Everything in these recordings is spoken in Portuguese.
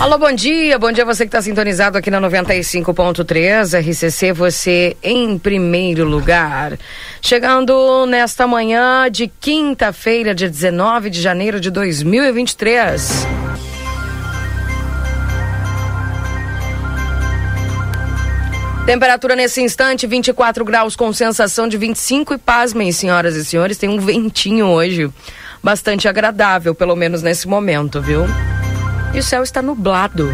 Alô, bom dia. Bom dia você que está sintonizado aqui na 95.3 RCC, você em primeiro lugar. Chegando nesta manhã de quinta-feira, dia 19 de janeiro de 2023. Temperatura nesse instante, 24 graus com sensação de 25 e pasmem, senhoras e senhores, tem um ventinho hoje bastante agradável, pelo menos nesse momento, viu? E o céu está nublado.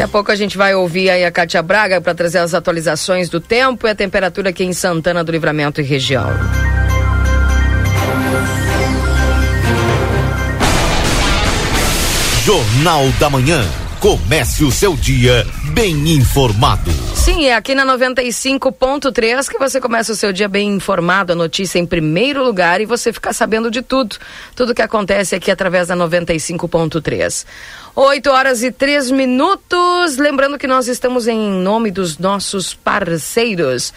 Daqui a pouco a gente vai ouvir aí a Cátia Braga para trazer as atualizações do tempo e a temperatura aqui em Santana do Livramento e região. Jornal da Manhã. Comece o seu dia bem informado. Sim, é aqui na 95.3 que você começa o seu dia bem informado, a notícia em primeiro lugar e você ficar sabendo de tudo. Tudo que acontece aqui através da 95.3. 8 horas e 3 minutos. Lembrando que nós estamos em nome dos nossos parceiros.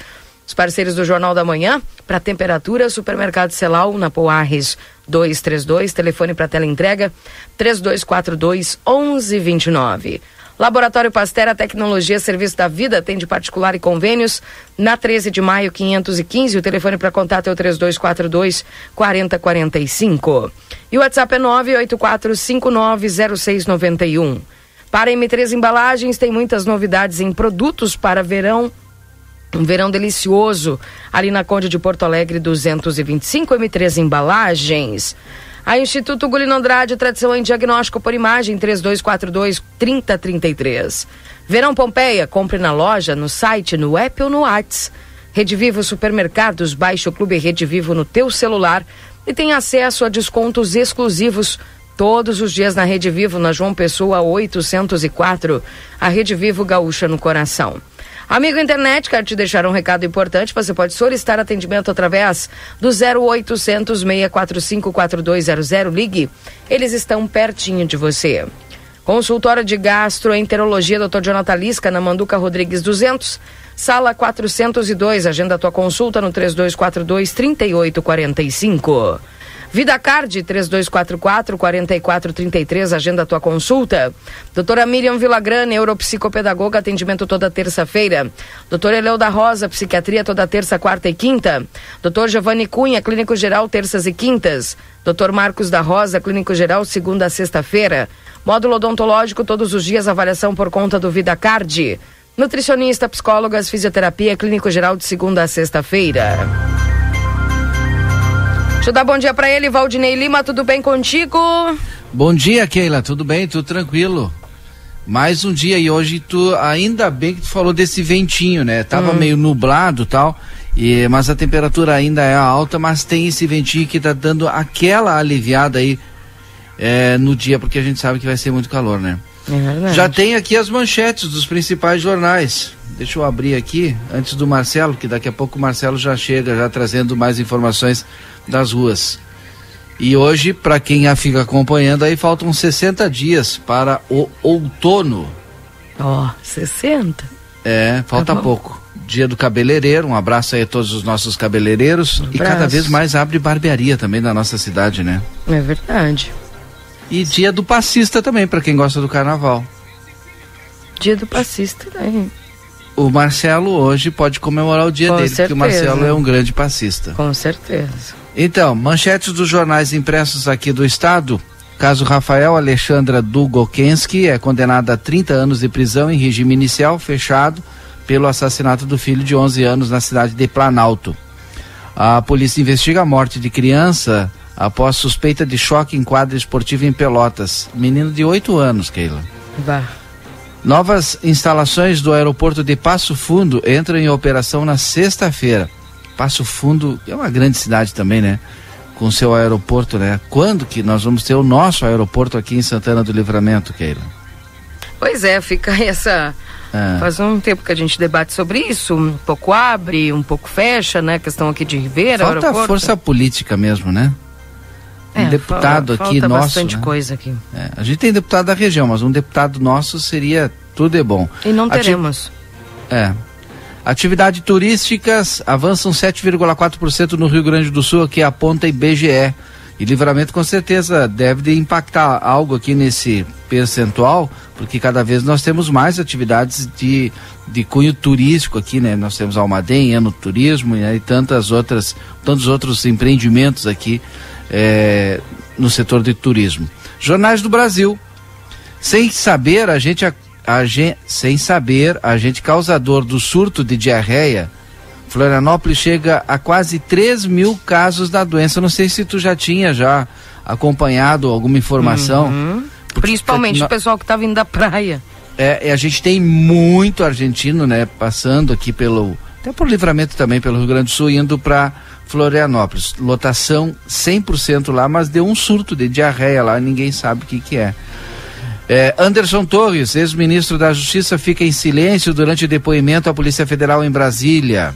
Os parceiros do Jornal da Manhã, para temperatura, Supermercado Celal, na Poarres 232, telefone para tela entrega 3242 1129. Laboratório Pastera Tecnologia Serviço da Vida, atende particular e convênios. Na 13 de maio, 515. O telefone para contato é o 3242 4045. E o WhatsApp é 984590691. Para M3 Embalagens, tem muitas novidades em produtos para verão. Um verão delicioso ali na Conde de Porto Alegre 225 M3 Embalagens. A Instituto Gulino Andrade, tradição em diagnóstico por imagem, 3242-3033. Verão Pompeia, compre na loja, no site, no app ou no Whats. Rede Vivo Supermercados, baixe o Clube Rede Vivo no teu celular e tem acesso a descontos exclusivos todos os dias na Rede Vivo, na João Pessoa 804. A Rede Vivo Gaúcha no coração. Amigo internet, quero te deixar um recado importante. Você pode solicitar atendimento através do 0800 645 4200. Ligue, eles estão pertinho de você. Consultório de Gastroenterologia, Dr. Jonathan Lisca, na Manduca Rodrigues 200, sala 402. Agenda tua consulta no 3242 3845. Vida Card 3244 4433, agenda tua consulta. Doutora Miriam Villagrana, neuropsicopedagoga, atendimento toda terça-feira. Doutor Eleu da Rosa, psiquiatria toda terça, quarta e quinta. Doutor Giovanni Cunha, clínico geral, terças e quintas. Doutor Marcos da Rosa, clínico geral, segunda a sexta-feira. Módulo odontológico todos os dias, avaliação por conta do Vida Card. Nutricionista, psicólogas, fisioterapia, clínico geral de segunda a sexta-feira. Deixa eu dar bom dia para ele, Valdinei Lima, tudo bem contigo? Bom dia, Keila, tudo bem? Tudo tranquilo. Mais um dia e hoje tu ainda bem que tu falou desse ventinho, né? Tava hum. meio nublado, tal, e mas a temperatura ainda é alta, mas tem esse ventinho que tá dando aquela aliviada aí é, no dia, porque a gente sabe que vai ser muito calor, né? É Já tem aqui as manchetes dos principais jornais. Deixa eu abrir aqui antes do Marcelo, que daqui a pouco o Marcelo já chega, já trazendo mais informações das ruas. E hoje, para quem a fica acompanhando, aí faltam 60 dias para o outono. Ó, oh, 60? É, falta tá pouco. Dia do cabeleireiro, um abraço aí a todos os nossos cabeleireiros. Um e cada vez mais abre barbearia também na nossa cidade, né? É verdade. E dia do passista também, para quem gosta do carnaval. Dia do passista, né? O Marcelo hoje pode comemorar o dia Com dele, certeza. porque o Marcelo é um grande passista. Com certeza. Então, manchetes dos jornais impressos aqui do estado. Caso Rafael Alexandra Dugokensky é condenada a 30 anos de prisão em regime inicial fechado pelo assassinato do filho de 11 anos na cidade de Planalto. A polícia investiga a morte de criança após suspeita de choque em quadra esportiva em Pelotas. Menino de 8 anos, Keila. Bah. Novas instalações do aeroporto de Passo Fundo entram em operação na sexta-feira. Passo Fundo é uma grande cidade também, né? Com seu aeroporto, né? Quando que nós vamos ter o nosso aeroporto aqui em Santana do Livramento, Keila? Pois é, fica essa É. Faz um tempo que a gente debate sobre isso, um pouco abre, um pouco fecha, né? A questão aqui de Ribeira, Falta aeroporto. força política mesmo, né? Um é, deputado aqui falta nosso. bastante né? coisa aqui. É, a gente tem deputado da região, mas um deputado nosso seria tudo é bom. E não teremos. É. Atividades turísticas avançam 7,4% no Rio Grande do Sul, aqui aponta IBGE. E livramento com certeza deve impactar algo aqui nesse percentual, porque cada vez nós temos mais atividades de, de cunho turístico aqui, né? Nós temos Almaden, Ano Turismo né? e tantas outras, tantos outros empreendimentos aqui é, no setor de turismo. Jornais do Brasil. Sem saber, a gente, a, gente, sem saber, a gente causador do surto de diarreia Florianópolis chega a quase 3 mil casos da doença. Não sei se tu já tinha já acompanhado alguma informação. Uhum. Principalmente o pessoal que está vindo da praia. É, a gente tem muito argentino, né, passando aqui pelo, até por livramento também pelo Rio Grande do Sul, indo para Florianópolis. Lotação 100% lá, mas deu um surto de diarreia lá, ninguém sabe o que que é. É, Anderson Torres, ex-ministro da Justiça, fica em silêncio durante depoimento à Polícia Federal em Brasília.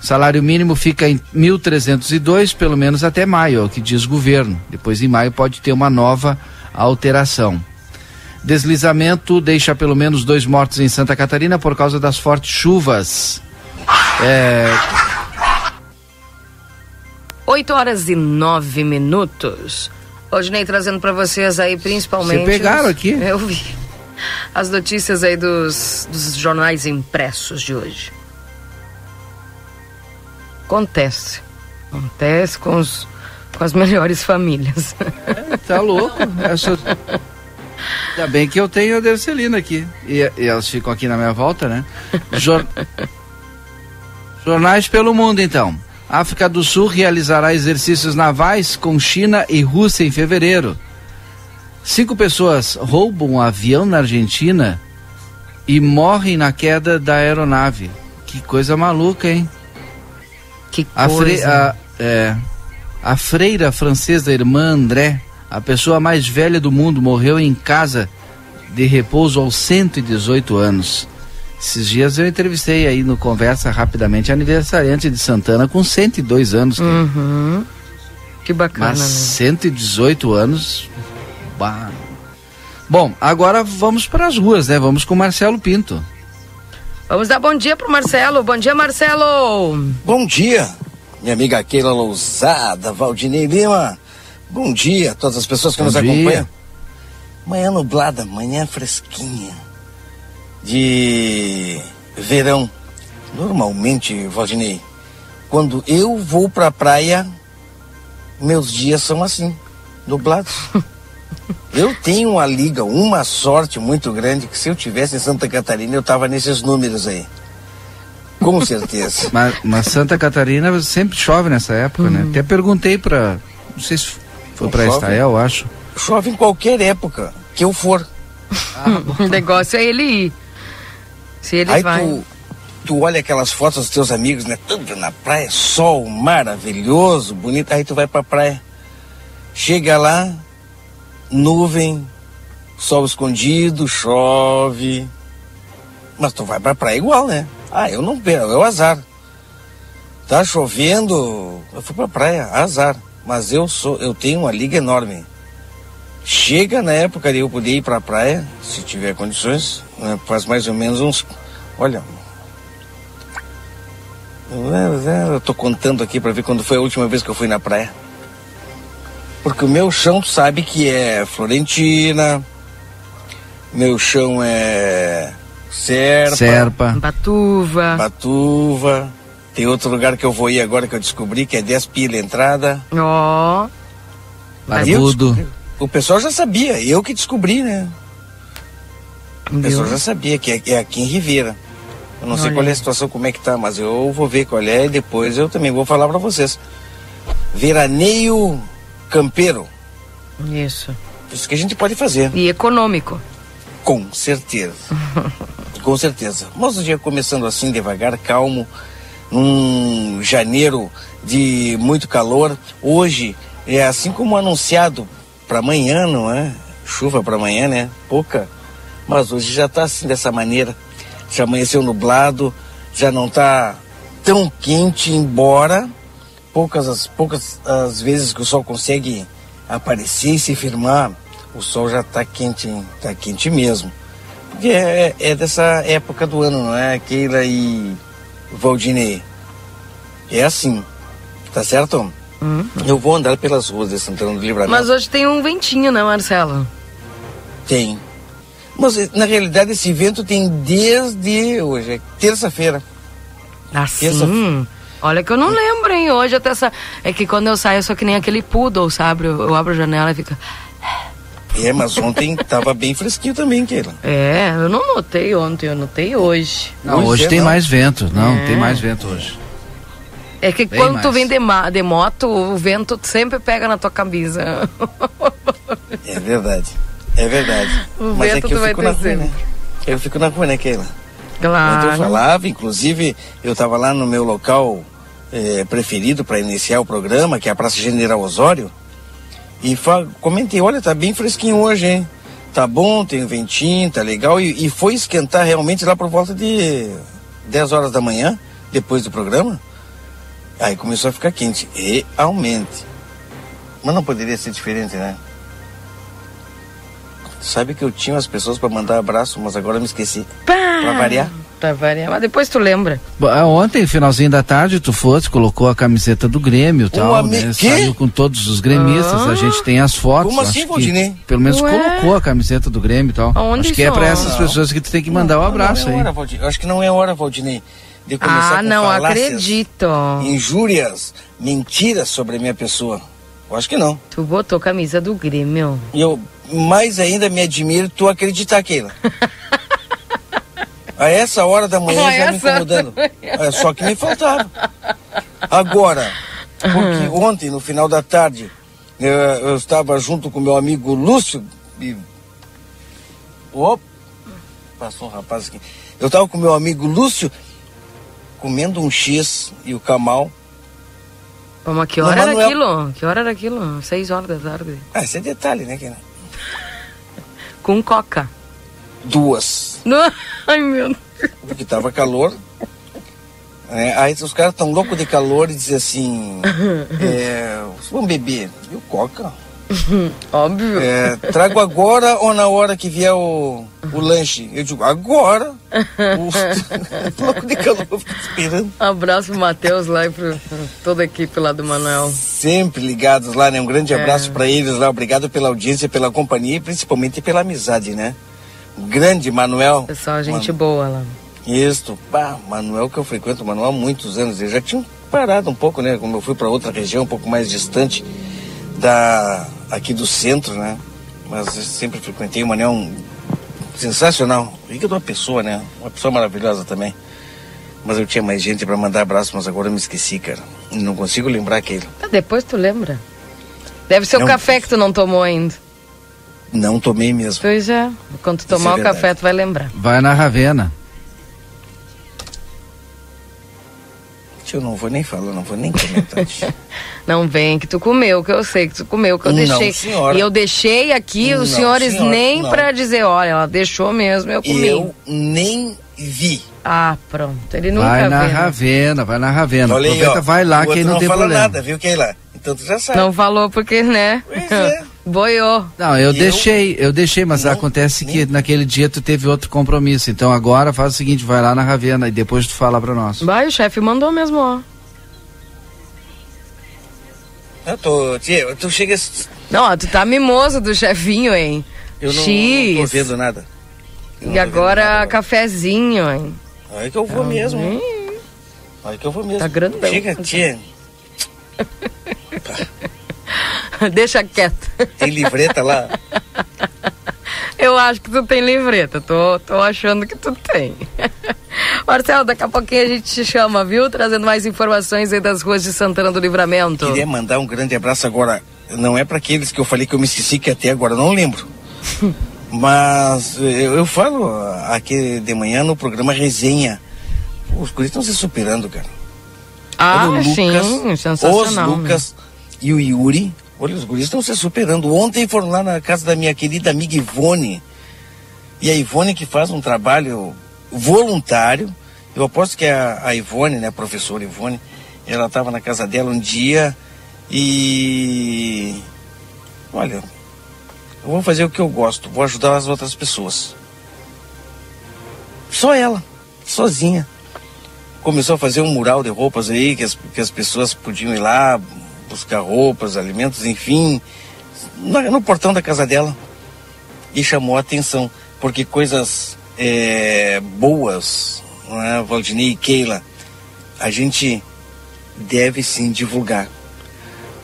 Salário mínimo fica em 1.302, pelo menos até maio, é o que diz o governo. Depois, em maio, pode ter uma nova alteração. Deslizamento deixa pelo menos dois mortos em Santa Catarina por causa das fortes chuvas. É... 8 horas e 9 minutos. Nem trazendo para vocês aí principalmente. Você pegaram os... aqui? Eu vi. As notícias aí dos, dos jornais impressos de hoje. Acontece. Acontece com, os, com as melhores famílias. É, tá louco. Essa... Ainda bem que eu tenho a Dercelina aqui. E, e, elas ficam aqui na minha volta, né? Jor... Jornais pelo mundo, então. África do Sul realizará exercícios navais com China e Rússia em fevereiro. Cinco pessoas roubam um avião na Argentina e morrem na queda da aeronave. Que coisa maluca, hein? Que a coisa. A, é, a freira francesa irmã André, a pessoa mais velha do mundo, morreu em casa de repouso aos 118 anos. Esses dias eu entrevistei aí no Conversa rapidamente aniversariante de Santana com 102 anos. Uhum. Que bacana. Mas 118 anos. Bah. Bom, agora vamos para as ruas, né? Vamos com Marcelo Pinto. Vamos dar bom dia pro Marcelo. Bom dia, Marcelo. Bom dia, minha amiga Keila Lousada, Valdinei Lima. Bom dia a todas as pessoas que bom nos dia. acompanham. Manhã nublada, manhã fresquinha. De verão. Normalmente, Valdinei, quando eu vou pra praia, meus dias são assim, nublados. Eu tenho uma liga, uma sorte muito grande que se eu tivesse em Santa Catarina eu tava nesses números aí. Com certeza. mas, mas, Santa Catarina sempre chove nessa época, né? uhum. né? Até perguntei para, não sei se foi para Israel, acho. Chove em qualquer época que eu for. Ah, o negócio é ele ir. Se ele aí vai. Tu, tu olha aquelas fotos dos teus amigos, né? Tudo na praia, sol maravilhoso, bonito. Aí tu vai pra praia. Chega lá, nuvem, sol escondido, chove. Mas tu vai pra praia igual, né? Ah, eu não pego, é o azar. Tá chovendo, eu fui pra praia, azar. Mas eu sou, eu tenho uma liga enorme. Chega na época de eu poder ir pra praia, se tiver condições, faz mais ou menos uns. Olha. Eu tô contando aqui para ver quando foi a última vez que eu fui na praia. Porque o meu chão, tu sabe que é Florentina, meu chão é Serpa, Serpa. Batuva. Batuva. Tem outro lugar que eu vou ir agora que eu descobri que é 10 pila entrada. Ó. Oh. O pessoal já sabia, eu que descobri, né? O pessoal já sabia que é, é aqui em Ribeira. Eu não Olha. sei qual é a situação, como é que tá, mas eu vou ver qual é e depois eu também vou falar para vocês. Veraneio campeiro. Isso. Isso que a gente pode fazer. E econômico. Com certeza. Com certeza. Mas o dia começando assim, devagar, calmo, num janeiro de muito calor. Hoje, é assim como anunciado para amanhã, não é? Chuva para amanhã, né? Pouca. Mas hoje já está assim, dessa maneira. já amanheceu nublado, já não está tão quente, embora poucas as poucas as vezes que o sol consegue aparecer e se firmar, o sol já está quente, está quente mesmo. Porque é, é, dessa época do ano, não é? Keila e Valdinei. É assim, tá certo? Uhum. Eu vou andar pelas ruas de Santana do Livramento. Mas hoje tem um ventinho, né, Marcelo? Tem. Mas na realidade esse vento tem desde hoje, é terça-feira. Assim? Terça Olha que eu não lembro, hein? Hoje até essa. É que quando eu saio eu sou que nem aquele poodle, sabe? Eu, eu abro a janela e fica. É, mas ontem tava bem fresquinho também, Keila. É, eu não notei ontem, eu notei hoje. Não, hoje, hoje é, tem não. mais vento. Não, é. tem mais vento hoje. É que bem quando mais. tu vem de, de, moto, o vento sempre pega na tua camisa. É verdade. É verdade. O mas é que eu fico na rua, né? Eu fico na rua, né, Keila? Claro. eu falava, inclusive, eu tava lá no meu local eh, preferido para iniciar o programa, que é a Praça General Osório. E comentei, olha, tá bem fresquinho hoje, hein? Tá bom, tem um ventinho, tá legal. E, e foi esquentar realmente lá por volta de 10 horas da manhã, depois do programa. Aí começou a ficar quente, realmente. Mas não poderia ser diferente, né? Sabe que eu tinha as pessoas para mandar abraço, mas agora me esqueci. Pá! Pra variar. Pra variar, mas depois tu lembra. É, ontem, finalzinho da tarde, tu fosse, colocou a camiseta do Grêmio e tal, né? Saiu com todos os gremistas, ah. a gente tem as fotos. Como assim, que, Pelo menos Ué? colocou a camiseta do Grêmio e tal. Onde acho que é para essas pessoas que tu tem que mandar o um abraço não, é hora, aí. Acho que não é hora, Valdinei. De começar ah, não acredito. Injúrias, mentiras sobre a minha pessoa. Eu acho que não. Tu botou camisa do Grêmio. E eu mais ainda me admiro tu acreditar, Keila. A essa hora da manhã já me incomodando. É só que me faltava. Agora, porque ontem, no final da tarde, eu, eu estava junto com meu amigo Lúcio e. Opa! Passou um rapaz aqui. Eu estava com meu amigo Lúcio comendo um X e o Camal. Como, que hora era aquilo? Que hora era aquilo? Seis horas da tarde. Ah, esse é detalhe, né, Keila? Com coca. Duas. Ai, meu Deus. Porque tava calor. É, aí os caras tão loucos de calor e dizem assim: é, vamos beber. E o coca? Óbvio. É, trago agora ou na hora que vier o, o lanche? Eu digo, agora. louco de calor, fico esperando. Abraço pro Matheus lá e pro, toda a equipe lá do Manuel. Sempre ligados lá, né? Um grande abraço é. para eles lá. Obrigado pela audiência, pela companhia e principalmente pela amizade, né? grande Manuel. Pessoal, gente boa lá. Isso, pá, Manuel que eu frequento, Manuel há muitos anos. Ele já tinha parado um pouco, né? Como eu fui para outra região, um pouco mais distante da aqui do centro, né? Mas eu sempre frequentei o Manuel, um, sensacional. Rica de uma pessoa, né? Uma pessoa maravilhosa também. Mas eu tinha mais gente para mandar abraço, mas agora eu me esqueci, cara. Não consigo lembrar aquele. Ah, depois tu lembra. Deve ser não. o café que tu não tomou ainda. Não tomei mesmo. Pois é. Quando tu tomar é o café, tu vai lembrar. Vai na Ravena. Eu não vou nem falar, não vou nem comentar. não vem que tu comeu, que eu sei que tu comeu, que eu deixei. Não, senhora. E eu deixei aqui os não, senhores senhora, nem para dizer, olha, ela deixou mesmo, eu comi. Eu nem vi. Ah, pronto. Ele nunca Vai na vê, né? Ravena, vai na Ravena. Olha Aproveita, ó, vai lá que aí não, não tem problema. nada, viu, Keila? Então tu já sabe. Não falou porque, né? Pois é. Boiou. Não, eu, eu deixei, eu deixei, mas não, acontece que naquele dia tu teve outro compromisso. Então agora faz o seguinte, vai lá na Ravena e depois tu fala pra nós. Vai, o chefe mandou mesmo, ó. Eu tô, tia, tu chega... Não, ó, tu tá mimoso do chefinho, hein? Eu não, X. não tô vendo nada. e agora nada, cafezinho, hein? Aí que eu vou mesmo. Hum. Aí que eu vou mesmo. Tá grandão. Chega, tia. Deixa quieto. Tem livreta lá? Eu acho que tu tem livreta, tô, tô achando que tu tem. Marcelo, daqui a pouquinho a gente te chama, viu? Trazendo mais informações aí das ruas de Santana do Livramento. Queria mandar um grande abraço agora. Não é para aqueles que eu falei que eu me esqueci, que até agora não lembro. Mas eu, eu, falo aqui de manhã no programa Resenha. Os guris estão se superando, cara. Ah, Lucas, sim, sensacional. Os Lucas e o Yuri Olha, os guris estão se superando. Ontem foram lá na casa da minha querida amiga Ivone. E a Ivone que faz um trabalho voluntário. Eu aposto que a, a Ivone, né, a professora Ivone, ela estava na casa dela um dia e. Olha, eu vou fazer o que eu gosto, vou ajudar as outras pessoas. Só ela, sozinha. Começou a fazer um mural de roupas aí, que as, que as pessoas podiam ir lá buscar roupas, alimentos, enfim, no, portão da casa dela. E chamou a atenção, porque coisas é, boas, né, Valdinei e Keila, a gente deve sim divulgar.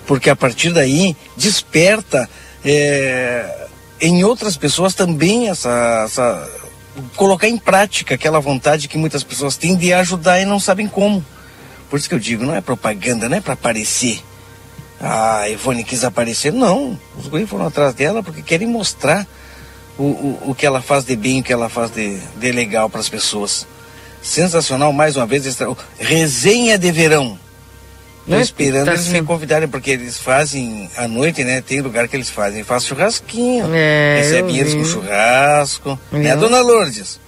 Porque a partir daí desperta é, em outras pessoas também essa, essa, colocar em prática aquela vontade que muitas pessoas têm de ajudar e não sabem como. Por isso que eu digo, não é propaganda, não é para aparecer. Ah, a Ivone quis aparecer. Não, os guris foram atrás dela porque querem mostrar o, o, o que ela faz de bem, o que ela faz de, de legal para as pessoas. Sensacional, mais uma vez, extra... resenha de verão. Estou esperando tá eles assim. me convidarem, porque eles fazem à noite, né? Tem lugar que eles fazem. Faz churrasquinho. É, recebem eles com churrasco. É Né, dona Lourdes?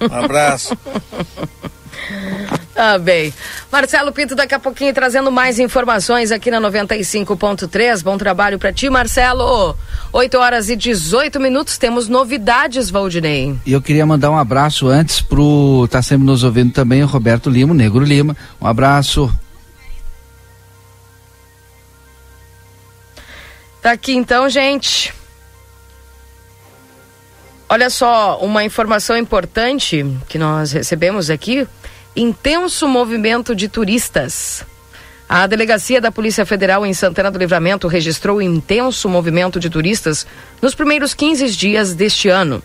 Um abraço. Ah, bem. Marcelo Pinto daqui a pouquinho trazendo mais informações aqui na 95.3. Bom trabalho para ti, Marcelo. 8 horas e 18 minutos, temos novidades, Valdinei. E eu queria mandar um abraço antes pro tá sempre nos ouvindo também o Roberto Lima, o Negro Lima. Um abraço. Tá aqui então, gente. Olha só, uma informação importante que nós recebemos aqui intenso movimento de turistas. A delegacia da Polícia Federal em Santana do Livramento registrou intenso movimento de turistas nos primeiros 15 dias deste ano.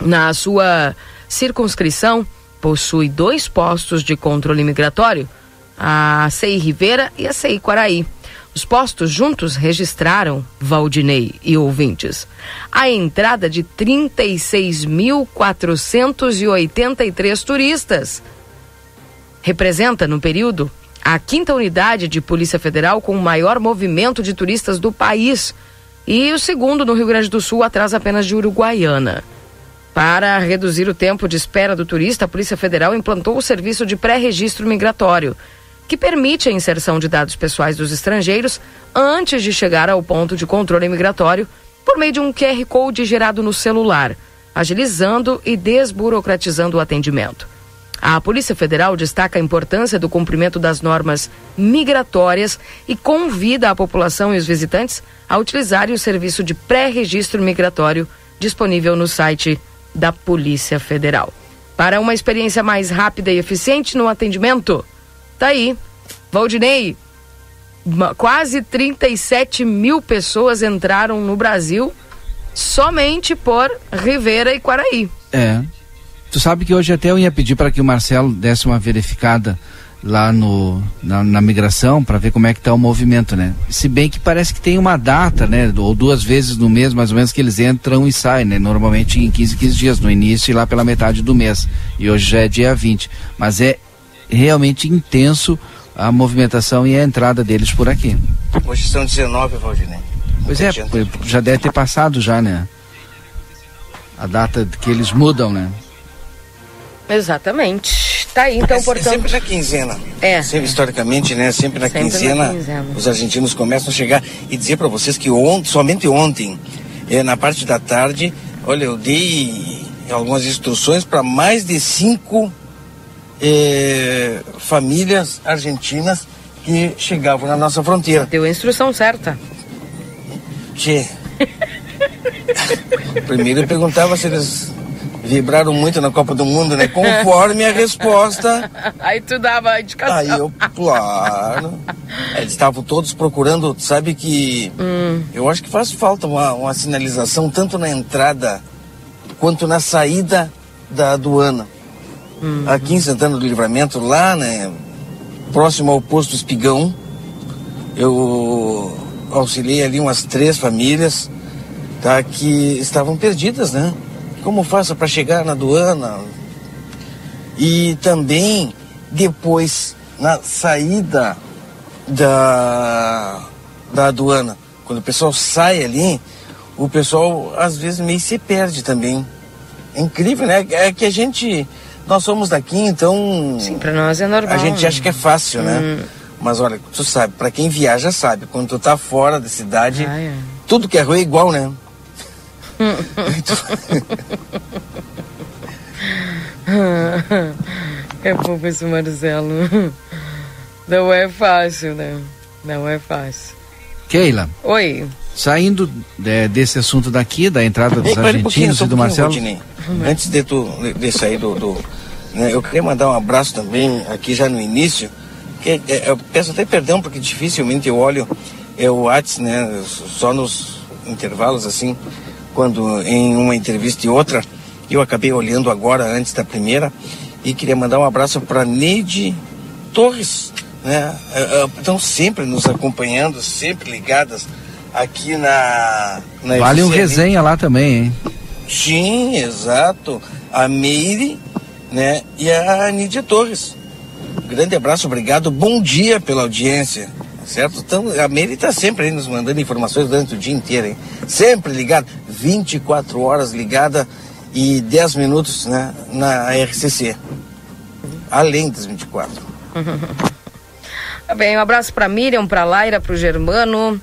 Na sua circunscrição, possui dois postos de controle migratório, a CI Rivera e a CI Quaraí. Os postos juntos registraram, Valdinei e ouvintes, a entrada de 36.483 turistas representa, no período, a quinta unidade de Polícia Federal com o maior movimento de turistas do país e o segundo no Rio Grande do Sul, atrás apenas de Uruguaiana. Para reduzir o tempo de espera do turista, a Polícia Federal implantou o serviço de pré-registro migratório, que permite a inserção de dados pessoais dos estrangeiros antes de chegar ao ponto de controle migratório por meio de um QR Code gerado no celular, agilizando e desburocratizando o atendimento. A Polícia Federal destaca a importância do cumprimento das normas migratórias e convida a população e os visitantes a utilizarem o serviço de pré-registro migratório disponível no site da Polícia Federal. Para uma experiência mais rápida e eficiente no atendimento, tá aí, Valdinei, quase 37 mil pessoas entraram no Brasil somente por Rivera e Quaraí. É, Tu sabe que hoje até eu ia pedir para que o Marcelo desse uma verificada lá no, na, na migração para ver como é que está o movimento, né? Se bem que parece que tem uma data, né? Ou duas vezes no mês, mais ou menos, que eles entram e saem, né? Normalmente em 15, 15 dias, no início e lá pela metade do mês. E hoje já é dia 20. Mas é realmente intenso a movimentação e a entrada deles por aqui. Hoje são 19, Valdinei. Pois é, já deve ter passado já, né? A data que eles mudam, né? Exatamente. Tá aí, então, é, portanto. Sempre na quinzena. É. Sempre, historicamente, né? Sempre na, sempre quinzena, na quinzena, os argentinos começam a chegar. E dizer para vocês que ontem, somente ontem, é, na parte da tarde, olha, eu dei algumas instruções para mais de cinco é, famílias argentinas que chegavam na nossa fronteira. Deu a instrução certa. Tchê. Primeiro eu perguntava se eles vibraram muito na Copa do Mundo, né? Conforme a resposta. Aí tu dava a indicação. Aí eu, claro. Eles estavam todos procurando, sabe que hum. eu acho que faz falta uma, uma sinalização tanto na entrada quanto na saída da aduana. Hum. Aqui em Santana do Livramento, lá, né? Próximo ao posto Espigão, eu auxiliei ali umas três famílias, tá? Que estavam perdidas, né? Como faço para chegar na aduana? E também depois na saída da, da aduana, quando o pessoal sai ali, o pessoal às vezes meio se perde também. É incrível, né? É que a gente nós somos daqui, então. Sim, para nós é normal. A gente né? acha que é fácil, né? Hum. Mas olha, tu sabe, para quem viaja sabe, quando tu tá fora da cidade, ah, é. tudo que é ruim é igual, né? É bom esse Marcelo. Não é fácil, né? Não é fácil. Keila. Oi. Saindo é, desse assunto daqui, da entrada dos Ei, argentinos um e do Marcelo. Rodinei. Antes de tu de sair do. do né, eu queria mandar um abraço também aqui já no início. Que, é, eu peço até perdão porque dificilmente eu olho é, o WhatsApp, né? Só nos intervalos assim, quando em uma entrevista e outra. Eu acabei olhando agora antes da primeira e queria mandar um abraço para Neide Torres, né? Estão sempre nos acompanhando, sempre ligadas aqui na. na vale um resenha lá também, hein? Sim, exato. A Meire, né? E a Nídia Torres. Grande abraço, obrigado. Bom dia pela audiência. Certo? Então, a Meire está sempre aí nos mandando informações durante o dia inteiro, hein? Sempre ligada, 24 horas ligada e 10 minutos né, na RCC. Além das 24. Tá bem, um abraço para Miriam, para Laira, para o Germano,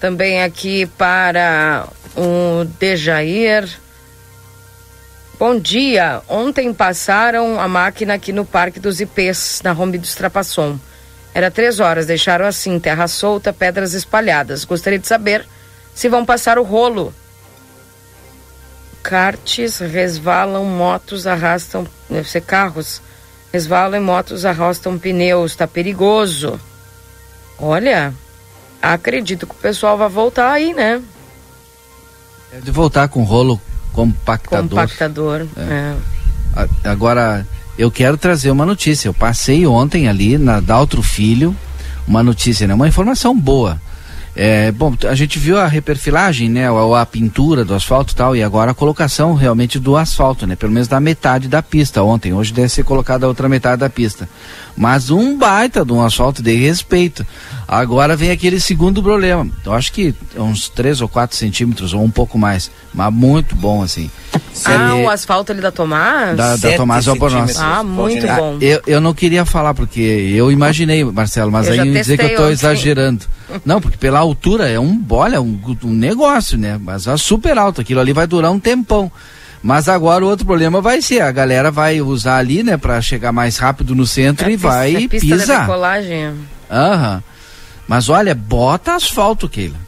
também aqui para o Dejair. Bom dia. Ontem passaram a máquina aqui no Parque dos Ipês, na Rombi dos Trapasson. Era três horas, deixaram assim, terra solta, pedras espalhadas. Gostaria de saber se vão passar o rolo. Karts resvalam, motos arrastam, deve ser carros, resvalam e motos arrastam pneus, tá perigoso. Olha, acredito que o pessoal vai voltar aí, né? Deve voltar com rolo compactador. Compactador, é. é. Agora, eu quero trazer uma notícia. Eu passei ontem ali na Daltro Filho, uma notícia, né? Uma informação boa. É, bom, a gente viu a reperfilagem, né, a, a, pintura do asfalto e tal, e agora a colocação realmente do asfalto, né, pelo menos da metade da pista ontem. Hoje deve ser colocada a outra metade da pista. Mas um baita de um asfalto de respeito. Agora vem aquele segundo problema. Eu acho que uns 3 ou 4 centímetros, ou um pouco mais. Mas muito bom, assim. Ah, o asfalto ali da Tomás? Da, da Tomás Albornoz. Ah, muito bom. Eu, eu não queria falar, porque eu imaginei, Marcelo, mas eu aí dizer que eu estou exagerando. Não, porque pela altura é um, olha, um, um negócio, né? Mas é super alto. Aquilo ali vai durar um tempão. Mas agora o outro problema vai ser, a galera vai usar ali, né, para chegar mais rápido no centro é e pista, vai é pista pisar. decolagem. Aham. Mas olha, bota asfalto, Keila.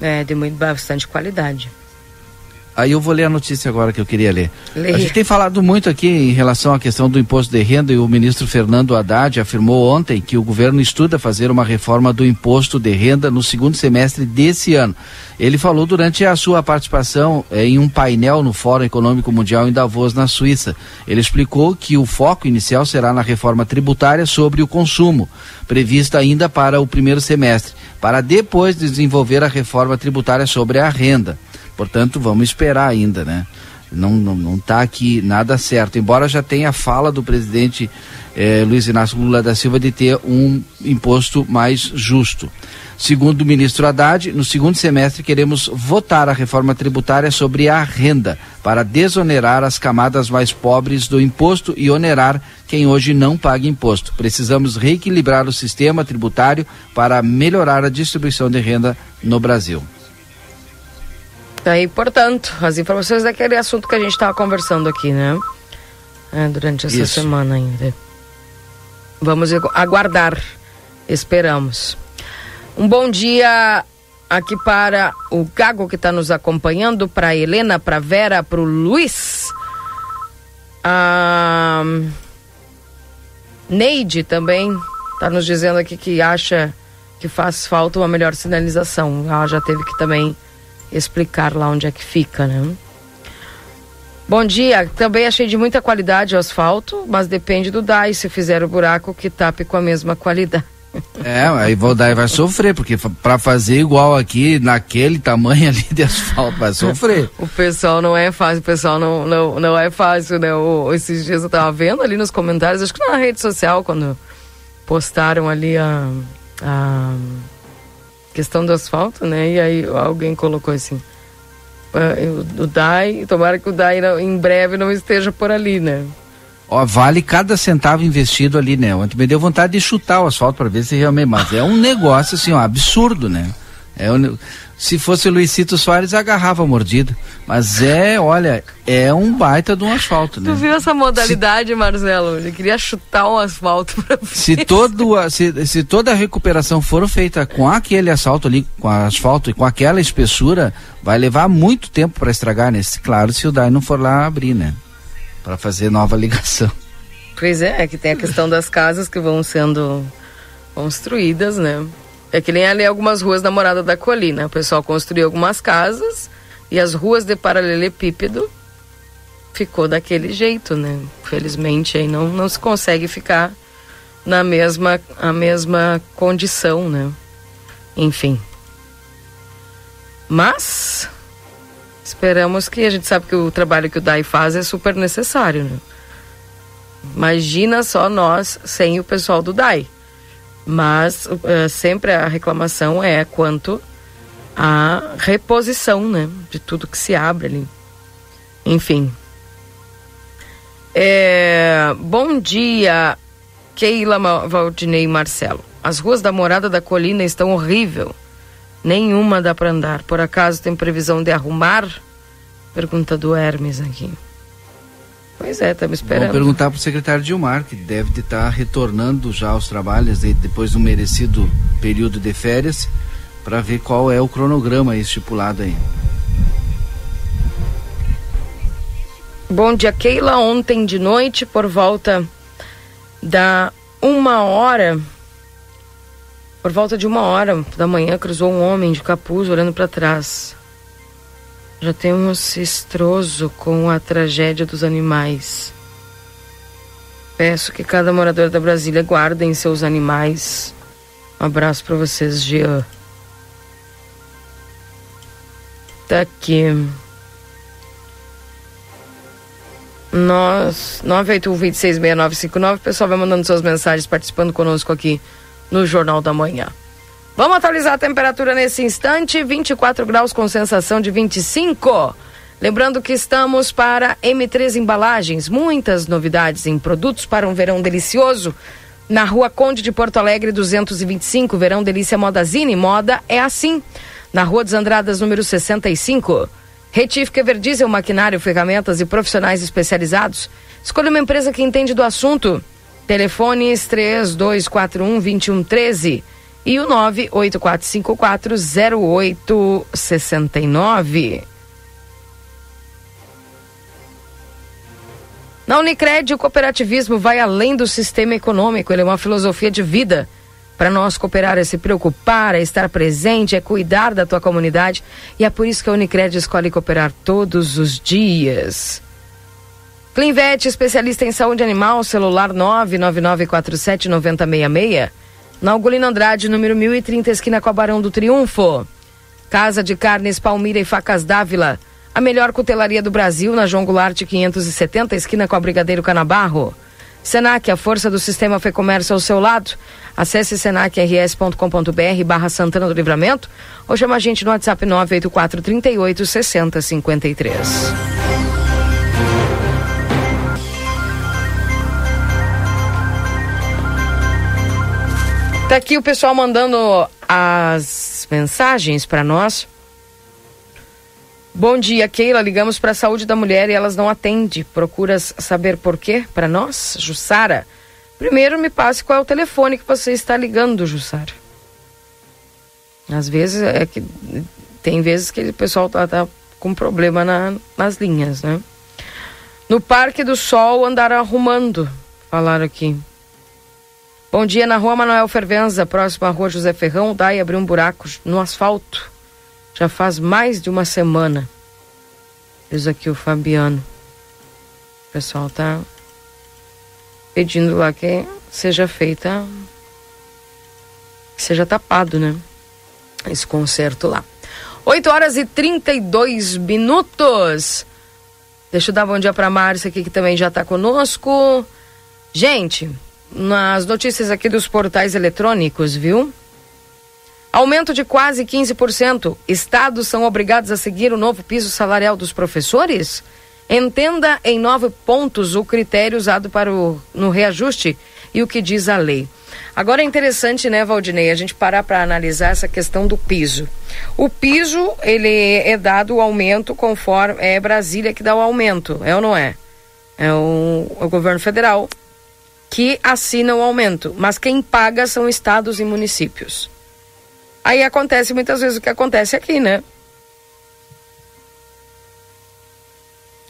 É, de muito bastante qualidade. Aí eu vou ler a notícia agora que eu queria ler. Leia. A gente tem falado muito aqui em relação à questão do imposto de renda e o ministro Fernando Haddad afirmou ontem que o governo estuda fazer uma reforma do imposto de renda no segundo semestre desse ano. Ele falou durante a sua participação eh, em um painel no Fórum Econômico Mundial em Davos, na Suíça. Ele explicou que o foco inicial será na reforma tributária sobre o consumo, prevista ainda para o primeiro semestre, para depois desenvolver a reforma tributária sobre a renda. Portanto, vamos esperar ainda, né? Não, não, não tá aqui nada certo. Embora já tenha a fala do presidente eh, Luiz Inácio Lula da Silva de ter um imposto mais justo. Segundo o ministro Haddad, no segundo semestre queremos votar a reforma tributária sobre a renda, para desonerar as camadas mais pobres do imposto e onerar quem hoje não paga imposto. Precisamos reequilibrar o sistema tributário para melhorar a distribuição de renda no Brasil. Aí, portanto, as informações daquele assunto que a gente estava conversando aqui, né? É, durante essa Isso. semana ainda. Vamos aguardar. Esperamos. Um bom dia aqui para o Gago que está nos acompanhando, para a Helena, para a Vera, para o Luiz. A Neide também está nos dizendo aqui que acha que faz falta uma melhor sinalização. Ela já teve que também explicar lá onde é que fica, né? Bom dia, também achei de muita qualidade o asfalto, mas depende do DAI, se fizer o buraco que tape com a mesma qualidade. É, aí o DAI vai sofrer, porque para fazer igual aqui, naquele tamanho ali de asfalto, vai sofrer. o pessoal não é fácil, o pessoal não, não, não é fácil, né? O, esses dias eu tava vendo ali nos comentários, acho que na rede social, quando postaram ali a, a questão do asfalto, né? E aí alguém colocou assim, uh, o DAI, tomara que o DAI em breve não esteja por ali, né? Ó, vale cada centavo investido ali, né? Ontem me deu vontade de chutar o asfalto para ver se realmente. Mas é um negócio assim, ó, absurdo, né? É um, se fosse o Luizito Soares, agarrava a mordida. Mas é, olha, é um baita de um asfalto, né? Tu viu essa modalidade, se, Marcelo? Ele queria chutar o asfalto pra se, todo, se, se toda a recuperação for feita com aquele asfalto ali, com asfalto e com aquela espessura, vai levar muito tempo para estragar, né? Claro, se o DAI não for lá abrir, né? Para fazer nova ligação. Pois é, é que tem a questão das casas que vão sendo construídas, né? É que nem ali algumas ruas da Morada da Colina. O pessoal construiu algumas casas e as ruas de paralelepípedo ficou daquele jeito, né? Felizmente aí não, não se consegue ficar na mesma, a mesma condição, né? Enfim. Mas esperamos que a gente sabe que o trabalho que o DAI faz é super necessário, né? Imagina só nós sem o pessoal do DAI. Mas uh, sempre a reclamação é quanto à reposição, né? De tudo que se abre ali. Enfim. É, bom dia, Keila Valdinei Marcelo. As ruas da Morada da Colina estão horrível. Nenhuma dá para andar. Por acaso tem previsão de arrumar? Pergunta do Hermes aqui. Pois é, estamos esperando. Vamos perguntar para o secretário Dilmar, que deve estar retornando já aos trabalhos depois do merecido período de férias, para ver qual é o cronograma estipulado aí. Bom dia, Keila. Ontem de noite, por volta da uma hora, por volta de uma hora da manhã, cruzou um homem de capuz olhando para trás. Já temos estroso com a tragédia dos animais. Peço que cada morador da Brasília guardem seus animais. Um abraço para vocês, Jean. Tá aqui. Nós, 981 O pessoal vai mandando suas mensagens, participando conosco aqui no Jornal da Manhã. Vamos atualizar a temperatura nesse instante, 24 graus com sensação de 25. Lembrando que estamos para M3 Embalagens, muitas novidades em produtos para um verão delicioso. Na Rua Conde de Porto Alegre 225, Verão Delícia Modazine, moda é assim. Na Rua dos Andradas número 65, Retífica Everdiesel, maquinário, ferramentas e profissionais especializados. Escolha uma empresa que entende do assunto. Telefones 3241 2113 e o 984540869. Na Unicred, o cooperativismo vai além do sistema econômico, ele é uma filosofia de vida. Para nós, cooperar é se preocupar, é estar presente, é cuidar da tua comunidade. E é por isso que a Unicred escolhe cooperar todos os dias. Clinvet, especialista em saúde animal, celular 999479066. Na Algolino Andrade, número 1030, esquina com a Barão do Triunfo. Casa de Carnes Palmira e Facas Dávila. A melhor cutelaria do Brasil, na João Goulart 570, esquina com a Brigadeiro Canabarro. Senac, a força do sistema Fê Comércio ao seu lado. Acesse senacrs.com.br barra Santana do Livramento ou chama a gente no WhatsApp 984 38 60 53. Tá aqui o pessoal mandando as mensagens para nós. Bom dia, Keila. Ligamos para a saúde da mulher e elas não atendem. Procuras saber por quê para nós? Jussara. Primeiro me passe qual é o telefone que você está ligando, Jussara. Às vezes é que tem vezes que o pessoal tá, tá com problema na, nas linhas, né? No Parque do Sol andaram arrumando, falaram aqui. Bom dia, na rua Manuel Fervenza, próxima à rua José Ferrão, o DAI abriu um buraco no asfalto. Já faz mais de uma semana. Diz aqui o Fabiano. O pessoal tá pedindo lá que seja feita. Que seja tapado, né? Esse concerto lá. 8 horas e 32 minutos. Deixa eu dar bom dia para Márcia aqui que também já está conosco. Gente, nas notícias aqui dos portais eletrônicos, viu? Aumento de quase 15%. Estados são obrigados a seguir o novo piso salarial dos professores? Entenda em nove pontos o critério usado para o, no reajuste e o que diz a lei. Agora é interessante, né, Valdinei, a gente parar para analisar essa questão do piso. O piso, ele é dado o aumento conforme é Brasília que dá o aumento, é ou não é? É o, o governo federal que assina o aumento, mas quem paga são estados e municípios. Aí acontece muitas vezes o que acontece aqui, né?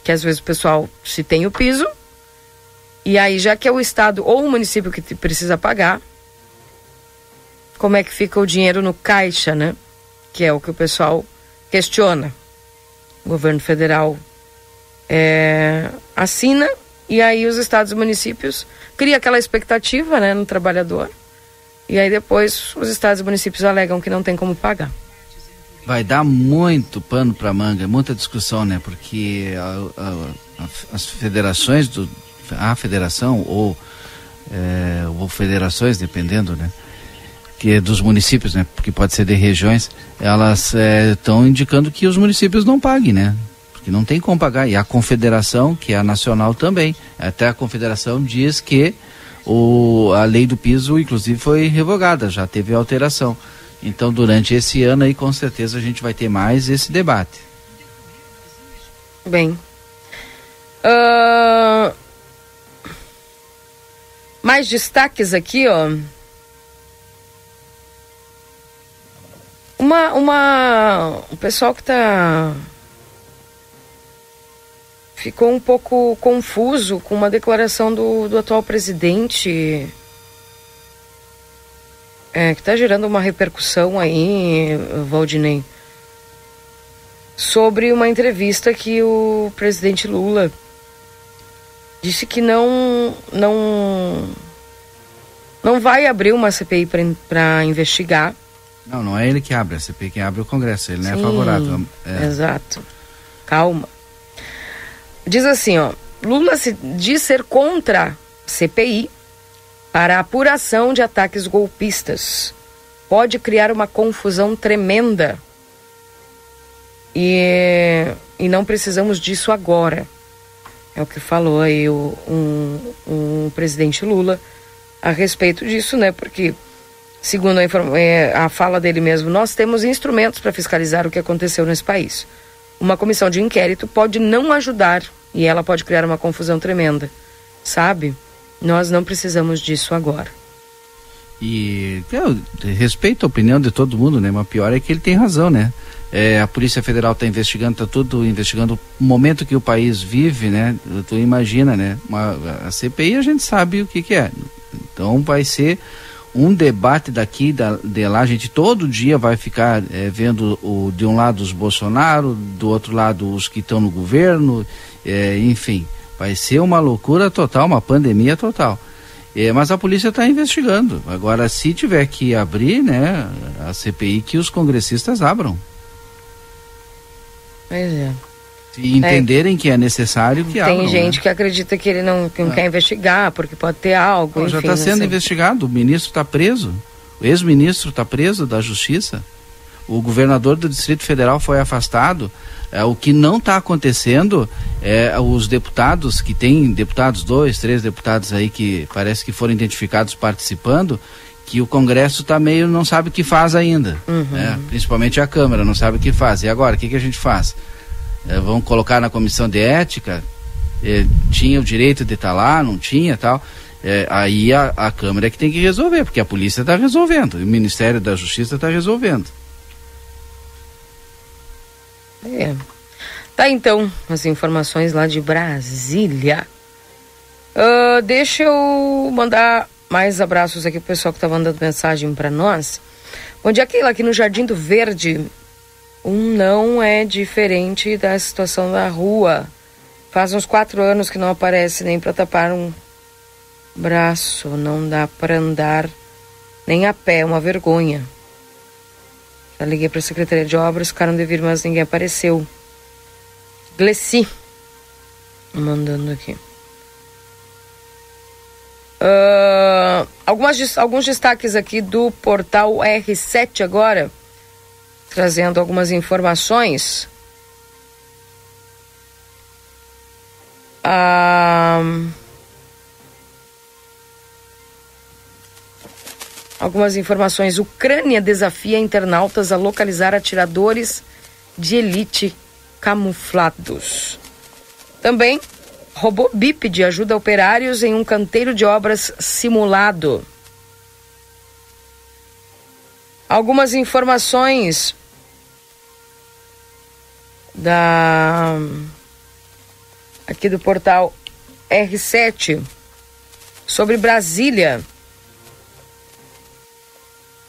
Que às vezes o pessoal se tem o piso, e aí já que é o estado ou o município que precisa pagar, como é que fica o dinheiro no caixa, né? Que é o que o pessoal questiona. O governo federal é, assina e aí os estados e municípios cria aquela expectativa, né, no trabalhador. E aí depois os estados e municípios alegam que não tem como pagar. Vai dar muito pano para manga, muita discussão, né? Porque a, a, a, as federações do a federação ou é, ou federações, dependendo, né? Que é dos municípios, né? Porque pode ser de regiões, elas estão é, indicando que os municípios não paguem, né? Porque não tem como pagar. E a confederação, que é a nacional também, até a confederação diz que o, a lei do piso, inclusive, foi revogada, já teve alteração. Então, durante esse ano aí, com certeza, a gente vai ter mais esse debate. Bem. Uh... Mais destaques aqui, ó. Uma, uma, o pessoal que está ficou um pouco confuso com uma declaração do, do atual presidente, é, que está gerando uma repercussão aí, Valdinei, sobre uma entrevista que o presidente Lula disse que não não não vai abrir uma CPI para investigar. Não, não é ele que abre a CPI, quem abre é o Congresso, ele Sim, não é favorável. É. Exato. Calma. Diz assim, ó, Lula se diz ser contra CPI para apuração de ataques golpistas. Pode criar uma confusão tremenda. E, e não precisamos disso agora. É o que falou aí o um, um presidente Lula a respeito disso, né? Porque, segundo a, é, a fala dele mesmo, nós temos instrumentos para fiscalizar o que aconteceu nesse país uma comissão de inquérito pode não ajudar e ela pode criar uma confusão tremenda, sabe? Nós não precisamos disso agora. E eu respeito a opinião de todo mundo, né? Mas pior é que ele tem razão, né? É, a Polícia Federal está investigando, está tudo investigando o momento que o país vive, né? Tu imagina, né? Uma, a CPI a gente sabe o que, que é. Então vai ser um debate daqui, da, de lá, a gente todo dia vai ficar é, vendo o, de um lado os Bolsonaro, do outro lado os que estão no governo, é, enfim, vai ser uma loucura total, uma pandemia total. É, mas a polícia está investigando. Agora, se tiver que abrir, né, a CPI, que os congressistas abram. Pois é. Se entenderem é, que é necessário que Tem abram, gente né? que acredita que ele não, que não é. quer investigar, porque pode ter algo. Não, enfim, já está sendo assim. investigado, o ministro está preso. O ex-ministro está preso da justiça. O governador do Distrito Federal foi afastado. É, o que não está acontecendo é os deputados, que tem deputados, dois, três deputados aí que parece que foram identificados participando, que o Congresso está meio, não sabe o que faz ainda. Uhum. Né? Principalmente a Câmara, não sabe o que faz. E agora, o que, que a gente faz? É, vão colocar na comissão de ética, é, tinha o direito de estar tá lá, não tinha tal. É, aí a, a Câmara é que tem que resolver, porque a polícia está resolvendo, o Ministério da Justiça está resolvendo. É. Tá então as informações lá de Brasília. Uh, deixa eu mandar mais abraços aqui pro pessoal que tá mandando mensagem para nós. Bom dia, Keila, aqui no Jardim do Verde, um não é diferente da situação da rua. Faz uns quatro anos que não aparece nem para tapar um braço, não dá para andar nem a pé, uma vergonha. Já liguei para a Secretaria de Obras, ficaram de vir, mas ninguém apareceu. Glessi, mandando aqui. Uh, algumas, alguns destaques aqui do portal R7 agora trazendo algumas informações. Ah, algumas informações. Ucrânia desafia internautas a localizar atiradores de elite camuflados. Também, robô bípede ajuda operários em um canteiro de obras simulado. Algumas informações da aqui do portal R7 sobre Brasília.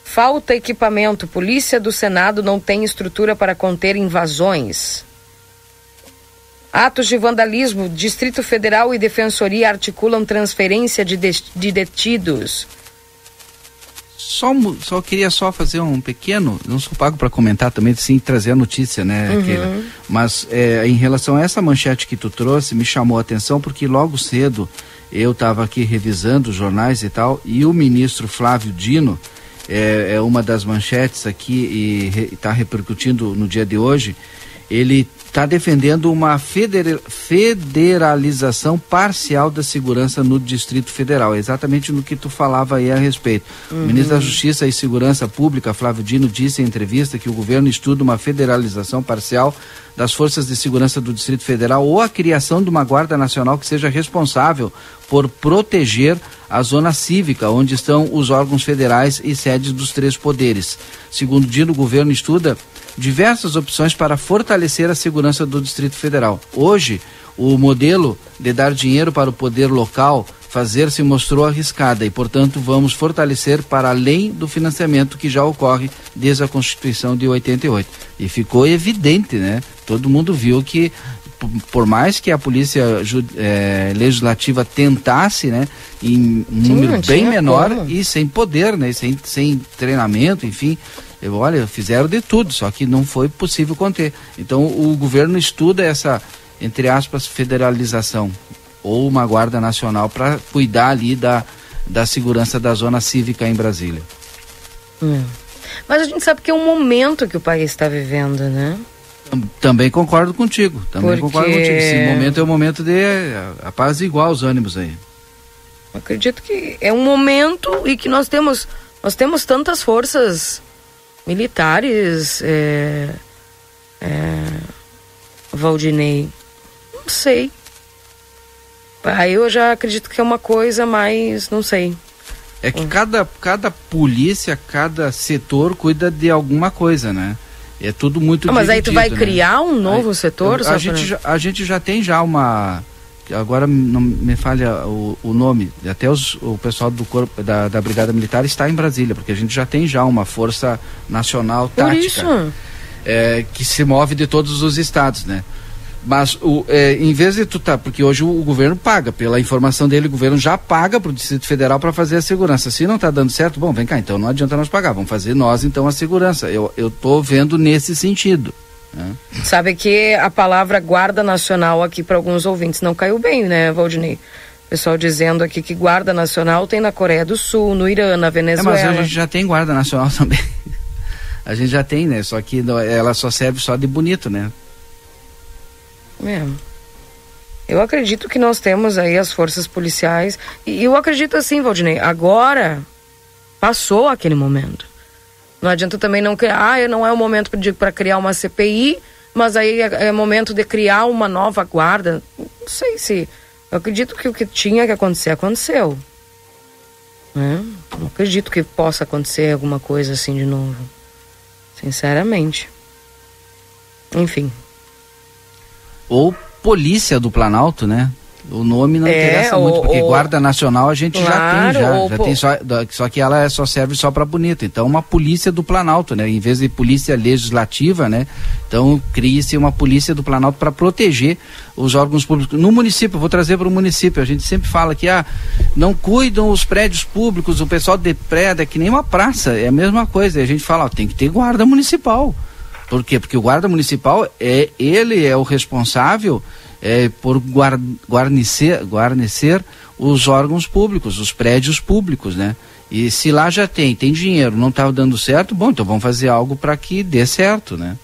Falta equipamento. Polícia do Senado não tem estrutura para conter invasões. Atos de vandalismo. Distrito Federal e Defensoria articulam transferência de, de, de detidos. Só, só queria só fazer um pequeno, não sou pago para comentar também, sim, trazer a notícia, né, uhum. Mas é, em relação a essa manchete que tu trouxe, me chamou a atenção porque logo cedo eu estava aqui revisando os jornais e tal, e o ministro Flávio Dino, é, é uma das manchetes aqui e está repercutindo no dia de hoje, ele está defendendo uma federalização parcial da segurança no Distrito Federal. É exatamente no que tu falava aí a respeito. Uhum. O ministro da Justiça e Segurança Pública, Flávio Dino, disse em entrevista que o governo estuda uma federalização parcial das forças de segurança do Distrito Federal ou a criação de uma Guarda Nacional que seja responsável por proteger a zona cívica, onde estão os órgãos federais e sedes dos três poderes. Segundo Dino, o governo estuda diversas opções para fortalecer a segurança do Distrito Federal. Hoje, o modelo de dar dinheiro para o poder local fazer se mostrou arriscada e, portanto, vamos fortalecer para além do financiamento que já ocorre desde a Constituição de 88. E ficou evidente, né? Todo mundo viu que por mais que a polícia é, legislativa tentasse, né, em um Sim, número bem menor como. e sem poder, né, sem, sem treinamento, enfim, eu, olha, fizeram de tudo, só que não foi possível conter. Então o governo estuda essa, entre aspas, federalização ou uma guarda nacional para cuidar ali da, da segurança da zona cívica em Brasília. É. Mas a gente sabe que é um momento que o país está vivendo, né? Também concordo contigo. Também Porque... concordo contigo. Esse momento é o momento de a, a paz igual os ânimos aí. Acredito que é um momento e que nós temos nós temos tantas forças militares, é, é, Valdinei, não sei. Aí eu já acredito que é uma coisa mais, não sei. É que cada, cada polícia, cada setor cuida de alguma coisa, né? É tudo muito ah, Mas aí tu vai né? criar um novo aí, setor? A, gente já, a gente já tem já uma agora não me falha o, o nome, até os, o pessoal do corpo da, da Brigada Militar está em Brasília, porque a gente já tem já uma força nacional tática é, que se move de todos os estados, né? Mas o, é, em vez de tu tá, porque hoje o, o, governo paga, pela informação dele, o governo já paga para o Distrito Federal para fazer a segurança. Se não está dando certo, bom, vem cá, então não adianta nós pagar, vamos fazer nós então a segurança. Eu, tô vendo nesse sentido. Né? Sabe que a palavra Guarda Nacional aqui para alguns ouvintes não caiu bem, né, Valdinei? Pessoal dizendo aqui que Guarda Nacional tem na Coreia do Sul, no Irã, na Venezuela. É, mas a gente já tem Guarda Nacional também. a gente já tem, né? Só que ela só serve só de bonito, né? É. Eu acredito que nós temos aí as forças policiais. E eu acredito assim, Valdinei, agora passou aquele momento. Não adianta também não criar, ah, não é o momento para criar uma CPI, mas aí é, é, momento de criar uma nova guarda. Não sei se. Eu acredito que o que tinha que acontecer aconteceu. Né? Não acredito que possa acontecer alguma coisa assim de novo. Sinceramente. Enfim. Ou polícia do Planalto, né? O nome não é, interessa muito, porque o, Guarda Nacional a gente claro, já tem, já. já tem só, só que ela é, só serve só para bonita. Então, uma polícia do Planalto, né? Em vez de polícia legislativa, né? Então, cria-se uma polícia do Planalto para proteger os órgãos públicos. No município, vou trazer para o município. A gente sempre fala que ah, não cuidam os prédios públicos, o pessoal depreda, é que nem uma praça, é a mesma coisa. E a gente fala, ó, tem que ter guarda municipal. Por quê? Porque o guarda municipal é ele é o responsável é, por guarnecer, guarnecer os órgãos públicos, os prédios públicos, né? E se lá já tem, tem dinheiro, não está dando certo, bom, então vamos fazer algo para que dê certo, né?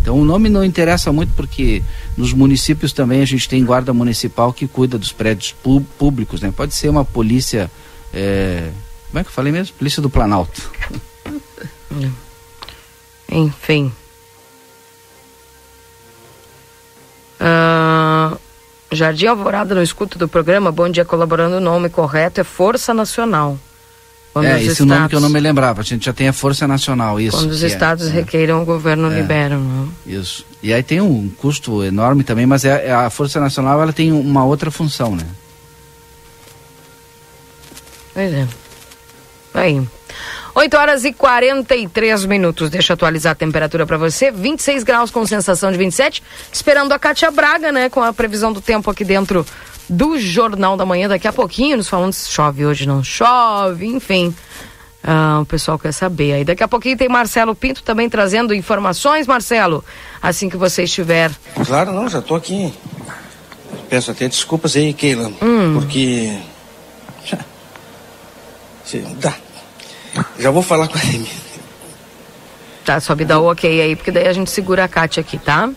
Então o nome não interessa muito porque nos municípios também a gente tem guarda municipal que cuida dos prédios públicos, né? Pode ser uma polícia, é... como é que eu falei mesmo? Polícia do Planalto. Enfim. Uh, Jardim Alvorada no escuto do programa, bom dia, colaborando o nome correto é Força Nacional. Quando é, esse estados, nome que eu não me lembrava. A gente já tem a Força Nacional, isso. Quando os é, estados é, requeiram, o governo é, libera, não? Isso. E aí tem um custo enorme também, mas é, é, a Força Nacional ela tem uma outra função, né? Pois é. Aí. 8 horas e 43 minutos. Deixa eu atualizar a temperatura para você. 26 graus com sensação de 27. Esperando a Cátia Braga, né? Com a previsão do tempo aqui dentro do Jornal da Manhã daqui a pouquinho, nos falando se chove hoje, não chove, enfim. Ah, o pessoal quer saber. Aí daqui a pouquinho tem Marcelo Pinto também trazendo informações, Marcelo, assim que você estiver. Claro, não, já estou aqui. Peço até desculpas aí, Keila, hum. porque. Dá. Já vou falar com a Amy. Tá, só me dá o ok aí, porque daí a gente segura a Kátia aqui, tá?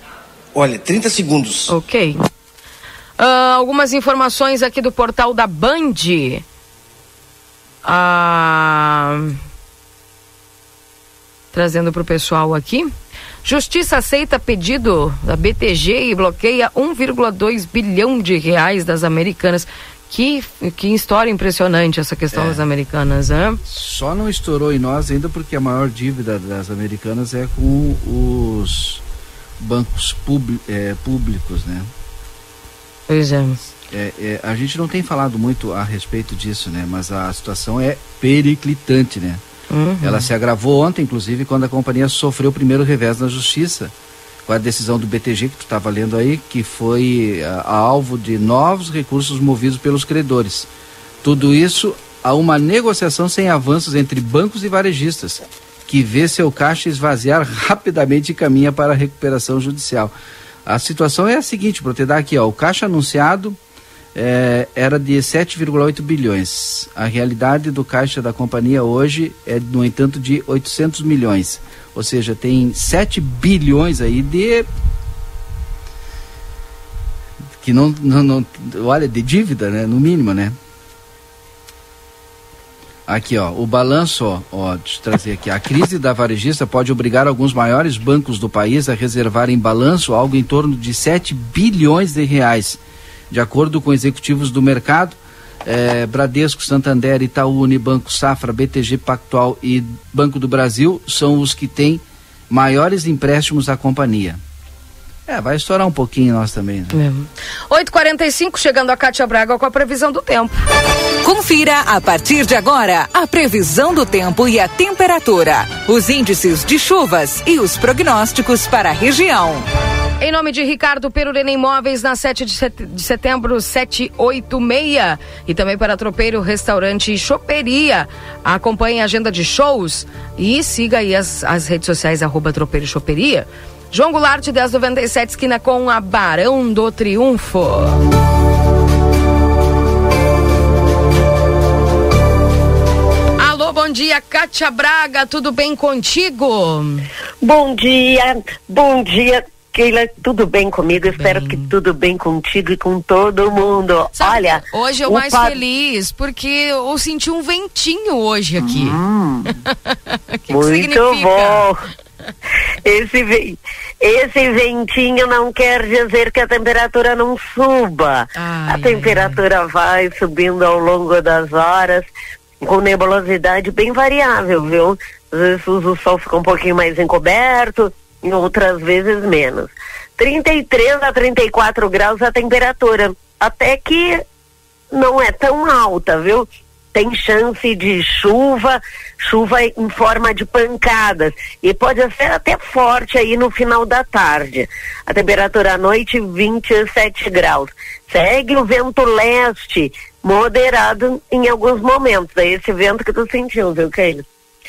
Olha, 30 segundos. Ok. Uh, algumas informações aqui do portal da Band. Uh, trazendo para o pessoal aqui. Justiça aceita pedido da BTG e bloqueia 1,2 bilhão de reais das americanas. Que, que história impressionante essa questão é. das americanas, né? Só não estourou em nós ainda porque a maior dívida das americanas é com os bancos é, públicos, né? Pois é. É, é. a gente não tem falado muito a respeito disso, né? Mas a situação é periclitante, né? Uhum. Ela se agravou ontem, inclusive, quando a companhia sofreu o primeiro revés na justiça, com a decisão do BTG que tu estava lendo aí, que foi a, a alvo de novos recursos movidos pelos credores. Tudo isso a uma negociação sem avanços entre bancos e varejistas, que vê seu caixa esvaziar rapidamente e caminha para a recuperação judicial. A situação é a seguinte, para te dar aqui, ó, o caixa anunciado é, era de 7,8 bilhões. A realidade do caixa da companhia hoje é, no entanto, de 800 milhões. Ou seja, tem 7 bilhões aí de que não, não, não olha de dívida, né, no mínimo, né? Aqui, ó, o balanço, ó, ó, deixa eu trazer aqui. A crise da varejista pode obrigar alguns maiores bancos do país a reservar em balanço algo em torno de 7 bilhões de reais. De acordo com executivos do mercado, é, Bradesco, Santander, Itaú, Unibanco, Safra, BTG Pactual e Banco do Brasil são os que têm maiores empréstimos à companhia. É, vai estourar um pouquinho nós também. Né? É. 8h45, chegando a Cátia Braga com a previsão do tempo. Confira a partir de agora a previsão do tempo e a temperatura, os índices de chuvas e os prognósticos para a região. Em nome de Ricardo Perurena Imóveis, na 7 de setembro, 786. E também para Tropeiro Restaurante e Choperia. Acompanhe a agenda de shows e siga aí as, as redes sociais, arroba Tropeiro Choperia. João Goulart, 1097, esquina com a Barão do Triunfo. Alô, bom dia, Cátia Braga, tudo bem contigo? Bom dia, bom dia, Keila, tudo bem comigo? Bem. Espero que tudo bem contigo e com todo mundo. Sabe, Olha, hoje eu mais pa... feliz porque eu senti um ventinho hoje aqui. Hum, que muito que bom. Esse, esse ventinho não quer dizer que a temperatura não suba. Ai, a temperatura ai. vai subindo ao longo das horas, com nebulosidade bem variável, viu? Às vezes o sol fica um pouquinho mais encoberto, em outras vezes menos. 33 a 34 graus a temperatura, até que não é tão alta, viu? tem chance de chuva, chuva em forma de pancadas e pode ser até forte aí no final da tarde. A temperatura à noite 27 graus. Segue o vento leste, moderado em alguns momentos. É esse vento que tu sentiu, viu, Keila?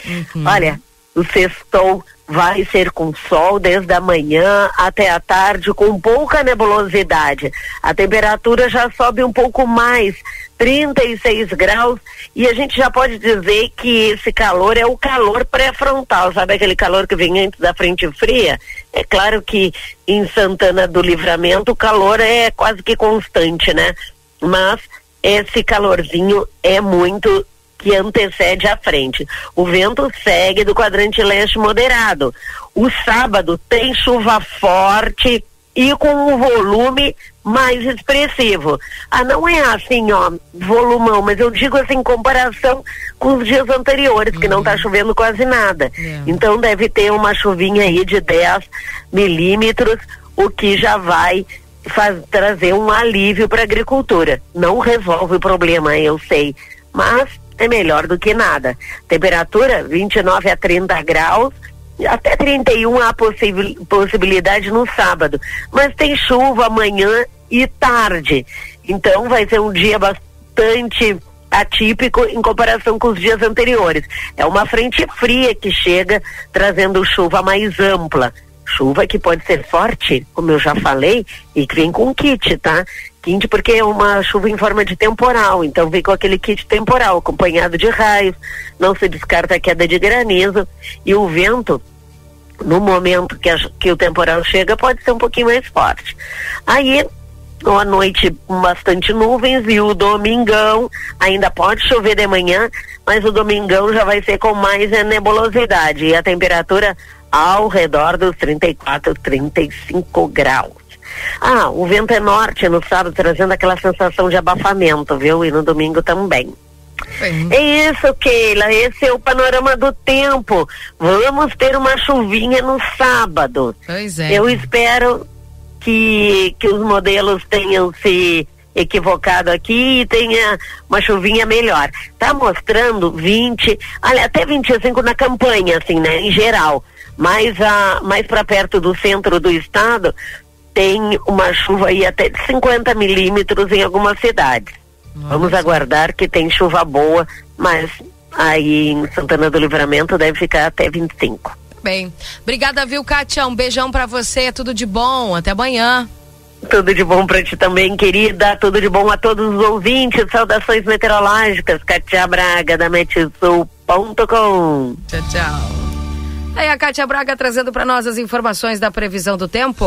Uhum. Olha, o sextou vai ser com sol desde a manhã até a tarde, com pouca nebulosidade. A temperatura já sobe um pouco mais, 36 graus, e a gente já pode dizer que esse calor é o calor pré-frontal, sabe aquele calor que vem antes da frente fria? É claro que em Santana do Livramento o calor é quase que constante, né? Mas esse calorzinho é muito que antecede a frente. O vento segue do quadrante leste moderado. O sábado tem chuva forte e com um volume mais expressivo. Ah, não é assim, ó, volumão, mas eu digo assim, em comparação com os dias anteriores, uhum. que não está uhum. chovendo quase nada. É. Então deve ter uma chuvinha aí de 10 milímetros, o que já vai faz, trazer um alívio para a agricultura. Não resolve o problema, eu sei, mas é melhor do que nada. Temperatura 29 a 30 graus, até 31 há possibil, possibilidade no sábado, mas tem chuva amanhã e tarde. Então vai ser um dia bastante atípico em comparação com os dias anteriores. É uma frente fria que chega trazendo chuva mais ampla. Chuva que pode ser forte, como eu já falei, e que vem com kit, tá? Kit porque é uma chuva em forma de temporal, então vem com aquele kit temporal, acompanhado de raios, não se descarta a queda de granizo e o vento no momento que, a, que o temporal chega pode ser um pouquinho mais forte. Aí à noite bastante nuvens e o domingão ainda pode chover de manhã, mas o domingão já vai ser com mais nebulosidade e a temperatura ao redor dos 34, 35 graus. Ah, o vento é norte no sábado, trazendo aquela sensação de abafamento, viu? E no domingo também. Sim. É isso, Keila. Esse é o panorama do tempo. Vamos ter uma chuvinha no sábado. Pois é. Eu espero que, que os modelos tenham se equivocado aqui e tenha uma chuvinha melhor. Tá mostrando 20, olha, até 25 na campanha, assim, né? Em geral mais, a, mais para perto do centro do estado, tem uma chuva aí até de 50 milímetros em algumas cidades. Nossa. Vamos aguardar que tem chuva boa, mas aí em Santana do Livramento deve ficar até 25. Bem, obrigada, viu, Kátia? Um beijão para você, tudo de bom, até amanhã. Tudo de bom para ti também, querida. Tudo de bom a todos os ouvintes. Saudações meteorológicas. Kátia Braga, da Metsul.com. Tchau, tchau. Aí a Kátia Braga trazendo para nós as informações da previsão do tempo.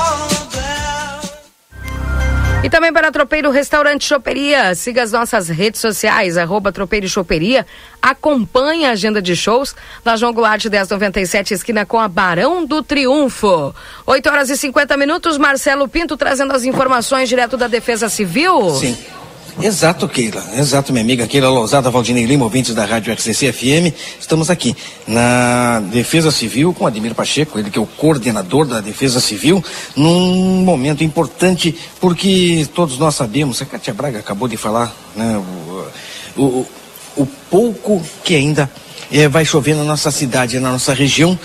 E também para Tropeiro Restaurante Choperia. Siga as nossas redes sociais, arroba Tropeiro Choperia. Acompanhe a agenda de shows da João Goulart 1097, esquina com a Barão do Triunfo. 8 horas e 50 minutos, Marcelo Pinto trazendo as informações direto da Defesa Civil. Sim. Exato, Keila. Exato, minha amiga Keila Lousada, Valdinei Lima, ouvintes da Rádio RCC FM. Estamos aqui na Defesa Civil com Ademir Pacheco, ele que é o coordenador da Defesa Civil, num momento importante, porque todos nós sabemos, a Cátia Braga acabou de falar, né, o, o, o pouco que ainda é, vai chover na nossa cidade, na nossa região,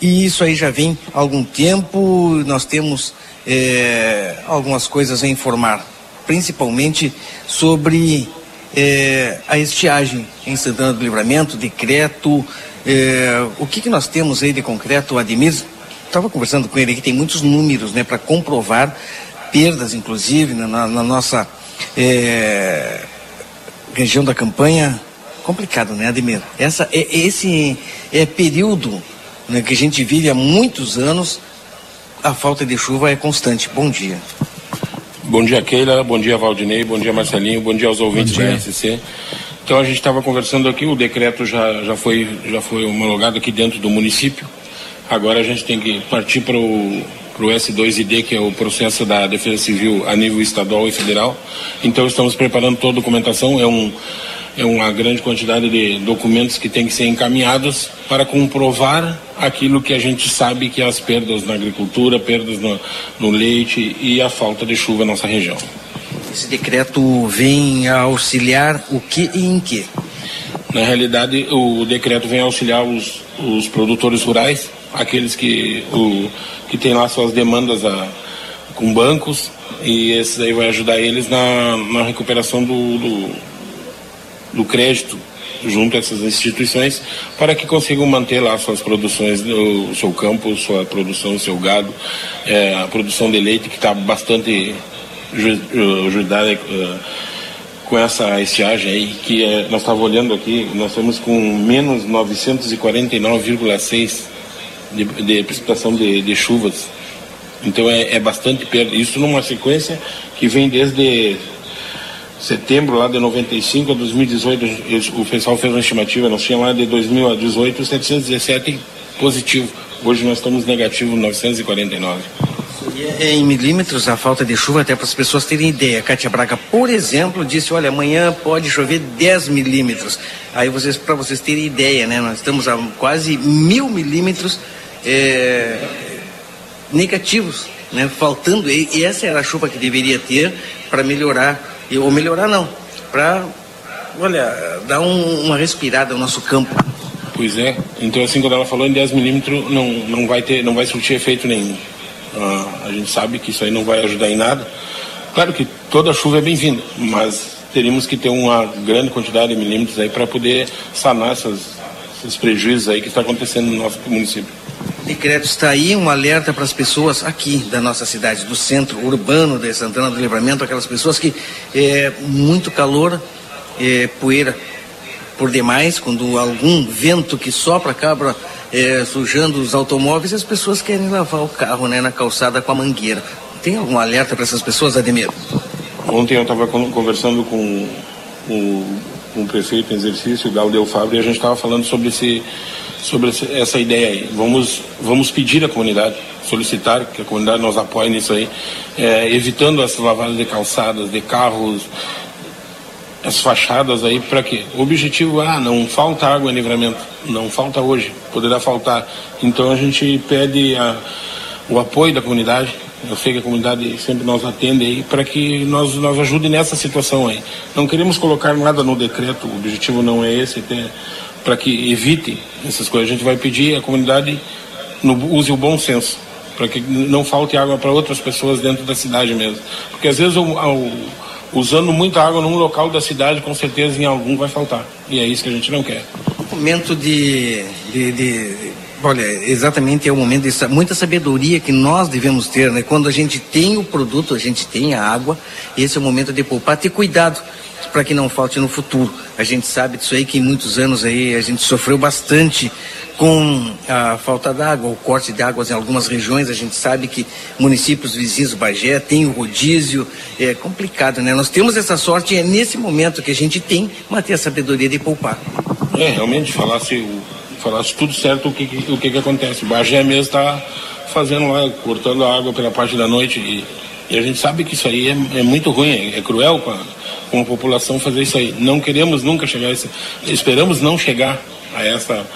e isso aí já vem há algum tempo, nós temos é, algumas coisas a informar principalmente sobre é, a estiagem em Santana do Livramento, decreto. É, o que, que nós temos aí de concreto, Ademir? Estava conversando com ele que tem muitos números né, para comprovar perdas, inclusive, na, na nossa é, região da campanha. Complicado, né, Ademir? Essa, é, esse é período né, que a gente vive há muitos anos, a falta de chuva é constante. Bom dia. Bom dia, Keila. Bom dia, Valdinei. Bom dia, Marcelinho. Bom dia aos ouvintes da RCC. Então, a gente estava conversando aqui, o decreto já, já, foi, já foi homologado aqui dentro do município. Agora a gente tem que partir para o para o S2ID, que é o processo da Defesa Civil a nível estadual e federal. Então estamos preparando toda a documentação. É um, é uma grande quantidade de documentos que tem que ser encaminhados para comprovar aquilo que a gente sabe que é as perdas na agricultura, perdas no, no leite e a falta de chuva na nossa região. Esse decreto vem a auxiliar o que e em que? Na realidade, o decreto vem auxiliar os, os produtores rurais, aqueles que, o, que têm lá suas demandas a, com bancos, e esse aí vai ajudar eles na, na recuperação do, do, do crédito junto a essas instituições para que consigam manter lá suas produções, o seu campo, sua produção, seu gado, é, a produção de leite que está bastante ajudada uh, com essa estiagem aí, que é, nós estávamos olhando aqui, nós estamos com menos 949,6 de, de precipitação de, de chuvas. Então é, é bastante perda. Isso numa sequência que vem desde setembro lá de 95 a 2018, o pessoal fez uma estimativa, nós tínhamos lá de 2018 717 positivo. Hoje nós estamos negativo 949. É em milímetros a falta de chuva, até para as pessoas terem ideia. Cátia Braga, por exemplo, disse: olha, amanhã pode chover 10 milímetros. Aí vocês, para vocês terem ideia, né? Nós estamos a quase mil milímetros é, negativos, né? Faltando. E, e essa era a chuva que deveria ter para melhorar ou melhorar não, para, olha, dar um, uma respirada no nosso campo. Pois é, então assim quando ela falou em 10 milímetros não, não vai ter, não vai surtir efeito nenhum. Ah, a gente sabe que isso aí não vai ajudar em nada. Claro que toda chuva é bem-vinda, mas teríamos que ter uma grande quantidade de milímetros aí para poder sanar essas, esses prejuízos aí que está acontecendo no nosso município decreto está aí, um alerta para as pessoas aqui da nossa cidade, do centro urbano de Santana do Livramento, aquelas pessoas que é, muito calor, é, poeira por demais, quando algum vento que sopra acaba é, sujando os automóveis, as pessoas querem lavar o carro né, na calçada com a mangueira. Tem algum alerta para essas pessoas, Ademir? Ontem eu estava conversando com o, com o prefeito em exercício, o Galdeu Fábio, e a gente estava falando sobre esse sobre essa ideia aí. Vamos, vamos pedir à comunidade, solicitar que a comunidade nos apoie nisso aí, é, evitando as lavadas de calçadas, de carros, as fachadas aí, para quê? O objetivo, ah, não falta água em livramento, não falta hoje, poderá faltar. Então a gente pede a, o apoio da comunidade, eu sei que a comunidade sempre nos atende aí para que nós, nós ajude nessa situação aí. Não queremos colocar nada no decreto, o objetivo não é esse, ter para que evite essas coisas. A gente vai pedir à comunidade no, use o bom senso, para que não falte água para outras pessoas dentro da cidade mesmo. Porque às vezes usando muita água num local da cidade, com certeza em algum vai faltar. E é isso que a gente não quer. Momento de, de, de Olha, exatamente é o momento de muita sabedoria que nós devemos ter, né? Quando a gente tem o produto, a gente tem a água, esse é o momento de poupar, ter cuidado para que não falte no futuro. A gente sabe disso aí que em muitos anos aí a gente sofreu bastante com a falta d'água, o corte de águas em algumas regiões. A gente sabe que municípios vizinhos do Bagé têm o rodízio, é complicado, né? Nós temos essa sorte e é nesse momento que a gente tem manter a sabedoria de poupar. É, realmente, falasse, falasse tudo certo o que, o que, que acontece. O Bagé mesmo está fazendo lá, cortando a água pela parte da noite e, e a gente sabe que isso aí é, é muito ruim, é, é cruel com a, com a população fazer isso aí. Não queremos nunca chegar a esse, esperamos não chegar a essa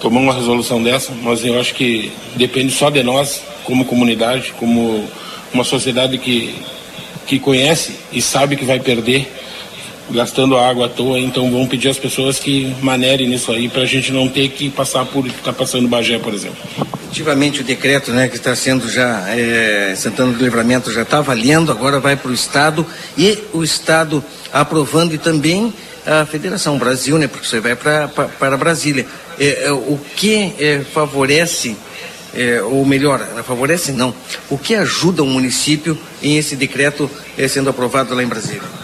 tomar uma resolução dessa, mas eu acho que depende só de nós, como comunidade, como uma sociedade que que conhece e sabe que vai perder gastando água à toa, então vão pedir às pessoas que manerem nisso aí para a gente não ter que passar por está passando Bagé, por exemplo. Efetivamente o decreto né, que está sendo já, é, Santana do Livramento já está valendo, agora vai para o Estado e o Estado aprovando e também a Federação Brasil, né, porque você vai para Brasília. É, é, o que é, favorece, é, ou melhor, favorece não, o que ajuda o município em esse decreto é, sendo aprovado lá em Brasília?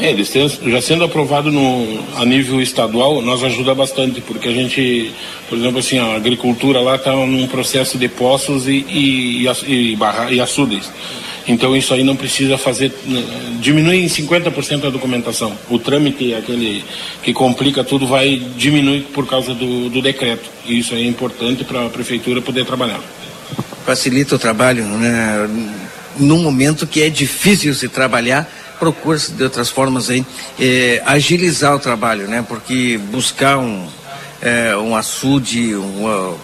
É, eles têm, já sendo aprovado no, a nível estadual, nós ajuda bastante, porque a gente, por exemplo, assim, a agricultura lá está num processo de poços e, e, e, barra, e açudes. Então isso aí não precisa fazer, né, diminui em 50% a documentação. O trâmite, aquele que complica tudo, vai diminuir por causa do, do decreto. E isso aí é importante para a prefeitura poder trabalhar. Facilita o trabalho, né? Num momento que é difícil se trabalhar, procura-se de outras formas aí é, agilizar o trabalho, né? Porque buscar um, é, um açude, uma,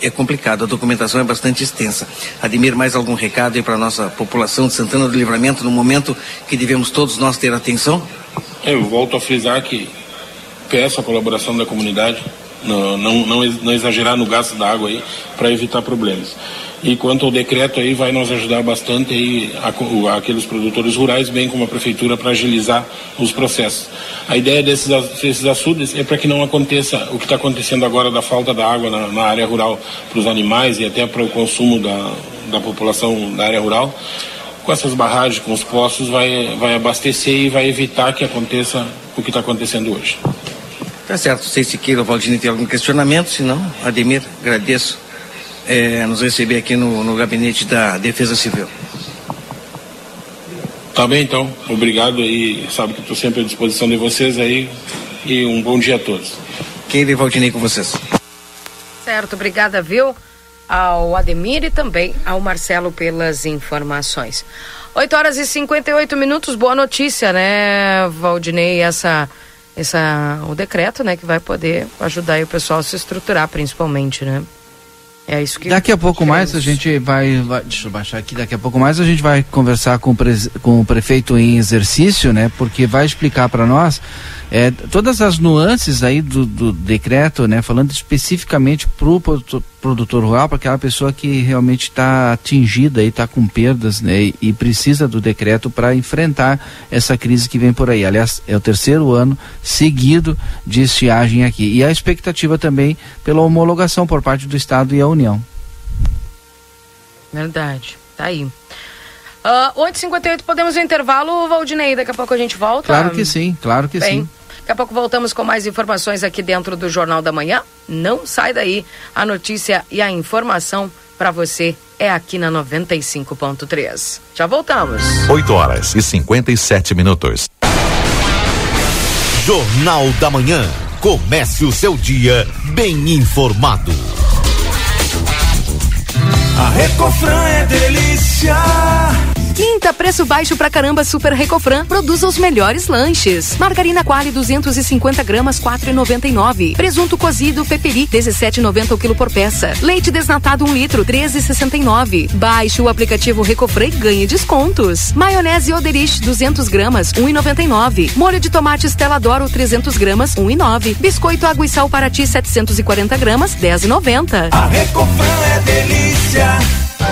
é complicado, a documentação é bastante extensa. Admir, mais algum recado aí para a nossa população de Santana do Livramento no momento que devemos todos nós ter atenção? Eu volto a frisar que peço a colaboração da comunidade, não, não, não, não exagerar no gasto da água aí, para evitar problemas. E quanto ao decreto aí, vai nos ajudar bastante aí a, aqueles produtores rurais, bem como a prefeitura, para agilizar os processos. A ideia desses, desses açudes é para que não aconteça o que está acontecendo agora da falta da água na, na área rural para os animais e até para o consumo da, da população da área rural. Com essas barragens, com os poços, vai, vai abastecer e vai evitar que aconteça o que está acontecendo hoje. Tá certo, sei se queira o Valdini tem algum questionamento, se não, Ademir, agradeço é, nos receber aqui no, no gabinete da Defesa Civil. Tá bem, então. Obrigado aí. Sabe que estou sempre à disposição de vocês aí. E um bom dia a todos. Keila e Valdinei com vocês. Certo, obrigada, viu? Ao Ademir e também ao Marcelo pelas informações. 8 horas e 58 minutos, boa notícia, né, Valdinei? Essa, essa, o decreto, né, que vai poder ajudar o pessoal a se estruturar, principalmente, né? É isso que Daqui a pouco mais a gente vai, vai, Deixa eu baixar aqui. Daqui a pouco mais a gente vai conversar com o, pre, com o prefeito em exercício, né? Porque vai explicar para nós é, todas as nuances aí do, do decreto, né, falando especificamente para o produtor, rural, para aquela pessoa que realmente está atingida e está com perdas né, e, e, precisa do decreto para enfrentar essa crise que vem por aí. Aliás, é o terceiro ano seguido de estiagem aqui. E a expectativa também pela homologação por parte do Estado e a União. Verdade, tá aí. Uh, 8h58, podemos ir intervalo, Valdinei? Daqui a pouco a gente volta? Claro que sim, claro que Bem, sim. Daqui a pouco voltamos com mais informações aqui dentro do Jornal da Manhã. Não sai daí. A notícia e a informação para você é aqui na 95.3. Já voltamos. 8 horas e 57 minutos. Jornal da Manhã. Comece o seu dia bem informado. A Recofran é delícia. Quinta, preço baixo pra caramba Super Recofran. Produz os melhores lanches. Margarina Quali 250 gramas 4,99. Presunto cozido Peperi 17,90 o quilo por peça. Leite desnatado 1 um litro 13,69. Baixe o aplicativo Recofran e ganhe descontos. Maionese Oderich 200 gramas 1,99. Molho de tomate Stella Doro 300 gramas 1,9. Biscoito Água e Sal Paraty 740 gramas 10,90. A Recofran é delícia.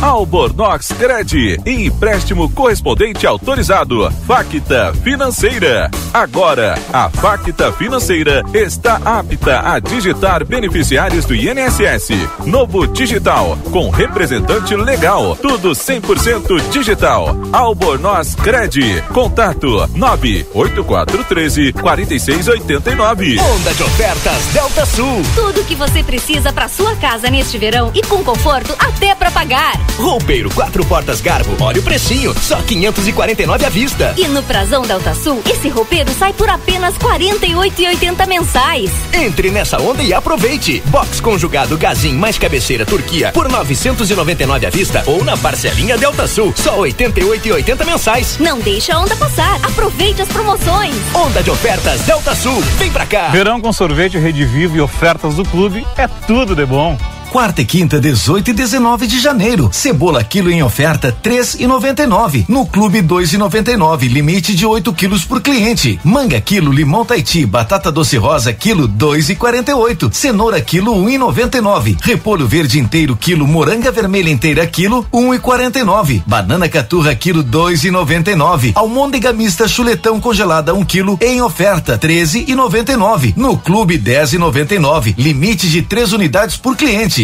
Albornoz Cred, empréstimo correspondente autorizado. Facta Financeira. Agora, a Facta Financeira está apta a digitar beneficiários do INSS. Novo Digital, com representante legal. Tudo 100% digital. Albornoz Cred. Contato 98413 4689. Onda de ofertas Delta Sul. Tudo o que você precisa para sua casa neste verão e com conforto até para pagar. Roupeiro quatro portas Garbo, olha o precinho, só 549 à vista. E no Prazão Delta Sul, esse roupeiro sai por apenas 48,80 mensais. Entre nessa onda e aproveite. Box conjugado Gazin mais cabeceira Turquia por 999 à vista ou na parcelinha Delta Sul, só 88,80 mensais. Não deixa a onda passar. Aproveite as promoções. Onda de ofertas Delta Sul, vem pra cá. Verão com sorvete Rede Vivo e ofertas do clube é tudo de bom. Quarta e quinta, 18 e 19 de janeiro. Cebola quilo em oferta, três e noventa e nove. No clube, dois e noventa e nove. Limite de 8 quilos por cliente. Manga quilo, limão Taiti, batata doce rosa quilo, dois e quarenta e oito. Cenoura quilo, um e noventa e nove. Repolho verde inteiro quilo, moranga vermelha inteira quilo, um e quarenta e nove. Banana caturra quilo, dois e noventa e nove. Almôndega mista chuletão congelada um quilo em oferta, treze e noventa e nove. No clube, dez e noventa e nove. Limite de três unidades por cliente.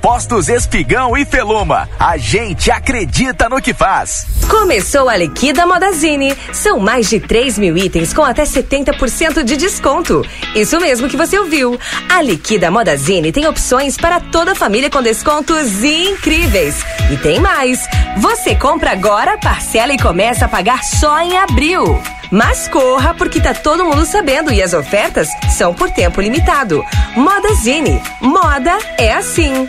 Postos Espigão e Feluma. A gente acredita no que faz. Começou a Liquida Modazine. São mais de 3 mil itens com até 70% de desconto. Isso mesmo que você ouviu. A Liquida Modazine tem opções para toda a família com descontos incríveis. E tem mais. Você compra agora, parcela e começa a pagar só em abril. Mas corra porque tá todo mundo sabendo e as ofertas são por tempo limitado. Modazine. Moda é assim.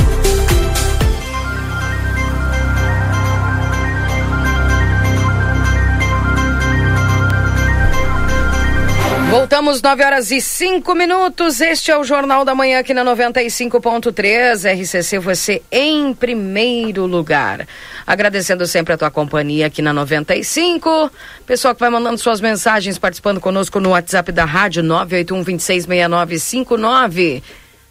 Voltamos 9 horas e 5 minutos. Este é o Jornal da Manhã aqui na 95.3. RCC, você em primeiro lugar. Agradecendo sempre a tua companhia aqui na 95. Pessoal que vai mandando suas mensagens, participando conosco no WhatsApp da rádio 981 266959.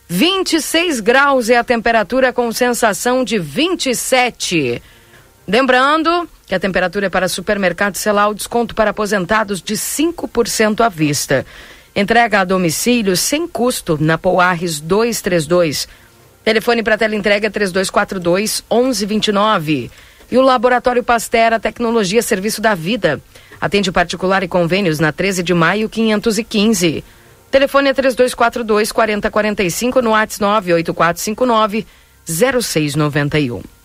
26 graus é a temperatura com sensação de 27. Lembrando que a temperatura é para supermercado Celal, desconto para aposentados de 5% à vista. Entrega a domicílio sem custo na Poarres 232. Telefone para tela entrega 3242 1129. E o Laboratório Pastera Tecnologia Serviço da Vida. Atende particular e convênios na 13 de maio 515. Telefone é 3242 4045 no WhatsApp 98459 0691.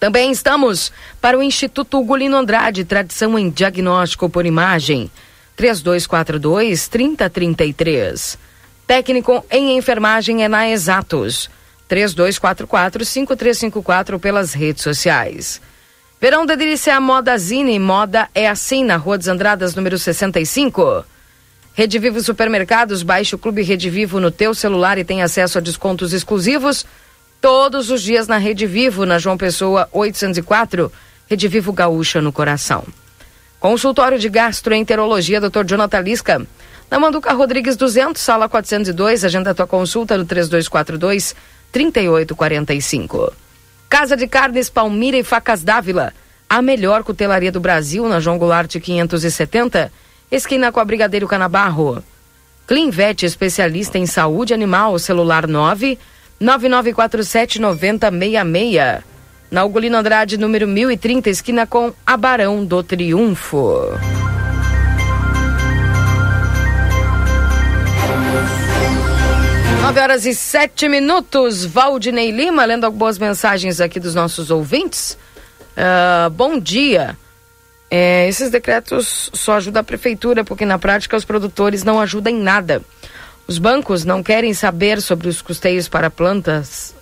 Também estamos para o Instituto Ugolino Andrade, tradição em diagnóstico por imagem. 3242 3033. Técnico em enfermagem é na Exatos. 3244 5354 pelas redes sociais. Verão da Delícia Moda Zine, moda é assim na Rua dos Andradas, número 65. Rede Vivo Supermercados, baixe o Clube Rede Vivo no teu celular e tem acesso a descontos exclusivos todos os dias na Rede Vivo, na João Pessoa 804, Rede Vivo Gaúcha no coração. Consultório de Gastroenterologia, Dr. Jonathan Lisca, na Manduca Rodrigues 200, sala 402, agenda tua consulta no 3242 3845. Casa de Carnes Palmira e Facas Dávila, a melhor cutelaria do Brasil, na João Goulart 570, esquina com a Brigadeiro Canabarro. Clinvet, especialista em saúde animal, celular 9 9947 9066. Na Ugolino Andrade, número 1030, esquina com Abarão do Triunfo. Nove horas e sete minutos. Valdinei Lima, lendo algumas mensagens aqui dos nossos ouvintes. Uh, bom dia. É, esses decretos só ajudam a prefeitura, porque na prática os produtores não ajudam em nada. Os bancos não querem saber sobre os custeios para plantas.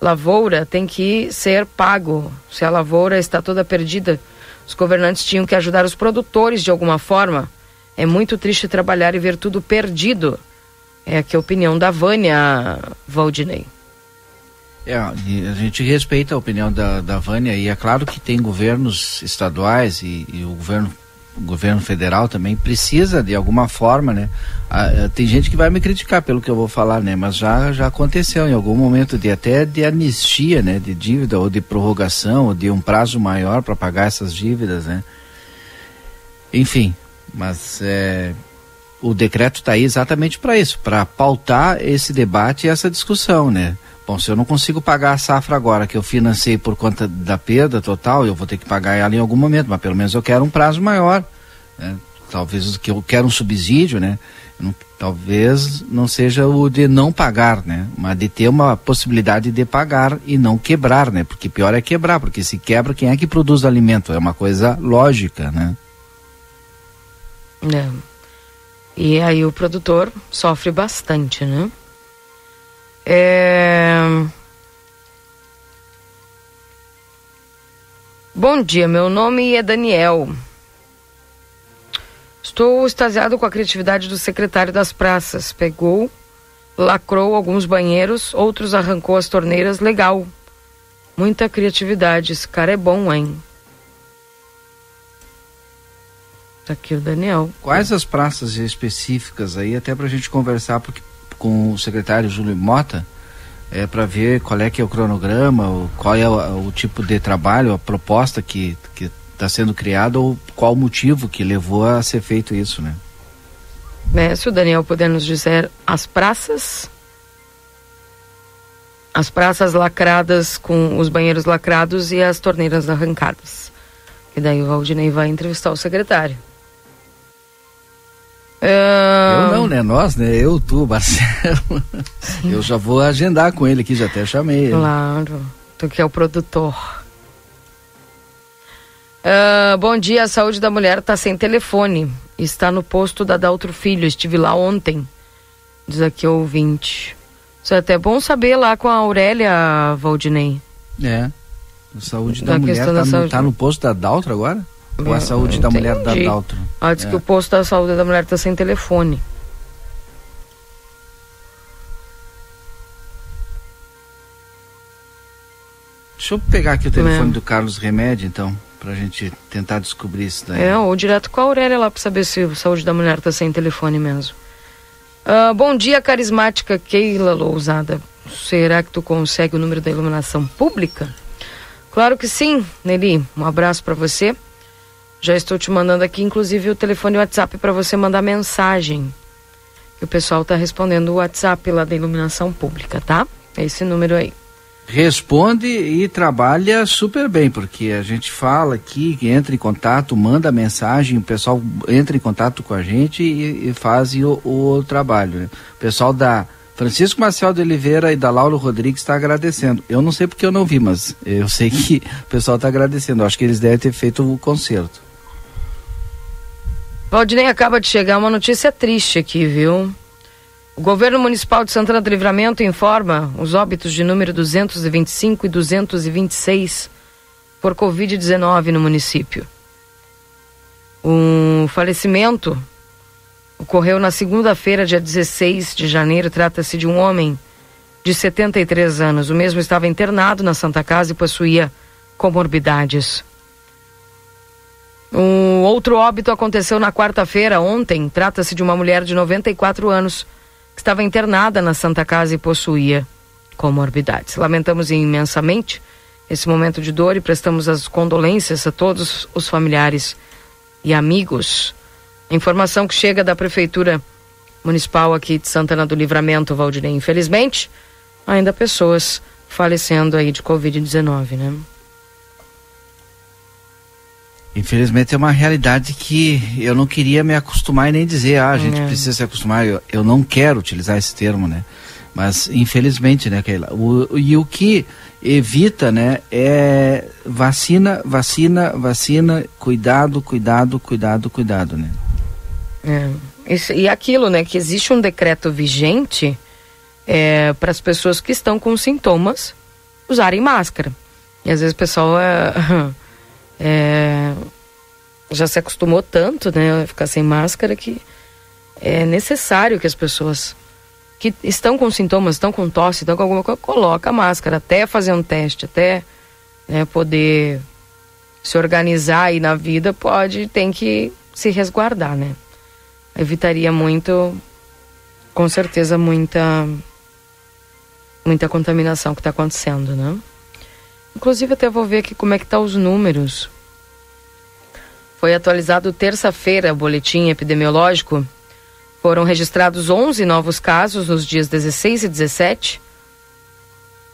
Lavoura tem que ser pago. Se a lavoura está toda perdida, os governantes tinham que ajudar os produtores de alguma forma. É muito triste trabalhar e ver tudo perdido. É aqui a opinião da Vânia Valdinei. É, a gente respeita a opinião da, da Vânia e é claro que tem governos estaduais e, e o governo o governo federal também precisa de alguma forma, né? Ah, tem gente que vai me criticar pelo que eu vou falar, né? Mas já já aconteceu em algum momento de até de anistia, né? De dívida ou de prorrogação ou de um prazo maior para pagar essas dívidas, né? Enfim, mas é, o decreto está aí exatamente para isso, para pautar esse debate e essa discussão, né? Bom, se eu não consigo pagar a safra agora que eu financei por conta da perda total, eu vou ter que pagar ela em algum momento, mas pelo menos eu quero um prazo maior. Né? Talvez que eu quero um subsídio, né? Talvez não seja o de não pagar, né? Mas de ter uma possibilidade de pagar e não quebrar, né? Porque pior é quebrar, porque se quebra, quem é que produz alimento? É uma coisa lógica, né? É. E aí o produtor sofre bastante, né? É... Bom dia, meu nome é Daniel. Estou extasiado com a criatividade do secretário das praças. Pegou, lacrou alguns banheiros, outros arrancou as torneiras. Legal. Muita criatividade. Esse cara é bom, hein? Tá aqui o Daniel. Quais as praças específicas aí, até para a gente conversar porque, com o secretário Júlio Mota, é, para ver qual é que é o cronograma, qual é o, o, tipo de trabalho, a proposta que está sendo criada ou qual o motivo que levou a ser feito isso, né? É, se o Daniel puder nos dizer as praças, as praças lacradas com os banheiros lacrados e as torneiras arrancadas. E daí o Valdinei vai entrevistar o secretário. Eu não, né? Nós, né? Eu, tu, Marcelo. Eu já vou agendar com ele aqui, já até chamei ele. Claro, tu que é o produtor. Uh, bom dia, a saúde da mulher está sem telefone. Está no posto da Daltro Filho. Estive lá ontem. Diz aqui o ouvinte. Isso é até bom saber lá com a Aurélia Valdinei. É. A saúde da, da mulher está no, tá no posto da Daltro agora? Ou a saúde da mulher da Daltro? Ah, diz é. que o posto da saúde da mulher está sem telefone. Deixa eu pegar aqui o telefone é. do Carlos Remédio, então, para a gente tentar descobrir isso daí. É, ou direto com a Aurélia lá para saber se a saúde da mulher está sem telefone mesmo. Uh, bom dia, carismática Keila Lousada. Será que tu consegue o número da iluminação pública? Claro que sim, Nelly. Um abraço para você. Já estou te mandando aqui, inclusive, o telefone WhatsApp para você mandar mensagem. o pessoal está respondendo o WhatsApp lá da iluminação pública, tá? É esse número aí. Responde e trabalha super bem, porque a gente fala aqui, entra em contato, manda mensagem, o pessoal entra em contato com a gente e, e faz o, o trabalho. Né? O pessoal da Francisco Marcel de Oliveira e da Laura Rodrigues está agradecendo. Eu não sei porque eu não vi, mas eu sei que o pessoal está agradecendo. acho que eles devem ter feito o concerto. Valdinei, acaba de chegar uma notícia triste aqui, viu? O governo municipal de Santana do Livramento informa os óbitos de número 225 e 226 por Covid-19 no município. O falecimento ocorreu na segunda-feira, dia 16 de janeiro. Trata-se de um homem de 73 anos. O mesmo estava internado na Santa Casa e possuía comorbidades. Um outro óbito aconteceu na quarta-feira, ontem. Trata-se de uma mulher de 94 anos que estava internada na Santa Casa e possuía comorbidades. Lamentamos imensamente esse momento de dor e prestamos as condolências a todos os familiares e amigos. Informação que chega da Prefeitura Municipal aqui de Santana do Livramento, Valdinei. Infelizmente, ainda pessoas falecendo aí de Covid-19, né? Infelizmente é uma realidade que eu não queria me acostumar e nem dizer, ah, a gente é. precisa se acostumar. Eu, eu não quero utilizar esse termo, né? Mas infelizmente, né, Keila? O, e o que evita, né, é vacina, vacina, vacina, cuidado, cuidado, cuidado, cuidado, né? É. Isso, e aquilo, né, que existe um decreto vigente é, para as pessoas que estão com sintomas usarem máscara. E às vezes o pessoal é, é, já se acostumou tanto, né, a ficar sem máscara que é necessário que as pessoas que estão com sintomas, estão com tosse, estão com alguma coisa, coloca a máscara até fazer um teste, até né, poder se organizar aí na vida, pode, tem que se resguardar, né? Evitaria muito, com certeza, muita muita contaminação que está acontecendo, né? Inclusive até vou ver aqui como é que tá os números. Foi atualizado terça-feira o boletim epidemiológico. Foram registrados 11 novos casos nos dias 16 e 17.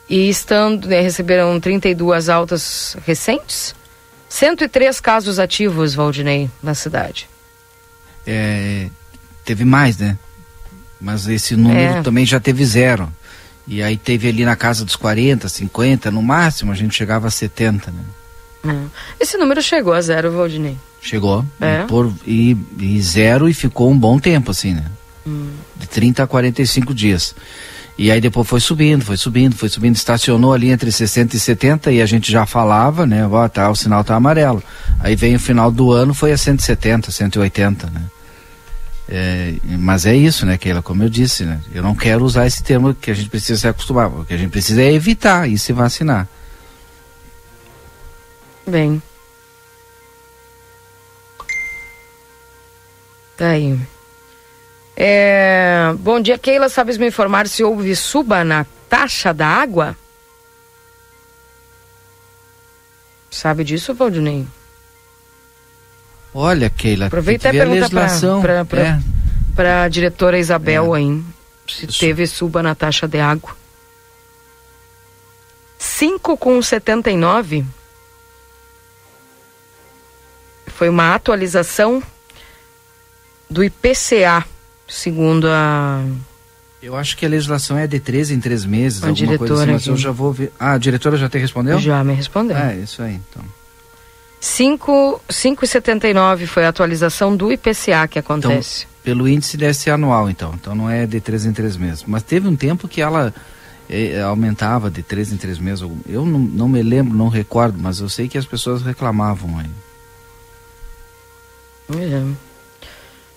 E estando, né, receberam 32 altas recentes. 103 casos ativos, Valdinei, na cidade. É, teve mais, né? Mas esse número é. também já teve zero. E aí teve ali na casa dos 40, 50, no máximo a gente chegava a 70, né? É. Esse número chegou a zero, Valdinei? Chegou. É. Por, e, e, zero e ficou um bom tempo, assim, né? Hum. De 30 a 45 dias. E aí depois foi subindo, foi subindo, foi subindo, estacionou ali entre 60 e 70 e a gente já falava, né? Ó, tá, o sinal tá amarelo. Aí vem o final do ano, foi a 170, 180, né? É, mas é isso, né, Keila? Como eu disse, né? Eu não quero usar esse termo que a gente precisa se acostumar. O que a gente precisa é evitar e se vacinar. Bem. Tá aí. É, bom dia, Keila. Sabes me informar se houve suba na taxa da água? Sabe disso, Valdinei? Olha, Keila, aproveita e pergunta para é. a diretora Isabel é. aí se Isso. teve suba na taxa de água. 5 com 79 foi uma atualização do IPCA, segundo a eu acho que a legislação é de três em três meses, a alguma diretora coisa assim, mas eu já vou ver. Ah, a diretora já te respondeu? Já me respondeu. É, isso aí, então. 5,79 foi a atualização do IPCA que acontece. Então, pelo índice deve ser anual, então. Então não é de três em três meses. Mas teve um tempo que ela eh, aumentava de três em três meses. Eu não, não me lembro, não recordo, mas eu sei que as pessoas reclamavam aí. É.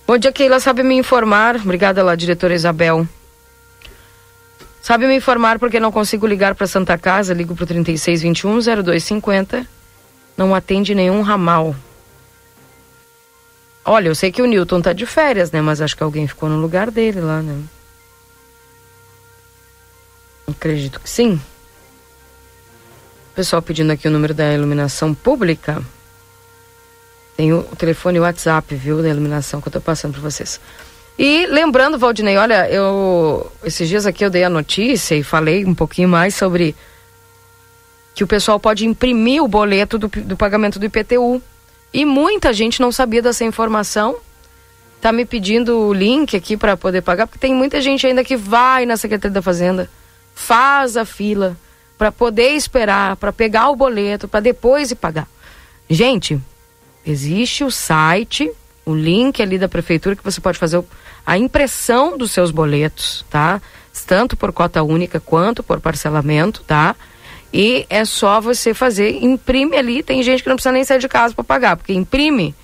Bom dia, Keila. Sabe me informar? Obrigada lá, diretora Isabel. Sabe me informar porque não consigo ligar para Santa Casa? Ligo para o 3621 0250 não atende nenhum ramal. Olha, eu sei que o Newton tá de férias, né? Mas acho que alguém ficou no lugar dele lá, né? Acredito que sim. Pessoal pedindo aqui o número da iluminação pública. Tem o, telefone e o WhatsApp, viu, da iluminação que eu tô passando para vocês. E lembrando, Valdinei, olha, eu esses dias aqui eu dei a notícia e falei um pouquinho mais sobre que o pessoal pode imprimir o boleto do, do pagamento do IPTU. E muita gente não sabia dessa informação. Tá me pedindo o link aqui para poder pagar, porque tem muita gente ainda que vai na Secretaria da Fazenda, faz a fila para poder esperar, para pegar o boleto, para depois ir pagar. Gente, existe o site, o link ali da prefeitura que você pode fazer a impressão dos seus boletos, tá? Tanto por cota única quanto por parcelamento, tá? E é só você fazer, imprime ali. Tem gente que não precisa nem sair de casa para pagar, porque imprime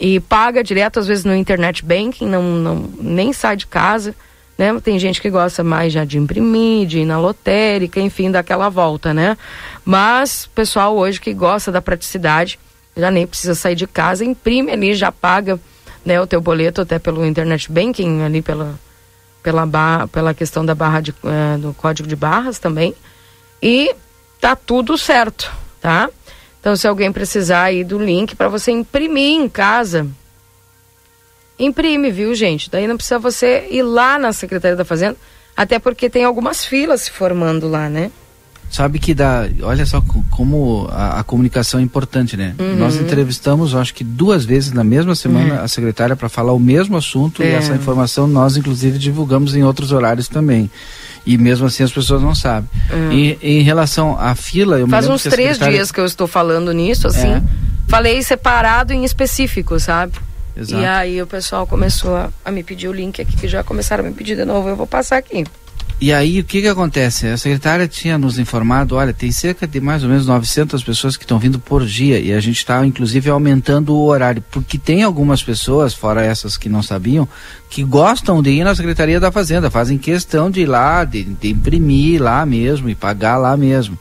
e paga direto, às vezes no internet banking, não, não, nem sai de casa. Né? Tem gente que gosta mais já de imprimir, de ir na lotérica, enfim, daquela volta, né? Mas pessoal hoje que gosta da praticidade, já nem precisa sair de casa, imprime ali, já paga né, o teu boleto até pelo internet banking, ali pela, pela, barra, pela questão da barra de, uh, do código de barras também. E tá tudo certo, tá? Então, se alguém precisar aí do link para você imprimir em casa, imprime, viu, gente? Daí não precisa você ir lá na Secretaria da Fazenda, até porque tem algumas filas se formando lá, né? Sabe que dá, olha só como a, a comunicação é importante, né? Uhum. Nós entrevistamos, acho que duas vezes na mesma semana uhum. a secretária para falar o mesmo assunto é. e essa informação nós inclusive divulgamos em outros horários também. E mesmo assim as pessoas não sabem. Uhum. E em relação à fila, eu Faz uns três secretária... dias que eu estou falando nisso, assim. É. Falei separado em específico, sabe? Exato. E aí o pessoal começou a, a me pedir o link aqui, que já começaram a me pedir de novo, eu vou passar aqui. E aí, o que que acontece? A secretária tinha nos informado, olha, tem cerca de mais ou menos 900 pessoas que estão vindo por dia e a gente está, inclusive, aumentando o horário, porque tem algumas pessoas, fora essas que não sabiam, que gostam de ir na Secretaria da Fazenda, fazem questão de ir lá, de, de imprimir lá mesmo e pagar lá mesmo.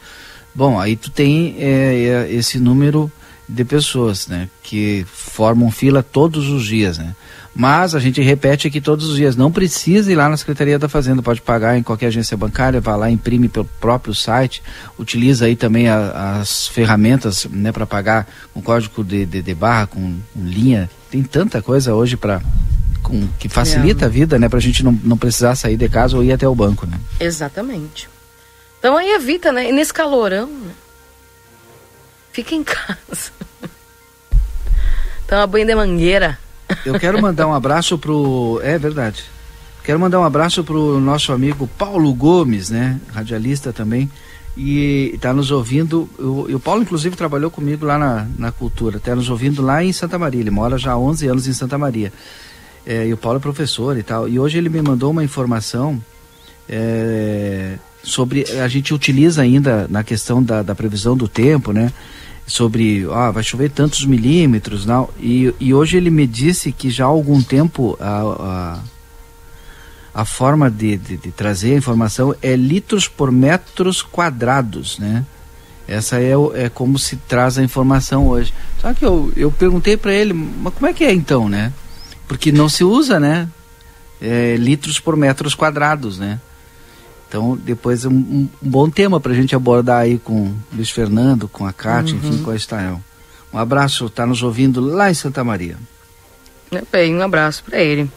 Bom, aí tu tem é, é, esse número de pessoas, né, que formam fila todos os dias, né. Mas a gente repete aqui todos os dias, não precisa ir lá na Secretaria da Fazenda, pode pagar em qualquer agência bancária, vai lá, imprime pelo próprio site, utiliza aí também a, as ferramentas né, para pagar com código de, de, de barra, com, com, linha. Tem tanta coisa hoje para que facilita é. a vida, né, para a gente não, não precisar sair de casa ou ir até o banco, né? Exatamente. Então aí evita, né? E nesse calorão, né? fica em casa. Toma banho de mangueira. Eu quero mandar um abraço pro. É verdade. Quero mandar um abraço pro nosso amigo Paulo Gomes, né? Radialista também. E está nos ouvindo. O, e o Paulo, inclusive, trabalhou comigo lá na, na Cultura. Está nos ouvindo lá em Santa Maria. Ele mora já há 11 anos em Santa Maria. É, e o Paulo é professor e tal. E hoje ele me mandou uma informação é, sobre. A gente utiliza ainda na questão da, da previsão do tempo, né? Sobre ah, vai chover tantos milímetros não. E, e hoje ele me disse que já há algum tempo a, a, a forma de, de, de, trazer a informação é litros por metros quadrados né? Essa é, é como se traz a informação hoje. Só que eu, eu perguntei para ele mas como é que é então né? Porque não se usa né? É, litros por metros quadrados né então, depois um, um, bom tema para a gente abordar aí com o Luiz Fernando, com a Cátia, uhum. enfim, com a Estael. Um abraço, está nos ouvindo lá em Santa Maria. É bem, um abraço para ele.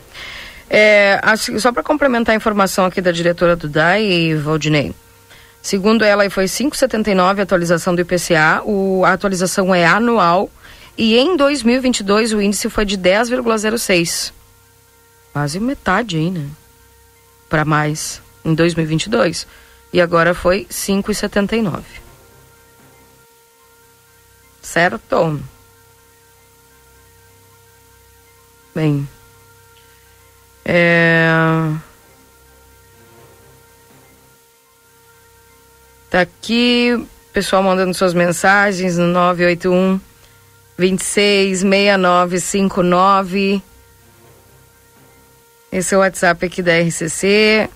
É, assim, só para complementar a informação aqui da diretora do DAI, Valdinei. Segundo ela, foi 5,79 a atualização do IPCA, o, a atualização é anual e em 2022 o índice foi de 10,06. Quase metade aí, né? Para mais em 2022 e agora foi 5,79. Certo? Bem. É... Tá aqui, pessoal mandando suas mensagens no 981 26 6959. Esse é o WhatsApp aqui da RCC.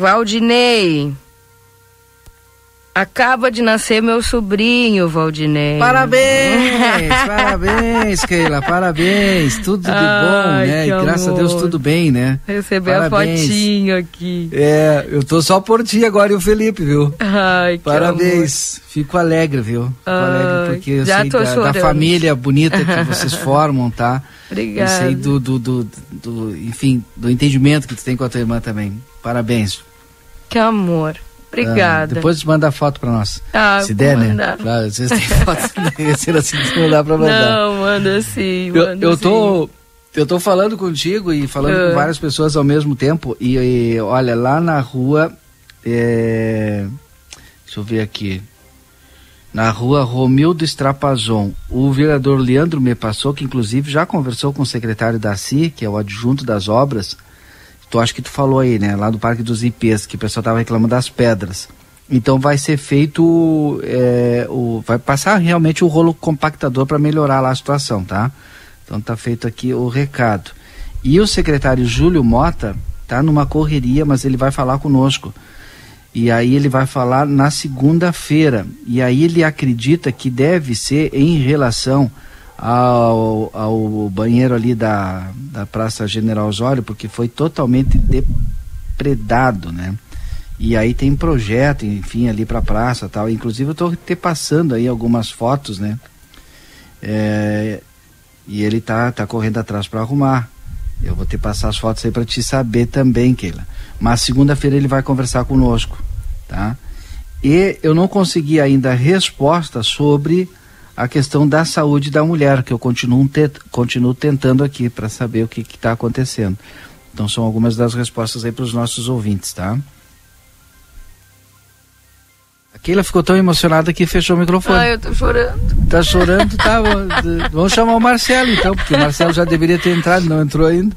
Valdinei. Acaba de nascer meu sobrinho, Valdinei. Parabéns, parabéns, Keila, parabéns. Tudo de Ai, bom, né? E graças amor. a Deus tudo bem, né? Receber a fotinho aqui. É, eu tô só por ti agora e o Felipe, viu? Ai, que Parabéns. Amor. Fico alegre, viu? Fico Ai, alegre porque eu sei da, da, família bonita que vocês formam, tá? Obrigada. E sei do, do, do, do, enfim, do entendimento que tu tem com a tua irmã também. Parabéns. Que amor. Obrigada. Ah, depois manda a foto pra nós. Ah, Se der, né? Claro, às vezes tem foto ser assim, não dá pra mandar. Não, manda sim. Manda eu, eu tô. Sim. Eu tô falando contigo e falando com várias pessoas ao mesmo tempo. E, e olha, lá na rua. É... Deixa eu ver aqui. Na rua Romildo Estrapazon, o vereador Leandro me passou, que inclusive já conversou com o secretário da CI, que é o adjunto das obras, tu acho que tu falou aí, né? Lá do Parque dos Ipês, que o pessoal tava reclamando das pedras. Então vai ser feito, é, o, vai passar realmente o rolo compactador para melhorar lá a situação, tá? Então tá feito aqui o recado. E o secretário Júlio Mota tá numa correria, mas ele vai falar conosco. E aí ele vai falar na segunda-feira. E aí ele acredita que deve ser em relação ao, ao banheiro ali da, da Praça General Osório, porque foi totalmente depredado, né? E aí tem projeto, enfim, ali para a praça tal. Inclusive eu estou te passando aí algumas fotos, né? É, e ele tá, tá correndo atrás para arrumar. Eu vou te passar as fotos aí para te saber também, Keila. Mas segunda-feira ele vai conversar conosco, tá? E eu não consegui ainda resposta sobre a questão da saúde da mulher, que eu continuo, te, continuo tentando aqui para saber o que está acontecendo. Então são algumas das respostas aí para os nossos ouvintes, tá? A Keila ficou tão emocionada que fechou o microfone. Ah, eu tô chorando. Tá chorando, tá? Vamos chamar o Marcelo então, porque o Marcelo já deveria ter entrado, não entrou ainda.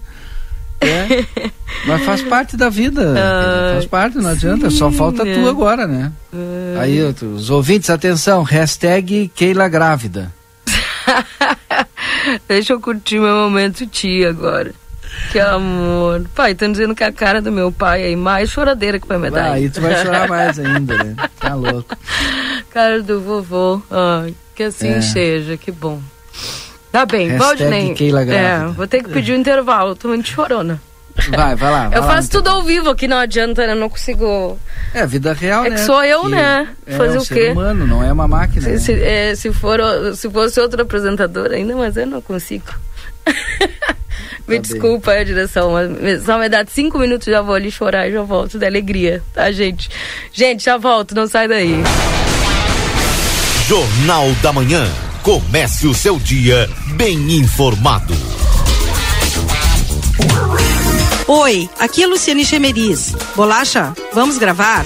É, mas faz parte da vida. Ah, faz parte, não adianta. Sim, só falta tu agora, né? É. Aí, os ouvintes, atenção, hashtag Keila grávida. Deixa eu curtir meu momento tia agora. Que amor. Pai, estão dizendo que a cara do meu pai é mais choradeira que vai me dar. Aí tu vai chorar mais ainda, né? Tá louco. Cara do vovô. Ai, que assim é. seja, que bom. Tá bem, Valdinei. É, vou ter que pedir um intervalo, tô muito chorona. Vai, vai lá. Vai eu lá, faço tudo ao vivo aqui, não adianta, né? Eu não consigo. É, vida real, é né? É que sou eu, que né? É Fazer um o quê? Ser humano, não é uma máquina. Se, né? se, é, se, for, se fosse outro apresentador ainda, mas eu não consigo. me tá desculpa bem. a direção, mas só me dá cinco minutos já vou ali chorar e já volto da alegria, tá, gente? Gente, já volto, não sai daí. Jornal da Manhã. Comece o seu dia bem informado. Oi, aqui é Luciane Chemeris. Bolacha, vamos gravar?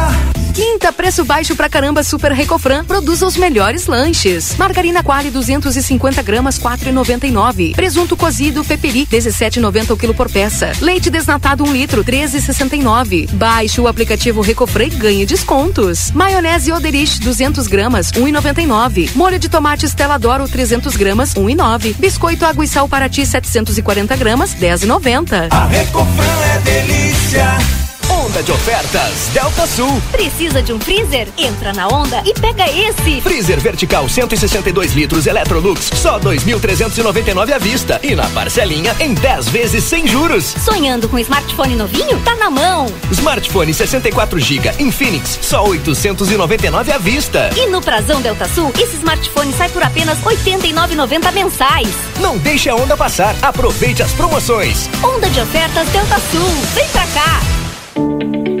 Quinta, preço baixo pra caramba Super Recofran. Produz os melhores lanches. Margarina Quali 250 gramas 4,99. Presunto cozido Peperi 17,90 o quilo por peça. Leite desnatado 1 litro 13,69. Baixe o aplicativo Recofran e ganhe descontos. Maionese Oderich 200 gramas 1,99. Molho de tomate Stella Doro 300 gramas 1,9. Biscoito Água e Sal Paraty 740 gramas 10,90. A Recofran é delícia. Onda de ofertas Delta Sul. Precisa de um freezer? Entra na onda e pega esse. Freezer vertical 162 litros Electrolux, só 2.399 à vista e na parcelinha em 10 vezes sem juros. Sonhando com smartphone novinho? Tá na mão. Smartphone 64 GB Infinix, só 899 à vista. E no Prazão Delta Sul, esse smartphone sai por apenas 89,90 mensais. Não deixe a onda passar. Aproveite as promoções. Onda de ofertas Delta Sul. Vem pra cá. Thank you.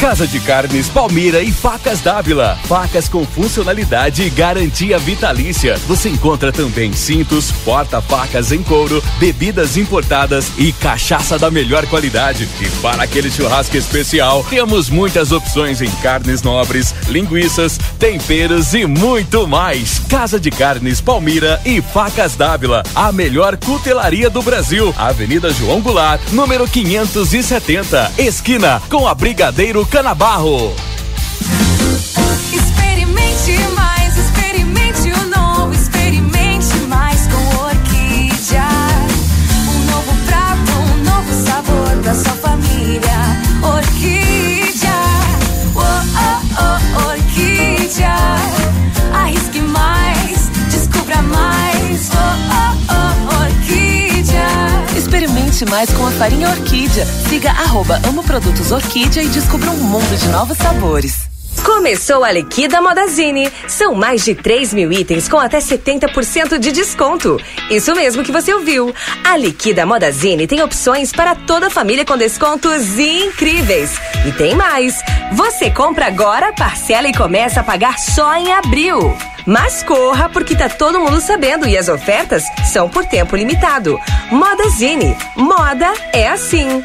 Casa de Carnes Palmira e Facas Dávila. Facas com funcionalidade e garantia vitalícia. Você encontra também cintos, porta-facas em couro, bebidas importadas e cachaça da melhor qualidade. E para aquele churrasco especial, temos muitas opções em carnes nobres, linguiças, temperos e muito mais. Casa de Carnes Palmira e Facas Dávila. A melhor cutelaria do Brasil. Avenida João Goulart, número 570. Esquina com a Brigadeiro Canabarro. Mais, com a farinha Orquídea. Siga arroba Amo Produtos Orquídea e descubra um mundo de novos sabores. Começou a Liquida Modazine. São mais de 3 mil itens com até 70% de desconto. Isso mesmo que você ouviu. A Liquida Modazine tem opções para toda a família com descontos incríveis. E tem mais. Você compra agora, parcela e começa a pagar só em abril. Mas corra, porque tá todo mundo sabendo e as ofertas são por tempo limitado. Modazine. Moda é assim.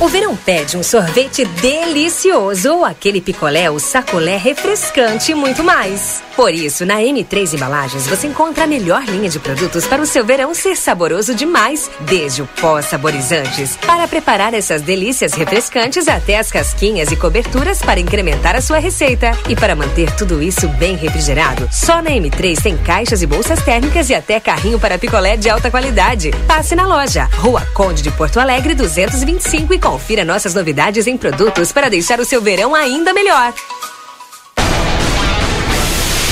O verão pede um sorvete delicioso ou aquele picolé ou sacolé refrescante e muito mais. Por isso, na M3 Embalagens você encontra a melhor linha de produtos para o seu verão ser saboroso demais, desde o pó saborizantes, para preparar essas delícias refrescantes até as casquinhas e coberturas para incrementar a sua receita. E para manter tudo isso bem refrigerado, só na M3 tem caixas e bolsas térmicas e até carrinho para picolé de alta qualidade. Passe na loja, Rua Conde de Porto Alegre 225 e confira nossas novidades em produtos para deixar o seu verão ainda melhor.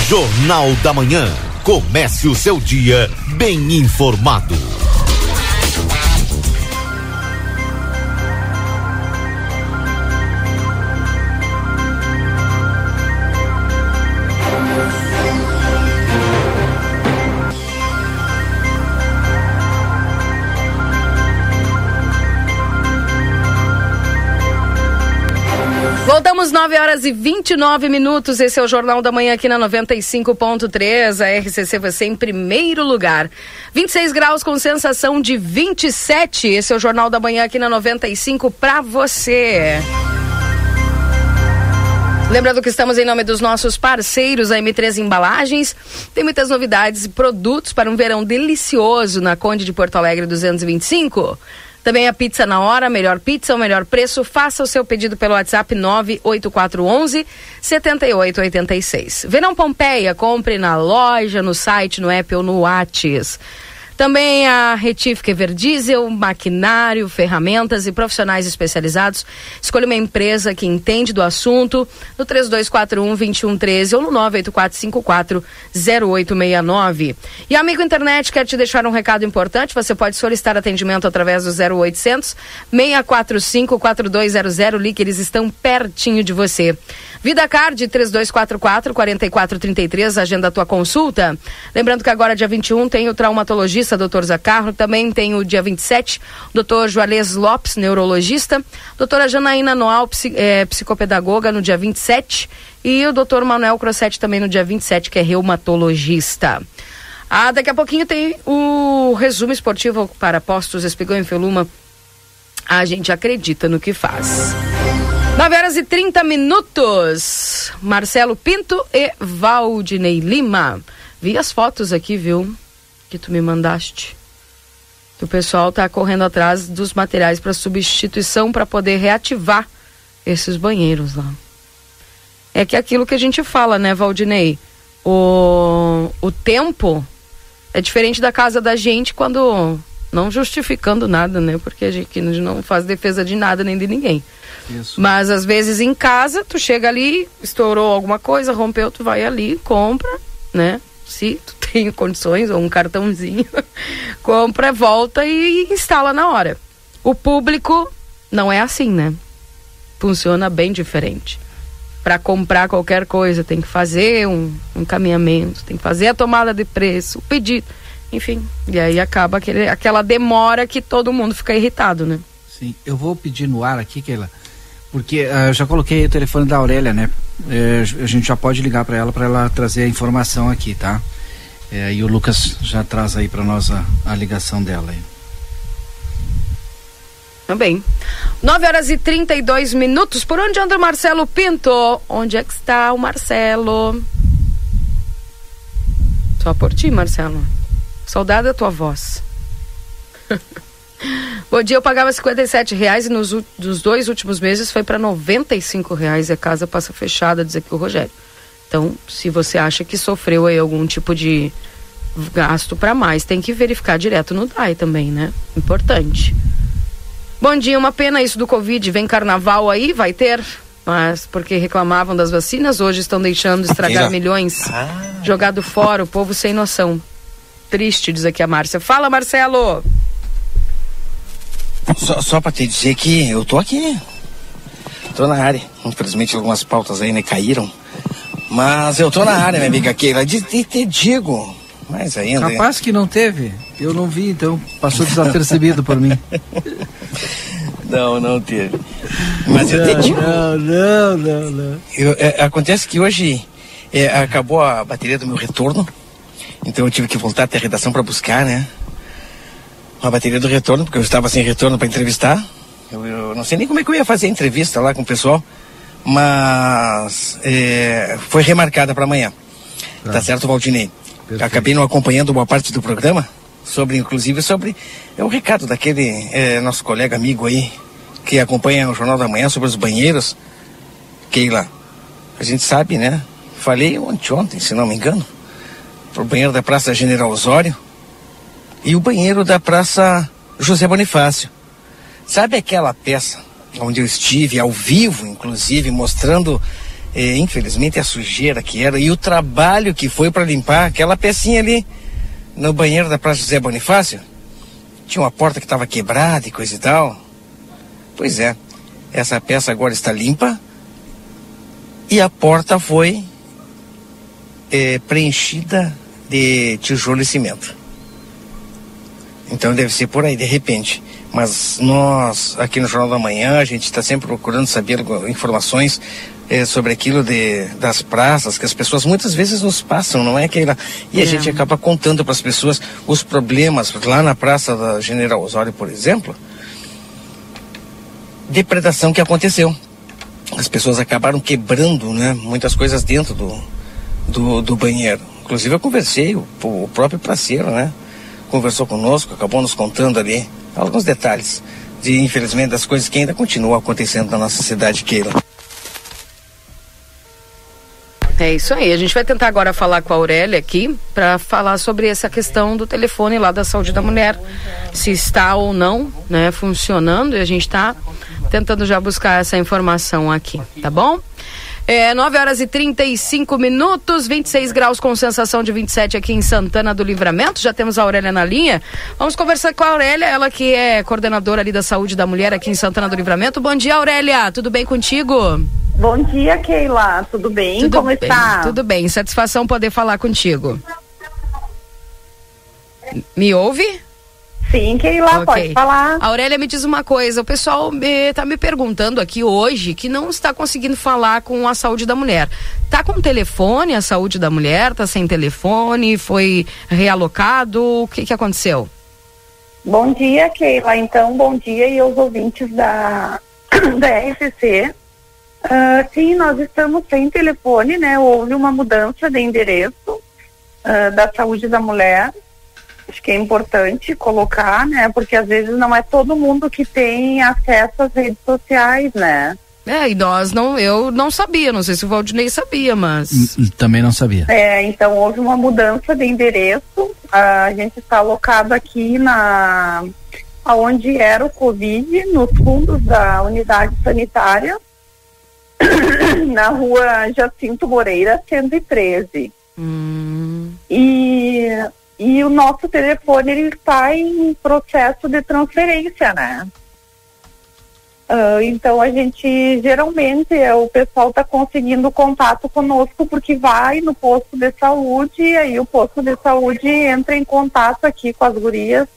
Jornal da Manhã. Comece o seu dia bem informado. Voltamos 9 horas e 29 minutos. Esse é o Jornal da Manhã aqui na 95.3. A RCC você em primeiro lugar. 26 graus com sensação de 27. Esse é o Jornal da Manhã aqui na 95 para você. Lembrando que estamos em nome dos nossos parceiros, a M3 Embalagens. Tem muitas novidades e produtos para um verão delicioso na Conde de Porto Alegre 225. Também a pizza na hora, melhor pizza, o melhor preço. Faça o seu pedido pelo WhatsApp 98411 7886. Verão Pompeia, compre na loja, no site, no app ou no Whats. Também a Retífica Everdiesel, maquinário, ferramentas e profissionais especializados. Escolha uma empresa que entende do assunto no 3241-2113 ou no 984540869. E amigo internet quer te deixar um recado importante. Você pode solicitar atendimento através do 0800 645 4200. Ligue, eles estão pertinho de você. Vida Card 3244 4433, agenda a tua consulta. Lembrando que agora dia 21 tem o traumatologista Dr. Zacarro, também tem o dia 27, Dr. Juarez Lopes, neurologista, doutora Janaína Noal, psi, é, psicopedagoga no dia 27 e o Dr. Manuel Crossetti também no dia 27, que é reumatologista. Ah, daqui a pouquinho tem o resumo esportivo para postos Espigão e Feluma. A gente acredita no que faz. 9 horas e 30 minutos. Marcelo Pinto e Valdinei Lima. Vi as fotos aqui, viu? Que tu me mandaste. Que o pessoal tá correndo atrás dos materiais para substituição para poder reativar esses banheiros lá. É que aquilo que a gente fala, né, Valdinei? O, o tempo é diferente da casa da gente quando. Não justificando nada, né? Porque a gente não faz defesa de nada nem de ninguém. Isso. Mas às vezes em casa, tu chega ali, estourou alguma coisa, rompeu, tu vai ali, compra, né? Se tu tem condições, ou um cartãozinho, compra, volta e instala na hora. O público não é assim, né? Funciona bem diferente. para comprar qualquer coisa, tem que fazer um um encaminhamento, tem que fazer a tomada de preço, o pedido, enfim. E aí acaba aquele, aquela demora que todo mundo fica irritado, né? Sim, eu vou pedir no ar aqui, Keila, porque ah, eu já coloquei o telefone da Aurélia, né? Eh, a gente já pode ligar para ela para ela trazer a informação aqui, tá? Eh, e o Lucas já traz aí para nós a, a ligação dela aí. Também. 9 horas e 32 minutos. Por onde anda o Marcelo Pinto? Onde é que está o Marcelo? Só por ti, Marcelo. Saudade da tua voz. Bom dia, eu pagava 57 reais e nos, dos dois últimos meses foi para 95 reais e a casa passa fechada, diz aqui o Rogério. Então, se você acha que sofreu aí algum tipo de gasto para mais, tem que verificar direto no DAI também, né? Importante. Bom dia, uma pena isso do Covid. Vem carnaval aí, vai ter. Mas porque reclamavam das vacinas, hoje estão deixando estragar milhões. Jogado fora, o povo sem noção. Triste, diz aqui a Márcia. Fala, Marcelo! Só, só pra te dizer que eu tô aqui. Tô na área. Infelizmente algumas pautas aí né, caíram. Mas eu tô na área, minha amiga Keila. De, de, te digo. Mais ainda. Capaz que não teve. Eu não vi, então passou desapercebido por mim. Não, não teve. Mas eu te digo. não, não, não, não. Eu- é, acontece que hoje é, acabou a bateria do meu retorno. Então eu tive que voltar até a redação para buscar, né? A bateria do retorno, porque eu estava sem retorno para entrevistar. Eu, eu não sei nem como é que eu ia fazer a entrevista lá com o pessoal. Mas é, foi remarcada para amanhã. Tá. certo, Valdinei? Acabei não acompanhando boa parte do programa, sobre, inclusive, sobre é o recado daquele é, nosso colega amigo aí, que acompanha o Jornal da Manhã sobre os banheiros. Keila, a gente sabe, né? Falei ontem, ontem, se não me engano, pro banheiro da Praça General Osório e o banheiro da Praça José Bonifácio. Sabe aquela peça onde eu estive ao vivo, inclusive, mostrando, eh, infelizmente, a sujeira que era e o trabalho que foi para limpar aquela pecinha ali no banheiro da Praça José Bonifácio? Tinha uma porta que estava quebrada e coisa e tal. Pois é, essa peça agora está limpa e a porta foi eh, preenchida de tijolo e cimento. Então deve ser por aí, de repente. Mas nós, aqui no Jornal da Manhã, a gente está sempre procurando saber informações eh, sobre aquilo de, das praças, que as pessoas muitas vezes nos passam, não é aquela. E a É. gente acaba contando para as pessoas os problemas lá na Praça da General Osório, por exemplo, depredação que aconteceu. As pessoas acabaram quebrando né, muitas coisas dentro do, do, do banheiro. Inclusive eu conversei, o, o próprio parceiro, né? Conversou conosco, acabou nos contando ali alguns detalhes de, infelizmente, das coisas que ainda continuam acontecendo na nossa cidade, Keila. É isso aí. A gente vai tentar agora falar com a Aurélia aqui para falar sobre essa questão do telefone lá da saúde da mulher, se está ou não, né, funcionando. E a gente está tentando já buscar essa informação aqui, tá bom? É, 9 horas e 35 minutos, 26 graus com sensação de 27 aqui em Santana do Livramento. Já temos a Aurélia na linha. Vamos conversar com a Aurélia, ela que é coordenadora ali da saúde da mulher aqui em Santana do Livramento. Bom dia, Aurélia. Tudo bem contigo? Bom dia, Keila. Tudo bem? Tudo Como bem, está? Tudo bem, satisfação poder falar contigo. Me ouve? Sim, Keila, pode falar. Aurélia, me diz uma coisa, o pessoal está me perguntando aqui hoje que não está conseguindo falar com a saúde da mulher. Tá com telefone a saúde da mulher? Tá sem telefone? Foi realocado? O que que aconteceu? Bom dia, Keila. Então, bom dia e aos ouvintes da, da RCC. Ah, sim, nós estamos sem telefone, né? Houve uma mudança de endereço ah, da saúde da mulher. Acho que é importante colocar, né? Porque às vezes não é todo mundo que tem acesso às redes sociais, né? É, e nós não, eu não sabia, não sei se o Valdinei sabia, mas. Hum, Também não sabia. É, então houve uma mudança de endereço. Ah, a gente está alocado aqui na aonde era o Covid, nos fundos da unidade sanitária, na rua Jacinto Moreira, 113. E, e o nosso telefone ele está em processo de transferência, né? Ah, então a gente geralmente é, o pessoal está conseguindo contato conosco porque vai no posto de saúde e aí o posto de saúde entra em contato aqui com as gurias,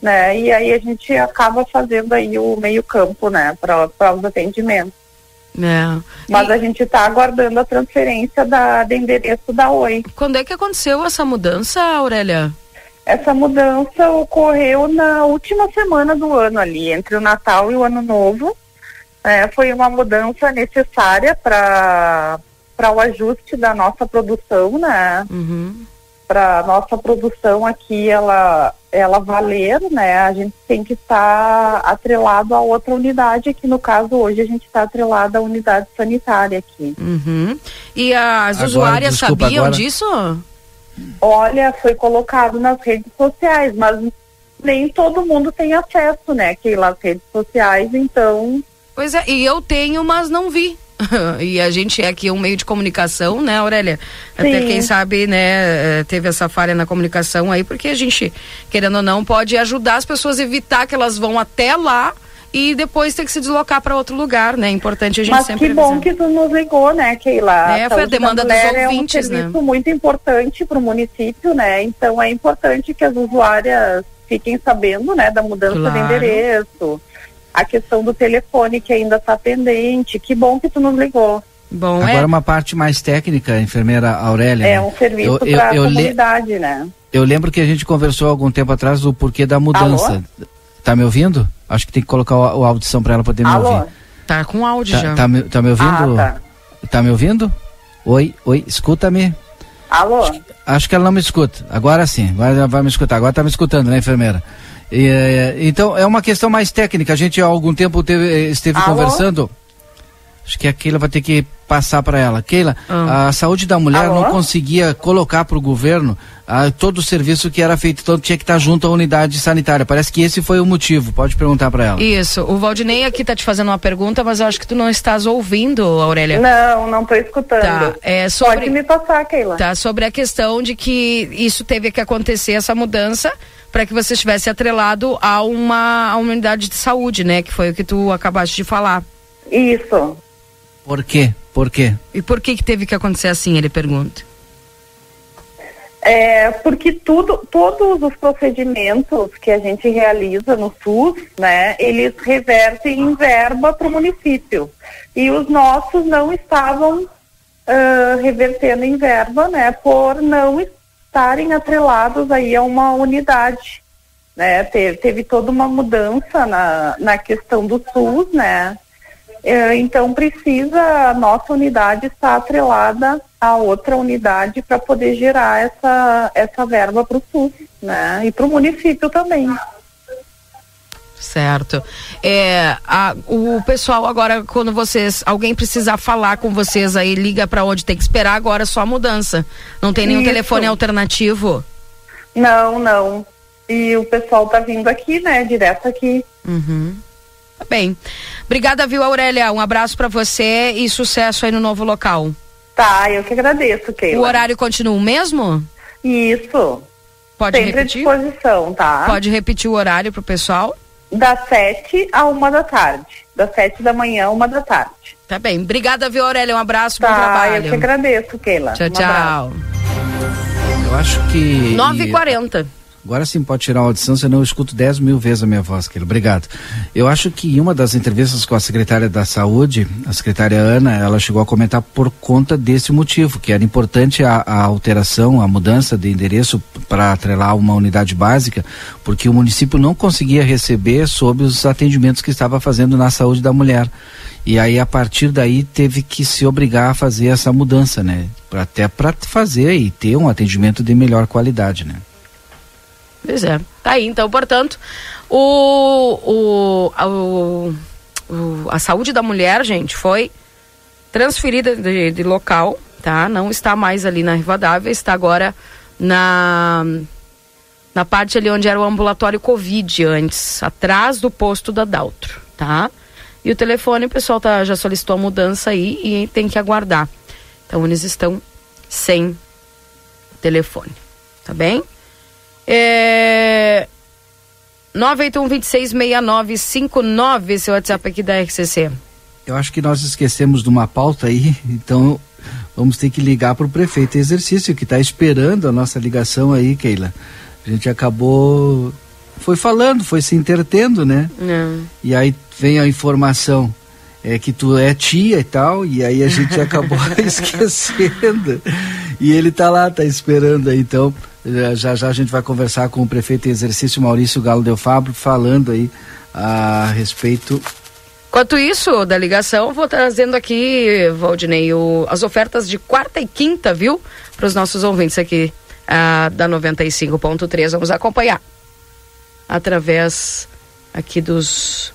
né? E aí a gente acaba fazendo aí o meio campo, né, para os atendimentos. É. Mas a gente está aguardando a transferência da, do endereço da Oi. Quando é que aconteceu essa mudança, Aurélia? Essa mudança ocorreu na última semana do ano ali, entre o Natal e o Ano Novo. É, foi uma mudança necessária para o ajuste da nossa produção, né? Para nossa produção aqui ela ela valer, né? A gente tem que estar atrelado a outra unidade, que no caso hoje a gente está atrelado à unidade sanitária aqui. Uhum. E as Agora, usuárias desculpa, sabiam agora- disso? Olha, foi colocado nas redes sociais, mas nem todo mundo tem acesso, né, Keila, às redes sociais, então. Pois é, e eu tenho, mas não vi. e a gente é aqui um meio de comunicação, né, Aurélia? Até Sim. quem sabe, né, eh, teve essa falha na comunicação aí, porque a gente, querendo ou não, pode ajudar as pessoas a evitar que elas vão até lá e depois ter que se deslocar para outro lugar, né? É importante a gente Mas sempre que bom que tu nos ligou, né, Keila? É, foi a demanda dos ouvintes, É um né? serviço muito importante para o município, né? Então é importante que as usuárias fiquem sabendo, né, da mudança de Claro. endereço, a questão do telefone que ainda está pendente. Que bom que tu nos ligou. Bom, Agora uma parte mais técnica, a enfermeira Aurélia. É né? um serviço para a eu le- comunidade, né? Eu lembro que a gente conversou algum tempo atrás do porquê da mudança. Tá me ouvindo? Acho que tem que colocar o, o audição para ela poder me Alô? ouvir. Tá com áudio Tá, já. tá me, tá me ouvindo? Ah, Tá me ouvindo? Oi, oi, escuta-me. Alô? Acho que ela não me escuta. Agora sim, agora ela vai me escutar. Agora tá me escutando, né, enfermeira? E, eh, então, é uma questão mais técnica. A gente há algum tempo teve- esteve Alô? conversando. Acho que a Keila vai ter que passar para ela. Keila, a saúde da mulher Alô? não conseguia colocar para o governo ah, todo o serviço que era feito, então tinha que estar junto à unidade sanitária. Parece que esse foi o motivo. Pode perguntar para ela. Isso, o Valdinei aqui tá te fazendo uma pergunta, mas eu acho que tu não estás ouvindo, Aurélia. Não, não estou escutando. Tá, é sobre... Pode me passar, Keila. Tá, sobre a questão de que isso teve que acontecer, essa mudança, para que você estivesse atrelado a uma, a uma unidade de saúde, né? Que foi o que tu acabaste de falar. Isso. Por quê? Por quê? E por que que teve que acontecer assim, ele pergunta. É, porque tudo, todos os procedimentos que a gente realiza no SUS, né, eles revertem em verba para o município. E os nossos não estavam ah, revertendo em verba, né, por não estarem atrelados aí a uma unidade. Né, teve, teve toda uma mudança na, na questão do SUS, né, é, então precisa a nossa unidade estar atrelada a outra unidade para poder gerar essa, essa verba para o SUS, né? E para o município também. Certo. É, a- o pessoal agora, quando vocês, alguém precisar falar com vocês aí, liga para onde tem que esperar agora só a mudança. Não tem nenhum Isso. telefone alternativo? Não, não. E o pessoal tá vindo aqui, né? Direto aqui. Uhum. Tá bem. Obrigada, viu, Aurélia? Um abraço para você e sucesso aí no novo local. Tá, eu que agradeço, Keila. O horário continua o mesmo? Isso. Pode Sempre à repetir? disposição, tá? Pode repetir o horário pro pessoal? Das sete a uma da tarde. Das sete da manhã a uma da tarde. Tá bem. Obrigada, viu, Aurélia? Um abraço, bom Tá, trabalho. eu que agradeço, Keila. Tchau, Um abraço. tchau. Eu acho que. 9h40. Agora sim pode tirar a audição, senão eu escuto 10 mil vezes a minha voz, Keila. Obrigado. Eu acho que em uma das entrevistas com a secretária da Saúde, a secretária Ana, ela chegou a comentar por conta desse motivo, que era importante a, a alteração, a mudança de endereço para atrelar uma unidade básica, porque o município não conseguia receber sob os atendimentos que estava fazendo na saúde da mulher. E aí, a partir daí, teve que se obrigar a fazer essa mudança, né? Até para fazer e ter um atendimento de melhor qualidade, né? Pois é. Tá aí, então, portanto, o, o, a- o, a saúde da mulher, gente, foi transferida de, de local, tá? Não está mais ali na Rivadavia, está agora na na parte ali onde era o ambulatório Covid antes, atrás do posto da Daltro, tá? E o telefone, o pessoal tá, já solicitou a mudança aí e tem que aguardar. Então, eles estão sem telefone, tá bem? É... 981-266959, esse WhatsApp aqui da RCC. Eu acho que nós esquecemos de uma pauta aí, então vamos ter que ligar para o prefeito exercício que está esperando a nossa ligação aí, Keila. A gente acabou, foi falando, foi se entretendo, né? Não. E aí vem a informação é que tu é tia e tal, e aí a gente acabou esquecendo. E ele tá lá, tá esperando aí, então já já a gente vai conversar com o prefeito em exercício Maurício Galo Del Fabro, falando aí a respeito Enquanto isso, da ligação, vou trazendo aqui, Valdinei, o, as ofertas de quarta e quinta, viu? Para os nossos ouvintes aqui ah, da 95.3. Vamos acompanhar através aqui dos,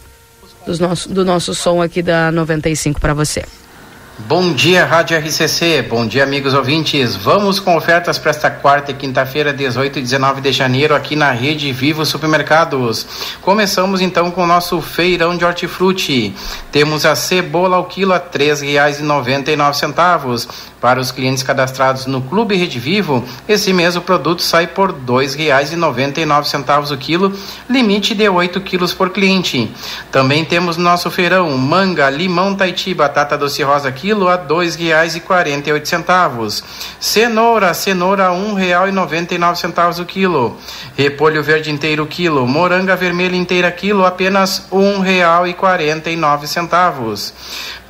dos nosso, do nosso som aqui da 95 para você. Bom dia, Rádio RCC. Bom dia, amigos ouvintes. Vamos com ofertas para esta quarta e quinta-feira, 18 e 19 de janeiro, aqui na Rede Vivo Supermercados. Começamos então com o nosso feirão de hortifruti. Temos a cebola ao quilo a R$ 3,99. Para os clientes cadastrados no Clube Rede Vivo, esse mesmo produto sai por R$ 2,99 o quilo, limite de 8 quilos por cliente. Também temos nosso feirão manga, limão Taiti, batata doce rosa quilo a R$ 2,48. Cenoura, cenoura R$ 1,99 o quilo. Repolho verde inteiro quilo, moranga vermelha inteira quilo apenas R$ 1,49.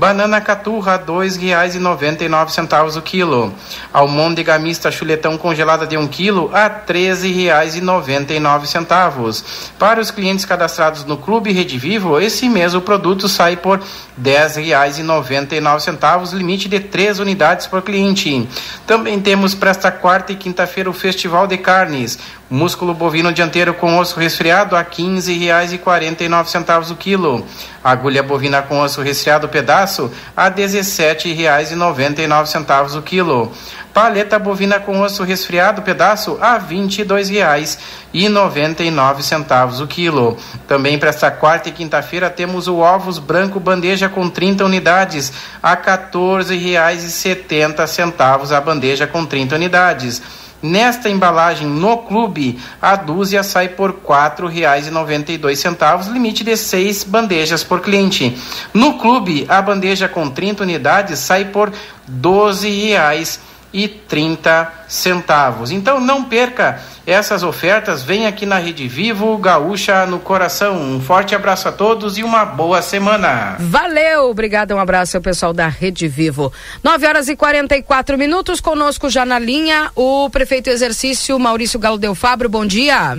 Banana caturra, R$ 2,99 o quilo. Almôndega mista chuletão congelada de 1 um quilo a R$ 13,99. Para os clientes cadastrados no Clube Rede Vivo, esse mesmo produto sai por R$ 10,99, limite de 3 unidades por cliente. Também temos para esta quarta e quinta-feira o Festival de Carnes. Músculo bovino dianteiro com osso resfriado a R$ 15,49 o quilo. Agulha bovina com osso resfriado pedaço a R$ 17,99 o quilo. Paleta bovina com osso resfriado pedaço a R$ 22,99 o quilo. Também para esta quarta e quinta-feira temos o ovos branco bandeja com 30 unidades a R$ 14,70 a bandeja com 30 unidades. Nesta embalagem no clube, a dúzia sai por R$ 4,92, limite de seis bandejas por cliente. No clube, a bandeja com 30 unidades sai por R$ 12,00 e 30 centavos. Então não perca essas ofertas, vem aqui na Rede Vivo, Gaúcha no coração. Um forte abraço a todos e uma boa semana. Valeu, obrigado, um abraço ao pessoal da Rede Vivo. 9 horas e 44 minutos, conosco já na linha o prefeito exercício Maurício Galo Del Fabro, bom dia.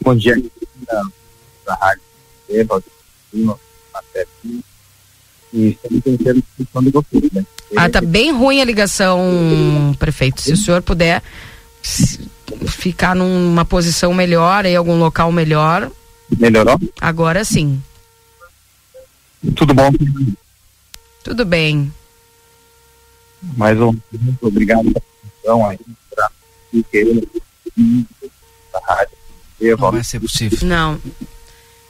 Bom dia, da, da Rádio e estamos tentando discussão de vocês, né? Ah, tá bem ruim a ligação, prefeito. Se o senhor puder ficar numa posição melhor, em algum local melhor. Melhorou? Agora sim. Tudo bom? Tudo bem. Mais um obrigado pela atenção aí. Não vai ser possível. Não.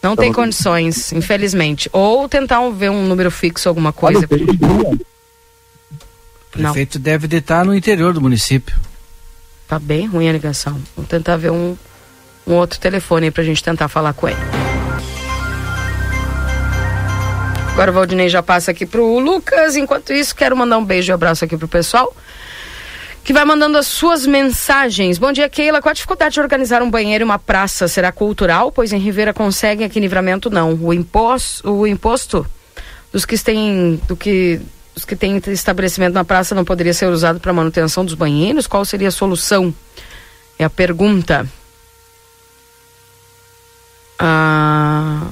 Não tem condições, infelizmente. Ou tentar ver um número fixo, alguma coisa. O prefeito deve de estar no interior do município. Tá bem ruim a ligação. Vamos tentar ver um, um outro telefone aí pra gente tentar falar com ele. Agora o Valdinei já passa aqui pro Lucas. Enquanto isso, quero mandar um beijo e abraço aqui pro pessoal que vai mandando as suas mensagens. Bom dia, Keila. Qual a dificuldade de organizar um banheiro e uma praça? Será cultural? Pois em Ribeira conseguem, aqui em Livramento não. O imposto, o imposto dos que têm, do que os que têm estabelecimento na praça não poderia ser usado para manutenção dos banheiros? Qual seria a solução? É a pergunta. A,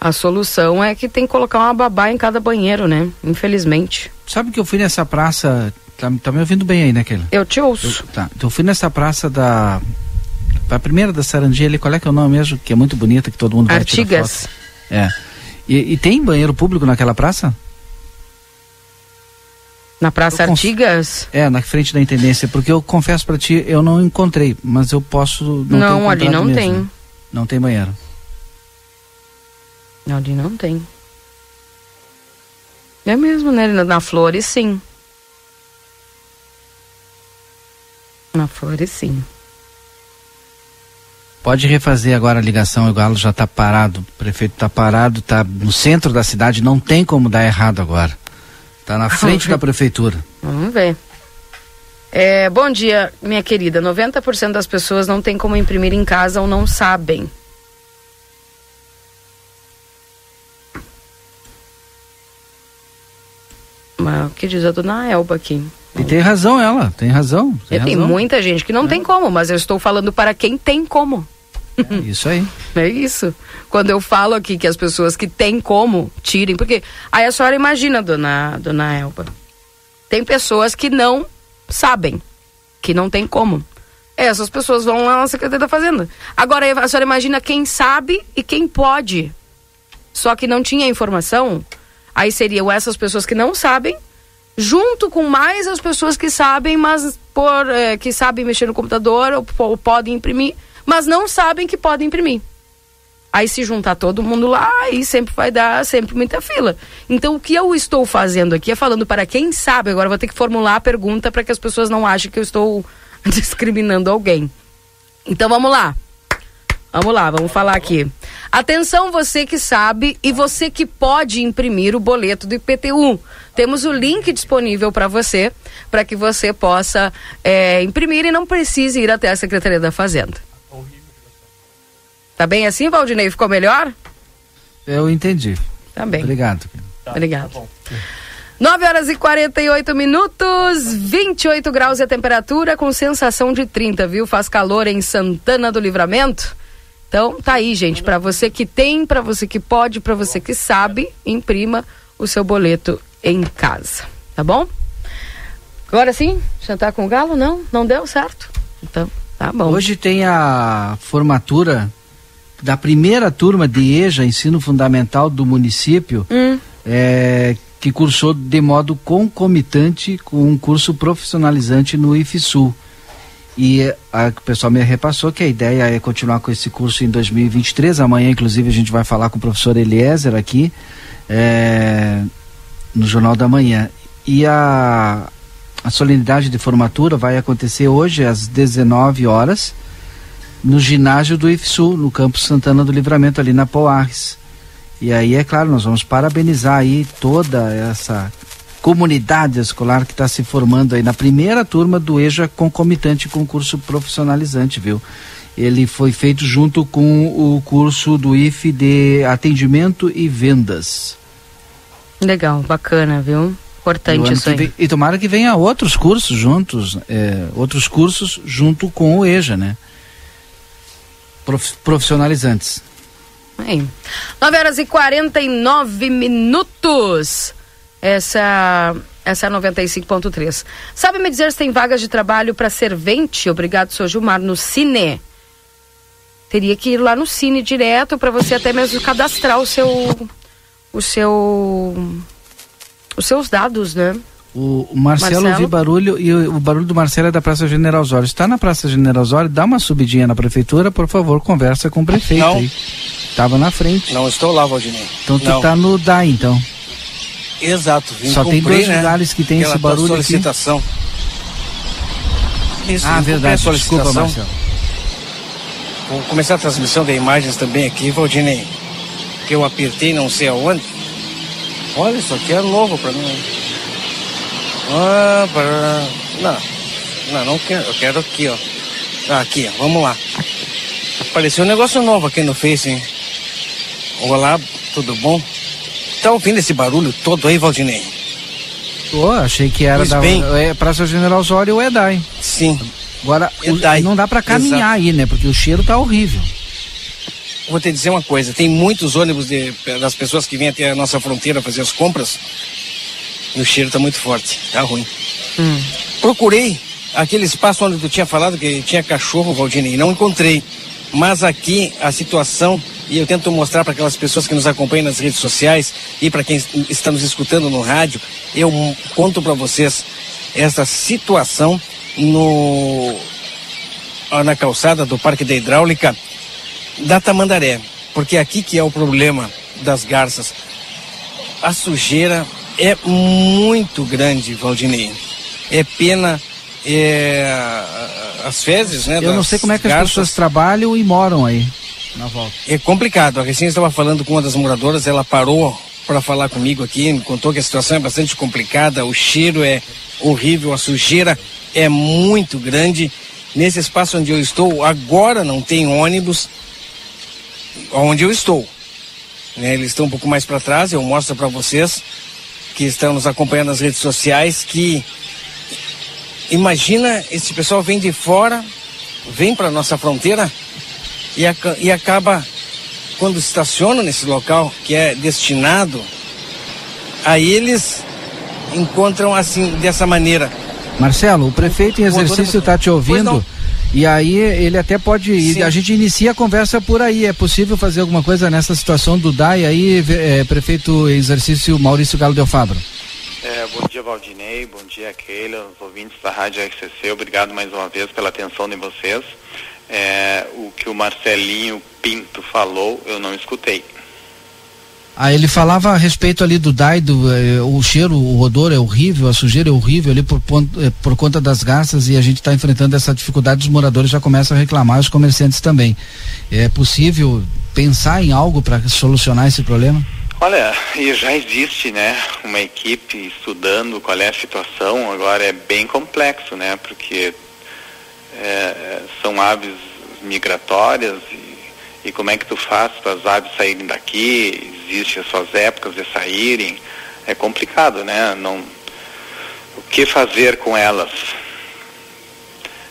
a solução é que tem que colocar uma babá em cada banheiro, né? Infelizmente. Sabe que eu fui nessa praça Tá, tá me ouvindo bem aí, né, Keila? Eu te ouço. Eu, tá. Então eu fui nessa praça da. A primeira da Sarandia ali, qual é que é o nome mesmo? Que é muito bonita, que todo mundo vai Artigas. É. E, e, tem banheiro público naquela praça? Na Praça eu Artigas? É, na frente da intendência, porque eu confesso para ti, eu não encontrei, mas eu posso. Não, não ali não mesmo. tem. Não tem banheiro. Ali não tem. É mesmo, né? Na Flores, sim. Na Flores, sim. Pode refazer agora a ligação, o Galo já está parado, o prefeito está parado, está no centro da cidade, não tem como dar errado agora. Está na frente da prefeitura. Vamos ver. É, bom dia, minha querida. 90% das pessoas não tem como imprimir em casa ou não sabem. Mas o que diz a dona Elba aqui? E tem razão ela, tem razão. Tem, É, Tem razão. muita gente que não tem como, mas eu estou falando para quem tem como. Isso aí. É isso. Quando eu falo aqui que as pessoas que têm como, tirem. Porque aí a senhora imagina, dona, dona Elba. Tem pessoas que não sabem, que não tem como. Essas pessoas vão lá na Secretaria da Fazenda. Agora a senhora imagina quem sabe e quem pode. Só que não tinha informação. Aí seriam essas pessoas que não sabem, junto com mais as pessoas que sabem, mas por eh, que sabem mexer no computador ou, ou podem imprimir, mas não sabem que podem imprimir. Aí se juntar todo mundo lá, aí sempre vai dar sempre muita fila. Então o que eu estou fazendo aqui é falando para quem sabe, agora vou ter que formular a pergunta para que as pessoas não achem que eu estou discriminando alguém. Então vamos lá. Vamos lá, vamos falar aqui. Atenção, você que sabe e você que pode imprimir o boleto do IPTU. Temos o link disponível para você, para que você possa é, imprimir e não precise ir até a Secretaria da Fazenda. Tá bem assim, Valdinei? Ficou melhor? Eu entendi. Tá bem. Obrigado. Obrigado. 9 horas e 48 minutos, 28 graus é a temperatura, com sensação de 30, viu? Faz calor em Santana do Livramento. Então, tá aí, gente, para você que tem, para você que pode, para você que sabe, imprima o seu boleto em casa, tá bom? Agora sim, jantar com o galo? Não, não deu certo. Então, tá bom. Hoje tem a formatura da primeira turma de EJA, Ensino Fundamental do município, Hum. é, que cursou de modo concomitante com um curso profissionalizante no IFSUL. E a, o pessoal me repassou que a ideia é continuar com esse curso em 2023. Amanhã, inclusive, a gente vai falar com o professor Eliezer aqui eh, no Jornal da Manhã. E a, a solenidade de formatura vai acontecer hoje às 19 horas no ginásio do IFSU, no campus Santana do Livramento, ali na Poarres. E aí, é claro, nós vamos parabenizar aí toda essa comunidade escolar que está se formando aí na primeira turma do EJA concomitante com o curso profissionalizante, viu? Ele foi feito junto com o curso do IFE de atendimento e vendas. Legal, bacana, viu? Importante isso aí. vem- e tomara que venha outros cursos juntos, é, outros cursos junto com o EJA, né? Prof- profissionalizantes. Bem, 9 horas e 49 minutos. Essa, essa é a 95.3. Sabe me dizer se tem vagas de trabalho para servente? Obrigado, sou Gilmar, no Cine. Teria que ir lá no Cine direto para você até mesmo cadastrar o seu. O seu. Os seus dados, né? O, Marcelo, Marcelo? ouvi barulho e o, o barulho do Marcelo é da Praça General Osório. Está na Praça General Osório, dá uma subidinha na prefeitura, por favor, conversa com o prefeito Não. aí. Tava na frente. Não estou lá, Valdinei. Então tu Não. tá no DAI, então. Exato. vim Só tem cumprir, dois né, lugares que tem aquela esse barulho aqui. solicitação. Isso, ah, verdade. Desculpa, solicitação. Marcelo. Vou começar a transmissão de imagens também aqui, Valdinei. Que eu apertei não sei aonde. Olha, isso aqui é novo pra mim. Ah, para... Não, não, não quero. Eu quero aqui, ó. Ah, aqui, ó. Vamos lá. Apareceu um negócio novo aqui no Face, hein? Olá, tudo bom? Tá ouvindo esse barulho todo aí, Valdinei? Pô, achei que era Pois da bem. é, Praça General Osório ou EDAI. Sim. Agora, o- EDAI, não dá pra caminhar exato. aí, né? Porque o cheiro tá horrível. Vou te dizer uma coisa, tem muitos ônibus de- das pessoas que vêm até a nossa fronteira fazer as compras e o cheiro tá muito forte, tá ruim. Procurei aquele espaço onde tu tinha falado que tinha cachorro, Valdinei, não encontrei. Mas aqui a situação, e eu tento mostrar para aquelas pessoas que nos acompanham nas redes sociais e para quem está nos escutando no rádio, eu conto para vocês essa situação no na calçada do Parque da Hidráulica da Tamandaré, porque é aqui que é o problema das garças. A sujeira é muito grande, Valdinei. É pena é, as fezes, né? Eu não sei como é que as garças. pessoas trabalham e moram aí, na volta. É complicado. A recém estava falando com uma das moradoras, ela parou para falar comigo aqui, me contou que a situação é bastante complicada, o cheiro é horrível, a sujeira é muito grande. Nesse espaço onde eu estou, agora não tem ônibus onde eu estou. Né, eles estão um pouco mais para trás, eu mostro para vocês que estão nos acompanhando nas redes sociais que imagina esse pessoal vem de fora, vem para nossa fronteira e, e acaba quando estaciona nesse local que é destinado a eles encontram assim dessa maneira. Marcelo, o prefeito em exercício está te ouvindo. E aí ele até pode. A gente inicia a conversa por aí. É possível fazer alguma coisa nessa situação do DAI aí, eh, prefeito em exercício Maurício Galo Del Fabro? É, bom dia, Valdinei. Bom dia, Keila, os ouvintes da Rádio RCC. Obrigado mais uma vez pela atenção de vocês. É, o que o Marcelinho Pinto falou, eu não escutei. Ah, ele falava a respeito ali do DAI, do, eh, o cheiro, o odor é horrível, a sujeira é horrível ali por, pon- eh, por conta das garças e a gente está enfrentando essa dificuldade, os moradores já começam a reclamar, os comerciantes também. É possível pensar em algo para solucionar esse problema? Olha, e já existe, né, uma equipe estudando qual é a situação. Agora é bem complexo, né, porque é, são aves migratórias e, como é que tu faz para as aves saírem daqui? Existem as suas épocas de saírem. É complicado, né? Não, o que fazer com elas?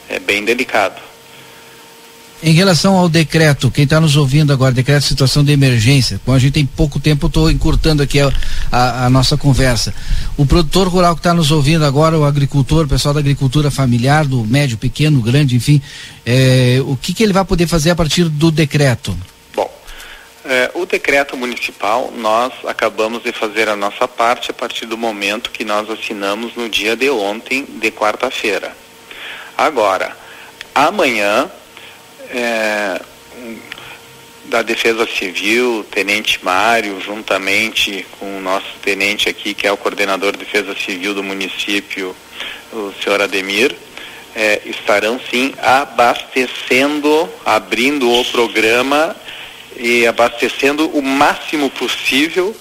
É bem delicado. Em relação ao decreto, quem está nos ouvindo agora, decreto de situação de emergência, como a gente tem pouco tempo, estou encurtando aqui a, a- a nossa conversa. O produtor rural que está nos ouvindo agora, o agricultor, o pessoal da agricultura familiar, do médio, pequeno, grande, enfim, eh, o que, que ele vai poder fazer a partir do decreto? É, o decreto municipal, nós acabamos de fazer a nossa parte a partir do momento que nós assinamos no dia de ontem, de quarta-feira. Agora, amanhã, é, da Defesa Civil, Tenente Mário, juntamente com o nosso tenente aqui, que é o coordenador de Defesa Civil do município, o senhor Ademir, é, estarão sim abastecendo, abrindo o programa e abastecendo o máximo possível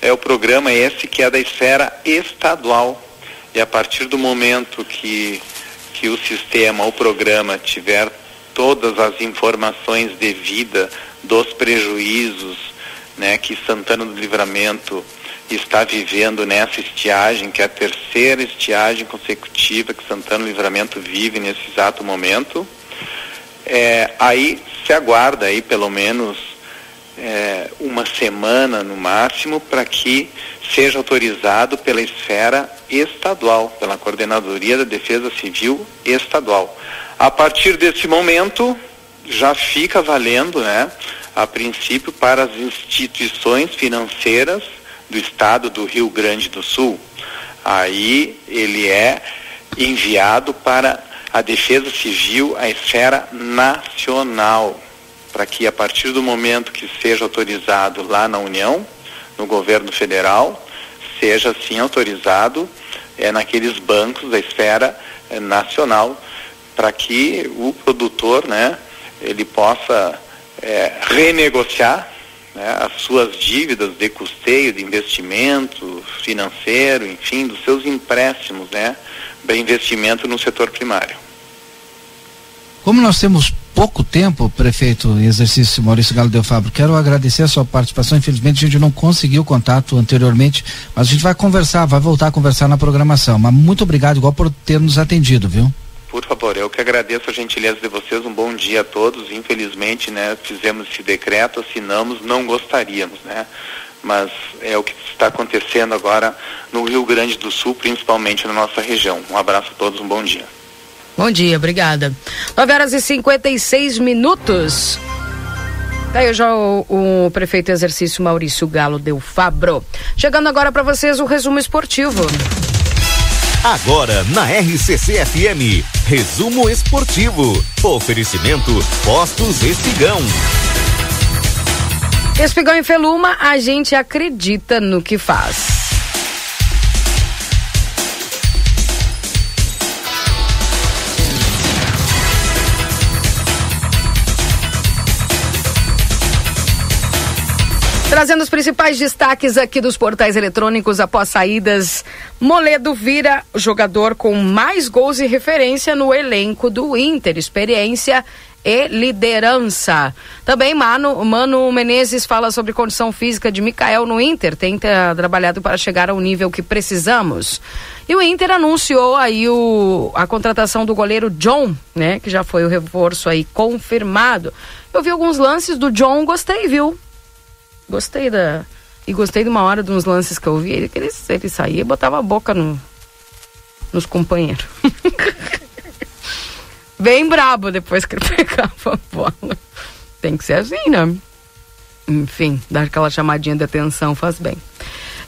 é o programa esse que é da esfera estadual. E a partir do momento que, que o sistema, o programa tiver todas as informações devidas dos prejuízos né, que Santana do Livramento está vivendo nessa estiagem, que é a terceira estiagem consecutiva que Santana do Livramento vive nesse exato momento, é, aí se aguarda aí pelo menos é, uma semana no máximo para que seja autorizado pela esfera estadual, pela Coordenadoria da Defesa Civil Estadual. A partir desse momento já fica valendo, né, a princípio para as instituições financeiras do estado do Rio Grande do Sul. Aí ele é enviado para a Defesa Civil, a esfera nacional, para que a partir do momento que seja autorizado lá na União, no governo federal, seja assim autorizado é, naqueles bancos da esfera eh, nacional, para que o produtor, né, ele possa eh, renegociar né, as suas dívidas de custeio, de investimento financeiro, enfim, dos seus empréstimos, né, para investimento no setor primário. Como nós temos pouco tempo, prefeito em exercício Maurício Galo Del Fabro, quero agradecer a sua participação. Infelizmente a gente não conseguiu contato anteriormente, mas a gente vai conversar, vai voltar a conversar na programação. Mas muito obrigado, igual por ter nos atendido, viu? Por favor, eu que agradeço a gentileza de vocês. Um bom dia a todos. Infelizmente, né, fizemos esse decreto, assinamos, não gostaríamos, né? Mas é o que está acontecendo agora no Rio Grande do Sul, principalmente na nossa região. Um abraço a todos, um bom dia. Bom dia, obrigada. 9 horas e 56 minutos. Tá aí já o, o prefeito exercício Maurício Galo Del Fabro. Chegando agora para vocês o resumo esportivo. Agora na RCC FM, resumo esportivo. Oferecimento Postos Espigão. Espigão em Feluma, a gente acredita no que faz. Trazendo os principais destaques aqui dos portais eletrônicos após saídas, Moledo vira jogador com mais gols e referência no elenco do Inter. Experiência e liderança. Também Mano, Mano Menezes fala sobre condição física de Mikael no Inter, tem trabalhado para chegar ao nível que precisamos. E o Inter anunciou aí o, a contratação do goleiro John, né, que já foi o reforço aí confirmado. Eu vi alguns lances do John, gostei, viu? Gostei da. E gostei de uma hora de uns lances que eu vi, ele, ele, ele saía e botava a boca no, nos companheiros. Bem brabo depois que ele pegava a bola. Tem que ser assim, né? Enfim, dar aquela chamadinha de atenção faz bem.